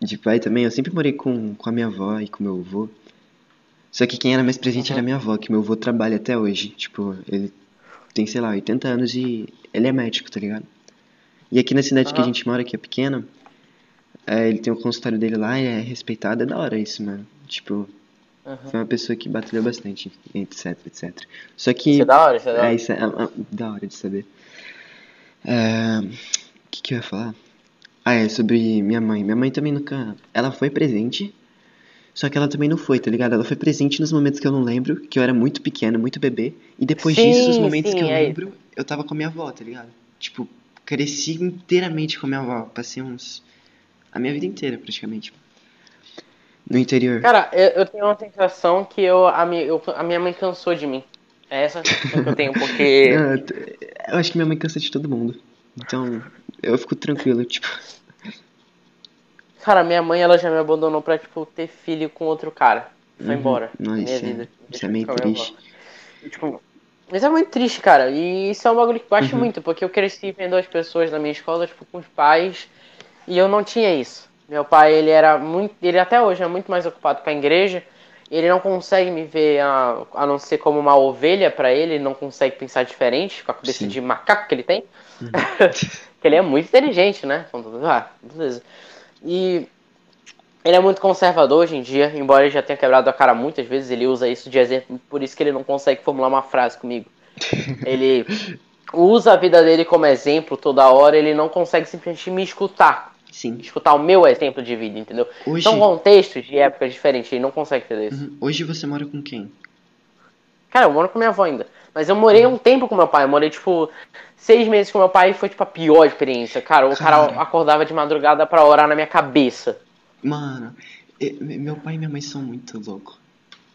de pai também, eu sempre morei com, com a minha avó e com meu avô. Só que quem era mais presente Uhum. era minha avó, que meu avô trabalha até hoje. Tipo, ele tem, sei lá, 80 anos e ele é médico, tá ligado? E aqui na cidade que a gente mora, que é pequena, é, ele tem o consultório dele lá e é respeitado, é da hora isso, mano. Tipo, Uhum. foi uma pessoa que batalhou bastante, etc, etc. Só que. Isso é da hora, isso é da hora. É, isso é, é, é da hora de saber. É, O que, que eu ia falar? Ah, é sobre minha mãe. Minha mãe também nunca. Ela foi presente, só que ela também não foi, tá ligado? Ela foi presente nos momentos que eu não lembro, que eu era muito pequeno, muito bebê. E depois disso, os Sim, momentos sim, que eu é lembro, eu tava com a minha avó, tá ligado? Tipo, cresci inteiramente com a minha avó. Passei uns. A minha vida inteira, praticamente. No interior. Cara, eu, eu tenho uma sensação que eu a, minha, eu- a minha mãe cansou de mim. É essa que eu tenho, porque. Não, eu eu acho que minha mãe cansa de todo mundo. Então, eu fico tranquilo, tipo. Cara, minha mãe ela já me abandonou pra, tipo, ter filho com outro cara. Foi Uhum. embora. Não, da isso minha é- vida. isso é meio minha triste. E, tipo, mas é muito triste, cara. E isso é um bagulho que bate Uhum. muito, porque eu cresci vendo as pessoas na minha escola, tipo, com os pais, e eu não tinha isso. Meu pai, ele era muito. Ele até hoje é muito mais ocupado com a igreja. Ele não consegue me ver a, a não ser como uma ovelha pra ele, ele não consegue pensar diferente com a cabeça Sim. de macaco que ele tem. que ele é muito inteligente, né? Ah, beleza. E Ele é muito conservador hoje em dia, embora ele já tenha quebrado a cara muitas vezes, ele usa isso de exemplo, por isso que ele não consegue formular uma frase comigo. Ele usa a vida dele como exemplo toda hora, ele não consegue simplesmente me escutar. Sim. Escutar o meu exemplo de vida, entendeu? Hoje, São contextos de épocas diferentes, ele não consegue entender isso. Uhum. Hoje você mora com quem? Cara, eu moro com minha avó ainda. Mas eu morei um tempo com meu pai. Eu morei, tipo, seis meses com meu pai e foi, tipo, a pior experiência. Cara, o cara, Cara. acordava de madrugada pra orar na minha cabeça. Mano, me- meu pai e minha mãe são muito loucos.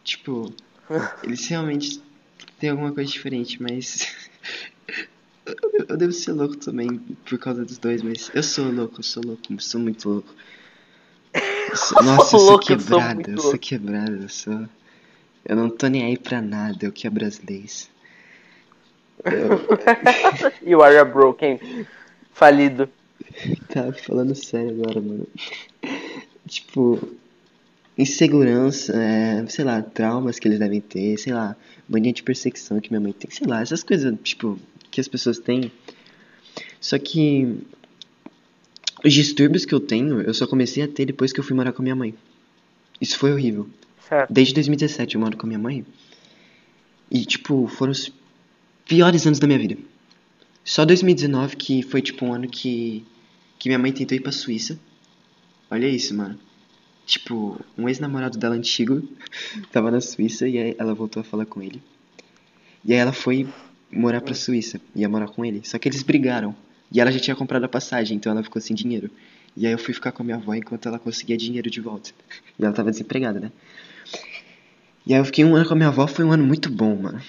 Tipo, eles realmente têm alguma coisa diferente, mas. Eu- Eu devo ser louco também por causa dos dois, mas eu sou louco, eu sou louco, eu sou muito louco. Eu sou- Nossa, eu sou louco, eu sou quebrado, eu sou louco. quebrado, eu sou. Eu não tô nem aí pra nada, eu quebro as leis. You are a broken. Falido. Tá falando sério agora, mano. Tipo, insegurança, é, sei lá, traumas que eles devem ter, sei lá, mania de perseguição que minha mãe tem, sei lá, essas coisas, tipo, que as pessoas têm. Só que os distúrbios que eu tenho, eu só comecei a ter depois que eu fui morar com minha mãe. Isso foi horrível. Certo. Desde 2017 eu moro com minha mãe. E, tipo, foram os piores anos da minha vida. Só 2019 que foi, tipo, um ano que, que minha mãe tentou ir pra Suíça. Olha isso, mano. Tipo, um ex-namorado dela antigo tava na Suíça e aí ela voltou a falar com ele. E aí ela foi morar pra Suíça, ia morar com ele. Só que eles brigaram. E ela já tinha comprado a passagem, então ela ficou sem dinheiro. E aí eu fui ficar com a minha avó enquanto ela conseguia dinheiro de volta. E ela tava desempregada, né? E aí eu fiquei um ano com a minha avó, foi um ano muito bom, mano.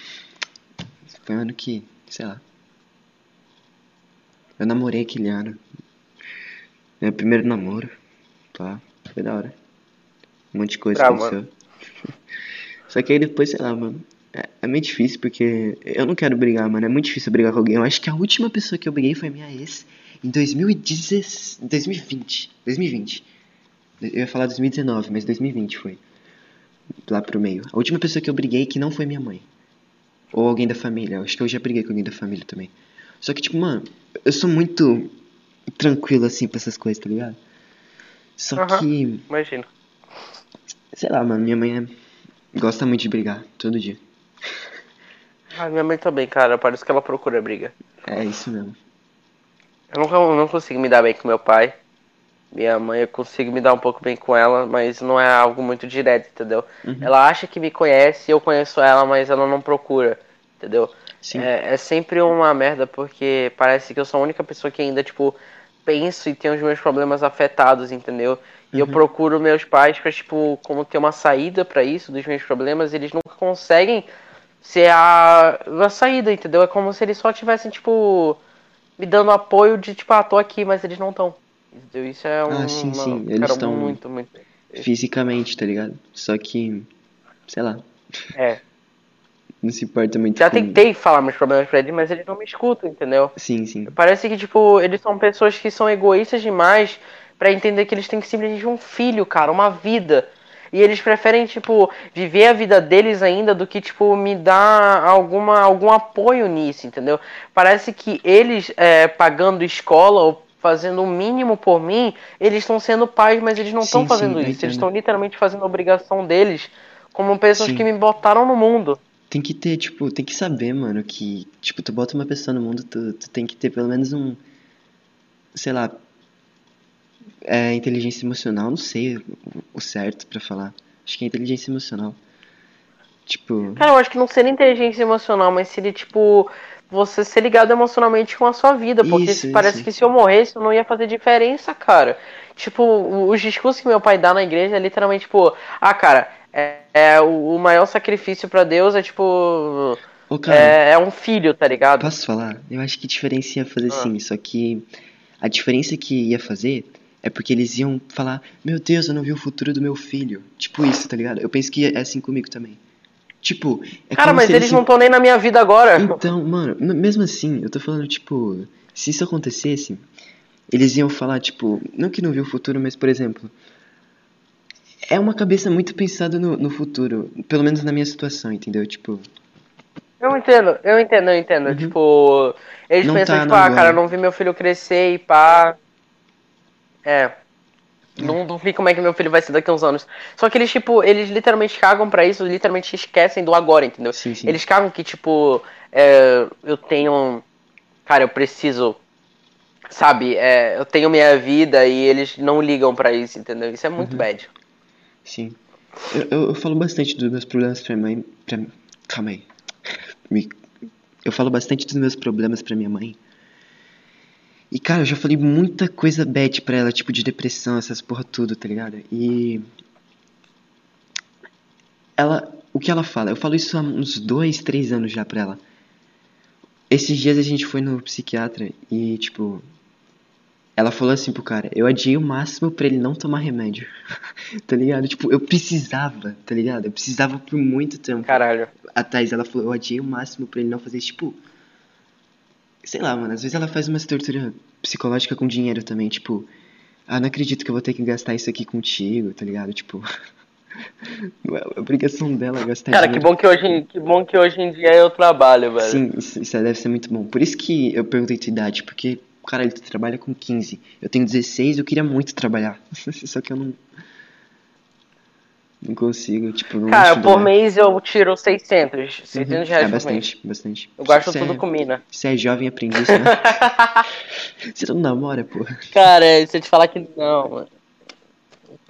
Foi um ano que, sei lá. Eu namorei aquele ano. Meu primeiro namoro. Pá, foi da hora. Um monte de coisa Tá, aconteceu. Só que aí depois, sei lá, mano. É, é meio difícil porque eu não quero brigar, mano. É muito difícil brigar com alguém. Eu acho que a última pessoa que eu briguei foi a minha ex em 2010, 2020. 2020. Eu ia falar 2019, mas 2020 foi. Lá pro meio. A última pessoa que eu briguei que não foi minha mãe. Ou alguém da família. Eu acho que eu já briguei com alguém da família também. Só que, tipo, mano, eu sou muito tranquilo assim pra essas coisas, tá ligado? Só Aham. que, Imagino. sei lá, mano, minha mãe é... gosta muito de brigar, todo dia. Ah, minha mãe também, cara. Parece que ela procura briga. É isso mesmo. Eu nunca eu não consigo me dar bem com meu pai. Minha mãe, eu consigo me dar um pouco bem com ela, mas não é algo muito direto, entendeu? Uhum. Ela acha que me conhece, eu conheço ela, mas ela não procura, entendeu? Sim. É, é sempre uma merda, porque parece que eu sou a única pessoa que ainda, tipo, penso e tem os meus problemas afetados, entendeu? E eu Uhum. procuro meus pais pra, tipo, como ter uma saída pra isso, dos meus problemas, eles nunca conseguem ser a, a saída, entendeu? É como se eles só tivessem, tipo, me dando apoio de, tipo, ah, tô aqui, mas eles não estão. Entendeu? Isso é um. Ah, sim, uma- sim, eles cara, tão- muito, muito. Fisicamente, tá ligado? Só que, sei lá, É. não se importa muito Já com... tentei falar meus problemas pra eles, mas eles não me escutam, entendeu? Sim, sim. Parece que, tipo, eles são pessoas que são egoístas demais pra entender que eles têm que simplesmente um filho, cara, uma vida. E eles preferem, tipo, viver a vida deles ainda do que, tipo, me dar alguma, algum apoio nisso, entendeu? Parece que eles, é, pagando escola ou fazendo o mínimo por mim, eles estão sendo pais, mas eles não Sim, estão sim, fazendo eu isso. Eles estão literalmente fazendo a obrigação deles como pessoas Sim. que me botaram no mundo. Tem que ter, tipo, tem que saber, mano, que, tipo, tu bota uma pessoa no mundo, tu, tu tem que ter pelo menos um, sei lá, é, inteligência emocional, não sei o, certo pra falar. Acho que é inteligência emocional. Tipo, Cara, eu acho que não seria inteligência emocional, mas seria tipo você ser ligado emocionalmente com a sua vida. Porque Isso, parece isso. que se eu morresse não ia fazer diferença, cara. Tipo, os discursos que meu pai dá na igreja é literalmente tipo, ah, cara, é, é o, maior sacrifício pra Deus é tipo. ô cara, É, é um filho, tá ligado? posso falar? Eu acho que diferença ia fazer Ah. sim, só que a diferença que ia fazer é porque eles iam falar, meu Deus, eu não vi o futuro do meu filho. Tipo isso, tá ligado? Eu penso que é assim comigo também. Tipo, é Cara, mas eles não estão nem na minha vida agora. Então, mano, mesmo assim, eu tô falando, tipo, se isso acontecesse, eles iam falar, tipo, não que não viu o futuro, mas, por exemplo, é uma cabeça muito pensada no, no futuro, pelo menos na minha situação, entendeu? Tipo, Eu entendo, eu entendo, eu entendo. Tipo, eles Uhum. Não pensam, tá tipo, ah, agora. cara, eu não vi meu filho crescer e pá. É. Não, não vi como é que meu filho vai ser daqui a uns anos. Só que eles, tipo, eles literalmente cagam pra isso, literalmente esquecem do agora, entendeu? Sim, sim. Eles cagam que, tipo, é, eu tenho. Cara, eu preciso. Sabe, é, eu tenho minha vida e eles não ligam pra isso, entendeu? Isso é muito bad. Sim. Eu, eu, eu falo bastante dos meus problemas pra mãe. Pra... Calma aí. Me- Eu falo bastante dos meus problemas pra minha mãe. E, cara, eu já falei muita coisa bad pra ela, tipo de depressão, essas porra tudo, tá ligado? E. Ela. O que ela fala? Eu falo isso há uns dois, três anos já pra ela. Esses dias a gente foi no psiquiatra e, tipo. Ela falou assim pro cara: Eu adiei o máximo pra ele não tomar remédio. tá ligado? Tipo, eu precisava, tá ligado? Eu precisava por muito tempo. Caralho. A Thais, ela falou: Eu adiei o máximo pra ele não fazer, tipo. Sei lá, mano, às vezes ela faz umas tortura psicológica com dinheiro também, tipo. Ah, não acredito que eu vou ter que gastar isso aqui contigo, tá ligado? Tipo. Não é obrigação dela gastar Cara, que dinheiro. bom que hoje, que bom que hoje em dia eu trabalho, velho. Sim, isso, isso deve ser muito bom. Por isso que eu perguntei tua idade, porque, cara, ele trabalha com 15. Eu tenho 16, eu queria muito trabalhar. Só que eu não. Não consigo, tipo, não Cara, por legal. mês eu tiro 600. 600 Uhum. reais É por mês. bastante, bastante. Eu gasto tudo é- com mina. Você é jovem aprendiz, né? Você não namora, porra. Cara, se eu te falar que não, mano.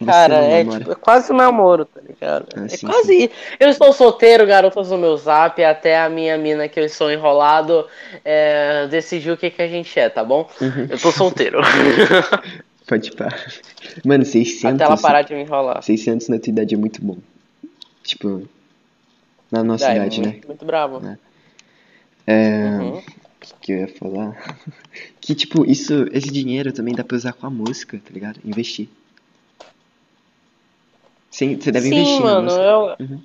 Cara, é, tipo, é quase um namoro, tá ligado? Ah, é sim, quase. Eu estou solteiro, garotas no meu zap, até a minha mina que eu estou enrolado é, decidiu o que, que a gente é, tá bom? Uhum. Eu tô solteiro. Pode parar. Mano, 600. até ela parar de me enrolar. 600 na tua idade é muito bom. Tipo, na nossa É, idade, muito, né? muito bravo. É. Uhum. O que, eu ia falar? Que, tipo, isso, esse dinheiro também dá pra usar com a música, tá ligado? Investir. Sim, você deve Sim, investir mano, eu, Uhum.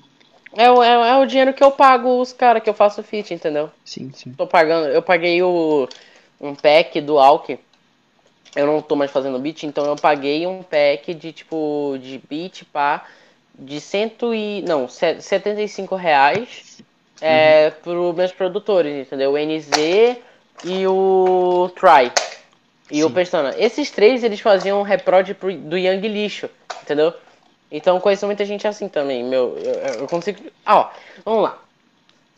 é, o- é, é o dinheiro que eu pago os caras que eu faço feat, entendeu? Sim, sim. Tô pagando, eu paguei o um pack do Alck. Eu não tô mais fazendo beat, então eu paguei um pack de tipo de beat pá de cento e não, se- 75 reais é, pro meus produtores, entendeu? O NZ e o Try. E o Sim. Pestana. Esses três eles faziam reprod pro- do Young Lixo, entendeu? Então conheço muita gente assim também. Meu, eu, eu consigo. Ah, ó, vamos lá.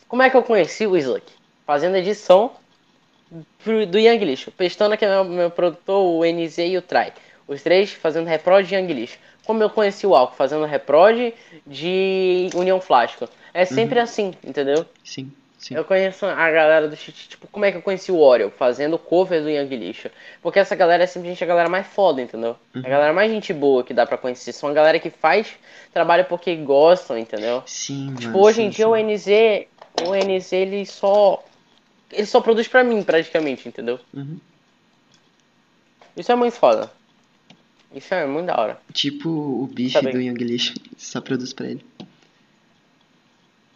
Como é que eu conheci o Sluck? Fazendo edição pro- do Young Lixo. Pestana, que é meu, meu produtor, o NZ e o Try. Os três fazendo reprod de Young Lixo. Como eu conheci o Alco? Fazendo reprod de União Flasco. É sempre assim, entendeu? Sim, sim. Eu conheço a galera do Cheat, tipo, como é que eu conheci o Oreo? Fazendo cover do Young Lixo. Porque essa galera é simplesmente a galera mais foda, entendeu? A galera mais gente boa que dá pra conhecer. São a galera que faz trabalho porque gostam, entendeu? Sim, Tipo, mano, hoje sim, em dia sim. o NZ, o NZ ele só ele só produz pra mim praticamente, entendeu? Uhum. Isso é muito foda. Isso é muito da hora. Tipo o bicho Tá do Young Lixo, só produz pra ele.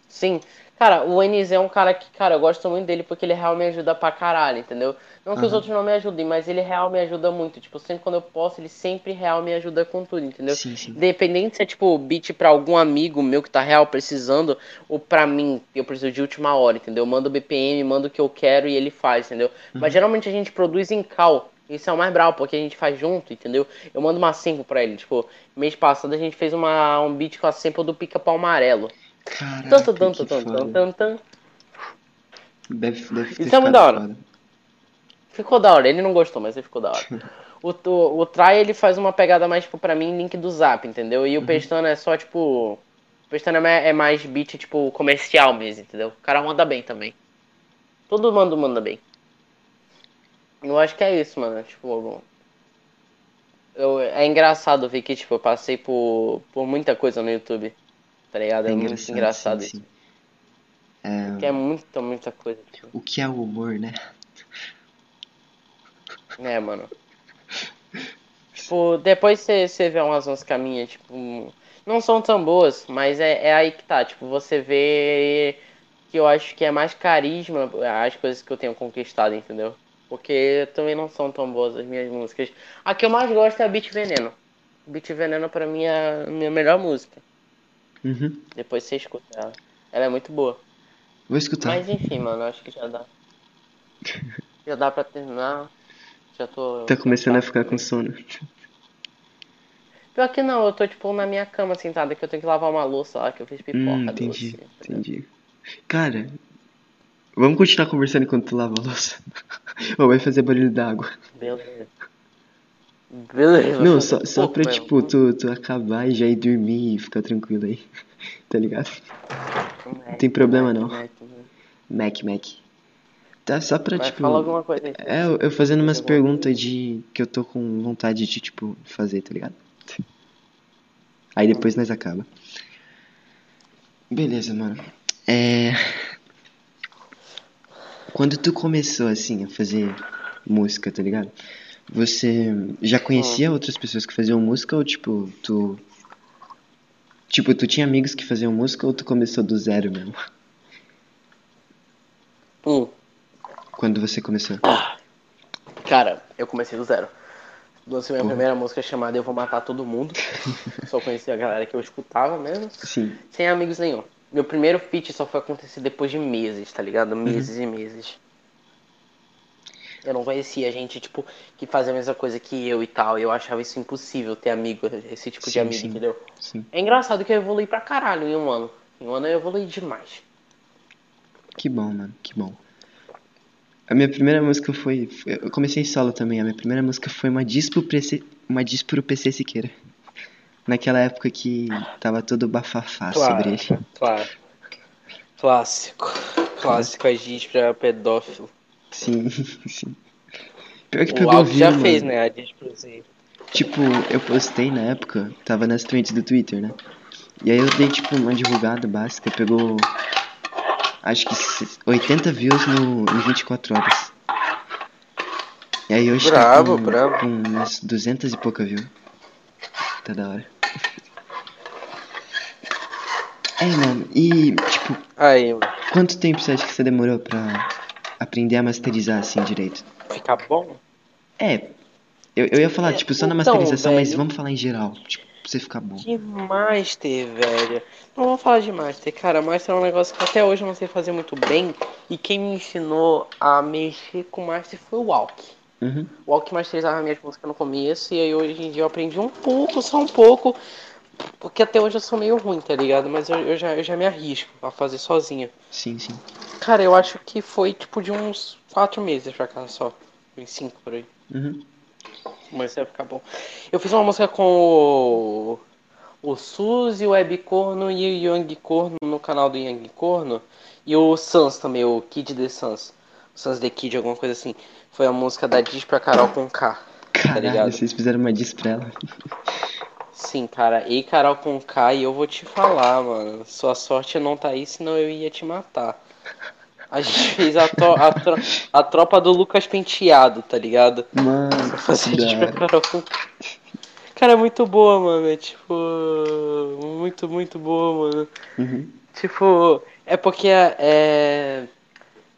Sim. Cara, o NZ é um cara que, cara, eu gosto muito dele porque ele real me ajuda pra caralho, entendeu? Não que os Aham. outros não me ajudem, mas ele real me ajuda muito. Tipo, sempre quando eu posso, ele sempre real me ajuda com tudo, entendeu? Sim, sim. Independente se é tipo beat pra algum amigo meu que tá real precisando, ou pra mim, eu preciso de última hora, entendeu? Eu mando o BPM, mando o que eu quero e ele faz, entendeu? Mas geralmente a gente produz em cal. Isso é o mais bravo, porque a gente faz junto, entendeu? Eu mando uma sample pra ele. Tipo, mês passado a gente fez uma, um beat com a sample do pica-pau amarelo. Caraca, Tanto, tanto, tanto, tanto, tanto, tanto. Deve, deve ter Isso é muito da hora. foda. Ficou da hora, ele não gostou, mas ele ficou da hora. O, o, o Try, ele faz uma pegada mais, tipo, pra mim, link do Zap, entendeu? E o Pestana é só, tipo... O Pestana é mais- é mais beat, tipo, comercial mesmo, entendeu? O cara manda bem também. Todo mundo manda bem. Eu acho que é isso, mano. Tipo... Eu, é engraçado ver que, tipo, eu passei por, por muita coisa no YouTube. Tá ligado? É, muito engraçado sim, isso. sim. É, é muita, muita coisa, tipo. o que é o humor, né? É, mano. Tipo, depois você você vê umas músicas minhas, tipo, não são tão boas, mas é, é aí que tá. Tipo, você vê que eu acho que é mais carisma as coisas que eu tenho conquistado, entendeu? Porque também não são tão boas as minhas músicas. A que eu mais gosto é a Beat Veneno. Beat Veneno pra mim é a minha melhor música. Uhum. Depois você escuta ela. Ela é muito boa. Vou escutar. Mas enfim, mano, acho que já dá. Já dá pra terminar. Já tô. Tá começando a ficar com sono. Pior que não, eu tô, tipo, na minha cama sentada, que eu tenho que lavar uma louça lá, que eu fiz pipoca Hum, doce. entendi, entendeu? entendi. Cara, vamos continuar conversando enquanto tu lava a louça? Ou vai fazer barulho d'água? Beleza. Beleza. Não, só, só pra, mesmo. tipo, tu, tu acabar e já ir dormir e ficar tranquilo aí. Tá ligado? Mac, tem problema, Mac, não. Mac. Mac, Mac. Tá, só pra, Vai, tipo... fala alguma coisa aí. É, eu, fazendo umas perguntas de... Que eu tô com vontade de, tipo, fazer, tá ligado? Aí depois nós acaba. Beleza, mano. É... Quando tu começou, assim, a fazer música, tá ligado? Você já conhecia outras pessoas que faziam música ou, tipo, tu... Tipo, tu tinha amigos que faziam música ou tu começou do zero mesmo? Hum, Quando você começou? cara, eu comecei do zero. Lancei minha Porra. primeira música chamada Eu Vou Matar Todo Mundo. Só conheci a galera que eu escutava mesmo. Sim. Sem amigos nenhum. Meu primeiro feat só foi acontecer depois de meses, tá ligado? Meses e meses. Eu não conhecia gente, tipo, que fazia a mesma coisa que eu e tal. E eu achava isso impossível ter amigo, esse tipo de Sim, amigo, sim. entendeu? Sim. É engraçado que eu evolui pra caralho em um ano. Em um ano eu evolui demais. Que bom, mano, que bom. A minha primeira música foi. Eu comecei solo também. A minha primeira música foi uma diss pro PC, uma diss pro PC Siqueira. Naquela época que tava todo bafafá sobre ele. claro. Clássico. Clássico a diz pra pedófilo. Sim, sim. Pior que O pegou view, já mano. fez, né? A pro Z. Tipo, eu postei na época, tava nas trends do Twitter, né? E aí eu dei tipo uma divulgada básica, pegou acho que se- 80 views no, em 24 horas. E aí hoje Brabo, tá com, brabo. com umas 200 e pouca views. Tá da hora. É, mano, e tipo, Aí, mano. quanto tempo você acha que você demorou pra aprender a masterizar assim direito? Fica bom? É, eu, eu ia falar, É, tipo, só na então, masterização, mas vamos falar em geral, tipo, pra você ficar bom. De Master, velho. Não vou falar de Master, cara. Master é um negócio que até hoje eu não sei fazer muito bem. E quem me ensinou a mexer com Master foi o Walk. Uhum. O Walk masterizava minhas músicas no começo. E aí hoje em dia eu aprendi um pouco, só um pouco. Porque até hoje eu sou meio ruim, tá ligado? Mas eu, eu já, eu já me arrisco a fazer sozinho. Sim, sim. Cara, eu acho que foi tipo de uns quatro meses pra cá só. Uns cinco por aí. Uhum. Mas vai ficar bom. Eu fiz uma música com o, o Suzy, o Web Corno e o Young Corno no canal do Young Corno. E o Sans também, o Kid The Sans. O Sans The Kid, alguma coisa assim. Foi a música da Diz pra Carol com K. Caralho, ligado? vocês fizeram uma diss pra ela. Sim, cara. E Carol com K, e eu vou te falar, mano. Sua sorte não tá aí, senão eu ia te matar. A gente fez a, to- a, tro- a tropa do Lucas Penteado, tá ligado? Mano, Fazer que Cara, é muito boa, mano. É tipo. Muito, muito boa, mano. Uhum. Tipo, é porque é.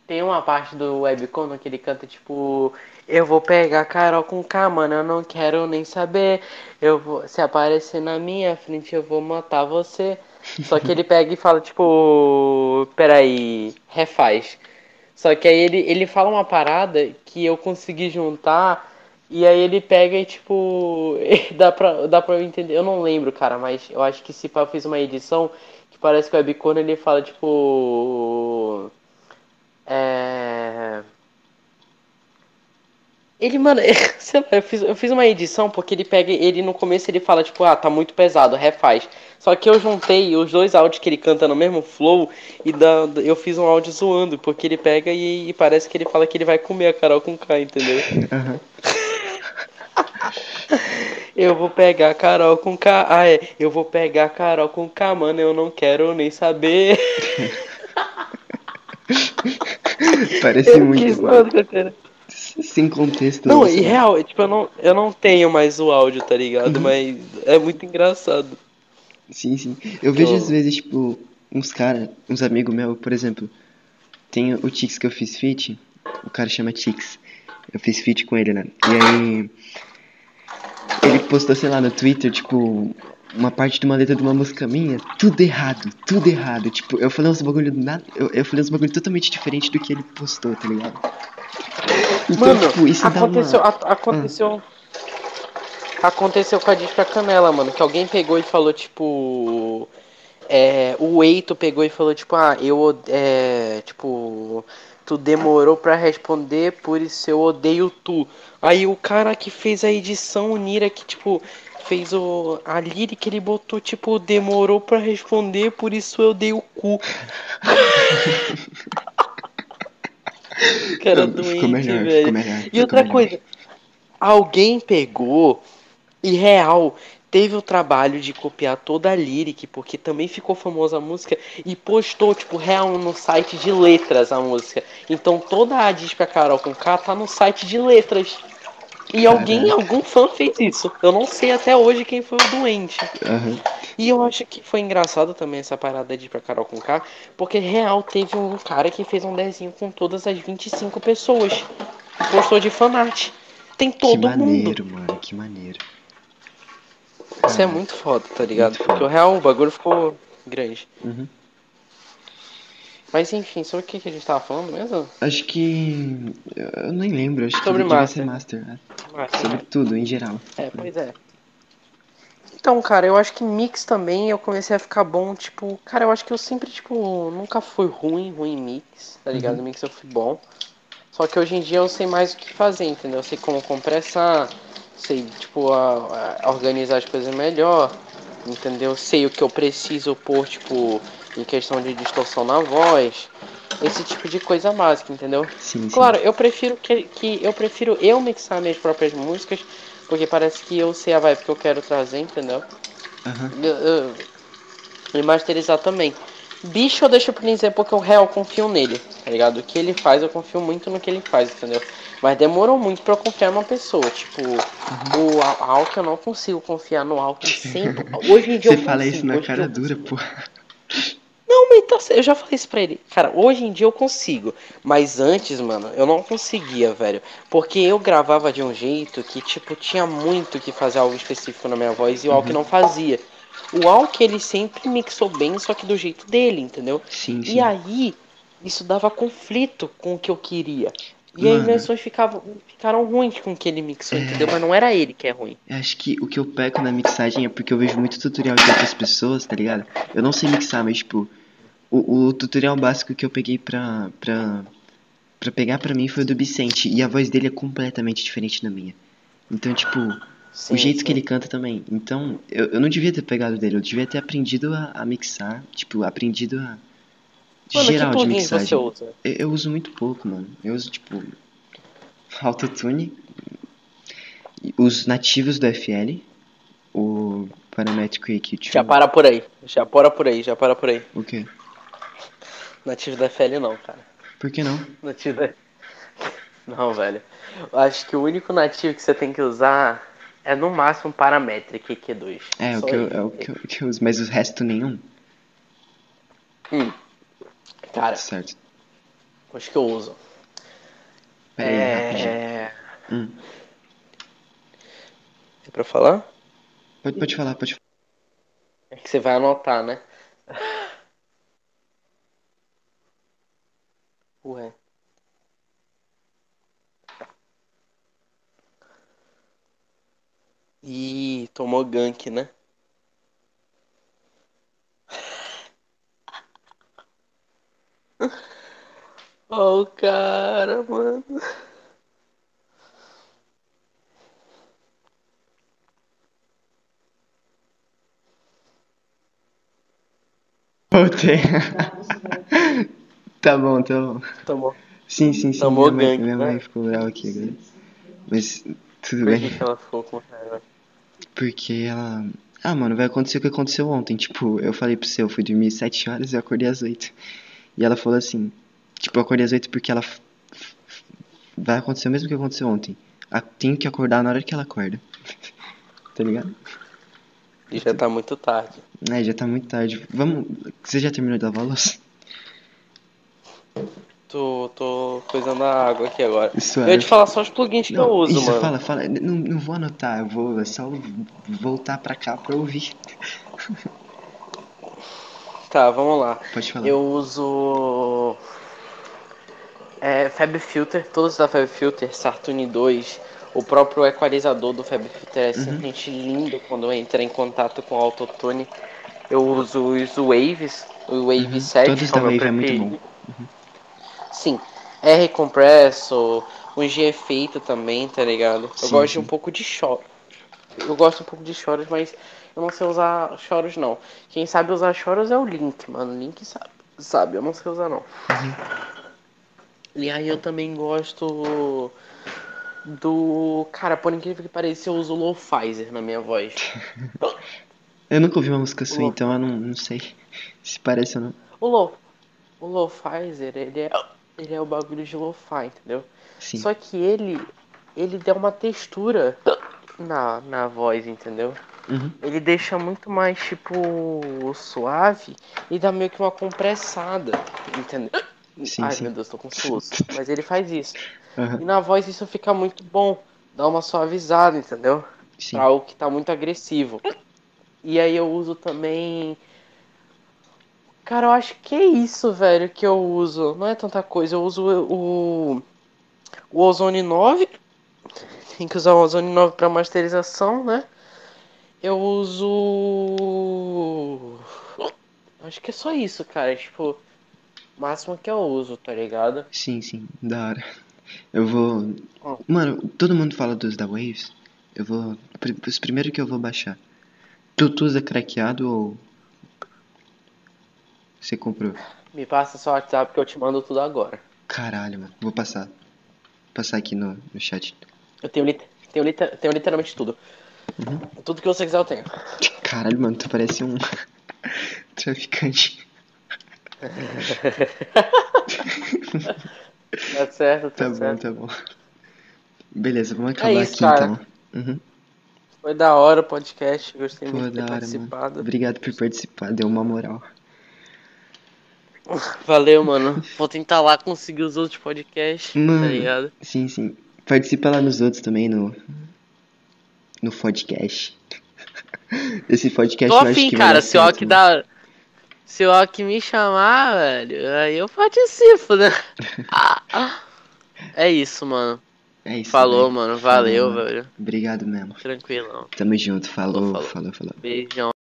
Tem uma parte do webcono que ele canta tipo. Eu vou pegar a Carol com K, mano. Eu não quero nem saber. Eu vou. Se aparecer na minha frente, eu vou matar você. Só que ele pega e fala, tipo. Peraí, refaz. Só que aí ele, ele fala uma parada que eu consegui juntar. E aí ele pega e tipo. dá, pra, dá pra eu entender. Eu não lembro, cara, mas eu acho que se pá, eu fiz uma edição que parece que o webcono ele fala tipo. É. Ele, mano, eu fiz, eu fiz uma edição porque ele pega, ele no começo ele fala, tipo, ah, tá muito pesado, refaz. Só que eu juntei os dois áudios que ele canta no mesmo flow e dá, eu fiz um áudio zoando, porque ele pega e, e parece que ele fala que ele vai comer a Carol com K, entendeu? Aham. Eu vou pegar a Carol com K, ah é, eu vou pegar a Carol com K, mano, eu não quero nem saber. Parece Eu muito quis, mano. mano, cara. Sem contexto. Não, nossa, e real, tipo, eu não, eu não tenho mais o áudio, tá ligado? Mas é muito engraçado. Sim, sim. Eu vejo Eu- às vezes, tipo, uns caras, uns amigos meus, por exemplo, tem o Tix que eu fiz feat, o cara chama Tix. Eu fiz feat com ele, né? E aí. Ele postou, sei lá, no Twitter, tipo, uma parte de uma letra de uma música minha, tudo errado, tudo errado. Tipo, eu falei uns bagulho nada. Eu, eu falei uns bagulho totalmente diferente do que ele postou, tá ligado? Então, Mano, tipo, isso aconteceu, uma. a- aconteceu. aconteceu com a Disca Canela, mano. Que alguém pegou e falou, tipo. É, o Eito pegou e falou, tipo, ah, eu. É, tipo. Tu demorou pra responder, por isso eu odeio tu. Aí o cara que fez a edição, o Nira, que, tipo. Fez o. A lírica, ele botou, tipo, demorou pra responder, por isso eu dei o cu. Ficou doente, melhor, velho. melhor. E outra melhor. coisa, alguém pegou e real teve o trabalho de copiar toda a lyric, porque também ficou famosa a música, e postou, tipo, real no site de letras a música. Então toda a disca Carol com K tá no site de letras. E alguém, Caraca. algum fã fez isso. Eu não sei até hoje quem foi o doente. Aham. E eu acho que foi engraçado também essa parada de ir pra Carol com K, porque real teve um cara que fez um desenho com todas as 25 pessoas. Postou de fanart. Tem Que todo mundo. maneiro, mano, que maneiro. Isso é muito foda, tá ligado? Muito Porque foda. o real o bagulho ficou grande. Uhum. Mas enfim, sobre o que, que a gente tava falando mesmo? Acho que. Eu nem lembro, acho Sobre que Master. Master. né? Ah, Sobre tudo, em geral. É, pois é. Então, cara, eu acho que mix também eu comecei a ficar bom, tipo, cara, eu acho que eu sempre, tipo, nunca fui ruim, ruim mix, tá ligado? Mix eu fui bom. Só que hoje em dia eu sei mais o que fazer, entendeu? Eu sei como compressar, sei, tipo, a, a- organizar as coisas melhor, entendeu? Sei o que eu preciso pôr, tipo, em questão de distorção na voz. Esse tipo de coisa básica, entendeu? Sim, sim. Claro, eu prefiro que, que eu prefiro eu mixar minhas próprias músicas, porque parece que eu sei a vibe que eu quero trazer, entendeu? Eu- eu- E masterizar também. Bicho eu deixo pra dizer porque eu real confio nele, tá ligado? O que ele faz, eu confio muito no que ele faz, entendeu? Mas demorou muito pra eu confiar numa pessoa. Tipo, o Al- Alck eu não consigo confiar no Alck sempre. Hoje em dia Você eu fala consigo, isso na cara eu dura, pô. Não, mas tá, eu já falei isso pra ele. Cara, hoje em dia eu consigo. Mas antes, mano, eu não conseguia, velho. Porque eu gravava de um jeito que, tipo, tinha muito que fazer algo específico na minha voz e o Alck não fazia. O Alck, ele sempre mixou bem, só que do jeito dele, entendeu? Sim, sim. E aí, isso dava conflito com o que eu queria. E aí Mano. minhas sons ficavam, ficaram ruins com o que ele mixou, entendeu? Mas não era ele que é ruim. Eu acho que o que eu peco na mixagem é porque eu vejo muito tutorial de outras pessoas, tá ligado? Eu não sei mixar, mas tipo, o, o tutorial básico que eu peguei pra, pra, pra pegar pra mim foi o do Vicente, e a voz dele é completamente diferente da minha. Então, tipo, Sim, o jeito sim. que ele canta também. Então, eu, eu não devia ter pegado dele, eu devia ter aprendido a, a mixar, tipo, aprendido a. Mano, geral de mixagem. você usa? Eu, eu uso muito pouco, mano. Eu uso, tipo, autotune, os nativos do FL, o Parametric EQ2. Já para por aí. Já para por aí, já para por aí. O quê? Nativo da FL não, cara. Por que não? Nativo da... Não, velho. Eu acho que o único nativo que você tem que usar é no máximo Parametric EQ2. É, o que eu, é o que eu, que eu uso, mas o resto nenhum. Hum. Cara, Certo. acho que eu uso. Pera aí. É... Hum. É pra falar? Pode, pode falar, pode falar. É que você vai anotar, né? Ué. Ih, tomou gank, né? Ó o cara, mano. Voltei. tá bom, tá bom. Tomou. Sim, sim, sim. Tomou minha mãe, gank, minha né? mãe ficou brava aqui agora. Mas tudo Por bem. que que ela ficou com raiva? Porque ela. Ah, mano, vai acontecer o que aconteceu ontem. Tipo, eu falei pro você, eu fui dormir às 7 horas e eu acordei às 8. E ela falou assim. Tipo, eu acordei às 8 porque ela. Vai acontecer o mesmo que aconteceu ontem. A- Tenho que acordar na hora que ela acorda. tá ligado? E já tá muito tarde. É, já tá muito tarde. Vamos. Você já terminou de lavar a louça? Tô, tô coisando a água aqui agora. Isso Eu ia é. te falar só os plugins que eu uso, isso, mano. fala, fala. Não, não vou anotar, eu vou é só voltar pra cá pra ouvir. Tá, vamos lá. Pode falar. Eu uso é, Fab Filter, todos da Fab Filter, Sartune 2, O próprio equalizador do FabFilter é Uhum. simplesmente lindo quando entra em contato com o autotune. Eu uso os Waves, o Wave Uhum. 7, Todos da o meu Wave é muito bom. Sim, R compressor, um G efeito também, tá ligado? Eu Sim, gosto de sim. um pouco de choro. Eu gosto um pouco de choros, mas eu não sei usar choros não. Quem sabe usar choros é o Link, mano. Link sabe, sabe, eu não sei usar não. E aí eu também gosto do. Cara, por incrível que pareça, eu uso o Low Pfizer na minha voz. Eu nunca ouvi uma música sua, Low. então eu não, não sei se parece ou não. O Low. O Low Pfizer, ele é. Ele é o bagulho de lo-fi, entendeu? Sim. Só que ele. Ele dá uma textura na, na voz, entendeu? Uhum. Ele deixa muito mais, tipo, suave e dá meio que uma compressada, entendeu? Sim, Ai, sim. meu Deus, tô com soluço. Mas ele faz isso. Aham. E na voz isso fica muito bom. Dá uma suavizada, entendeu? Sim. Pra algo que tá muito agressivo. E aí eu uso também. Cara, eu acho que é isso, velho, que eu uso. Não é tanta coisa. Eu uso o. O Ozone 9. Tem que usar o Ozone 9 pra masterização, né? Eu uso. Acho que é só isso, cara. Tipo, o máximo que eu uso, tá ligado? Sim, sim, da hora. Eu vou. Ó. Mano, todo mundo fala dos da Waves. Eu vou. Os primeiros que eu vou baixar. Tu, tu usa craqueado ou. Você comprou? Me passa seu WhatsApp que eu te mando tudo agora. Caralho, mano. Vou passar. Passar aqui no, no chat. Eu tenho, lit tenho, liter tenho literalmente tudo. Tudo que você quiser eu tenho. Caralho, mano, tu parece um. traficante. Tá certo, tá, Tá bom, certo. tá bom. Beleza, vamos acabar É isso, aqui cara. então. Uhum. Foi da hora o podcast. Gostei muito de ter hora, mano. participado. Obrigado por participar, deu uma moral. Valeu, mano. Vou tentar lá conseguir os outros podcasts, tá Mano. ligado? Sim, sim. Participa lá nos outros também, no. No podcast. Esse podcast Tô afim, que cara. Se o mano. dá. Se o Ok me chamar, velho, aí eu participo, né? é isso, mano. É isso. Falou, velho. mano. Valeu, Falou, velho. Obrigado mesmo. Tranquilão. Tamo junto. Falou, Falou. falou, falou. Beijão.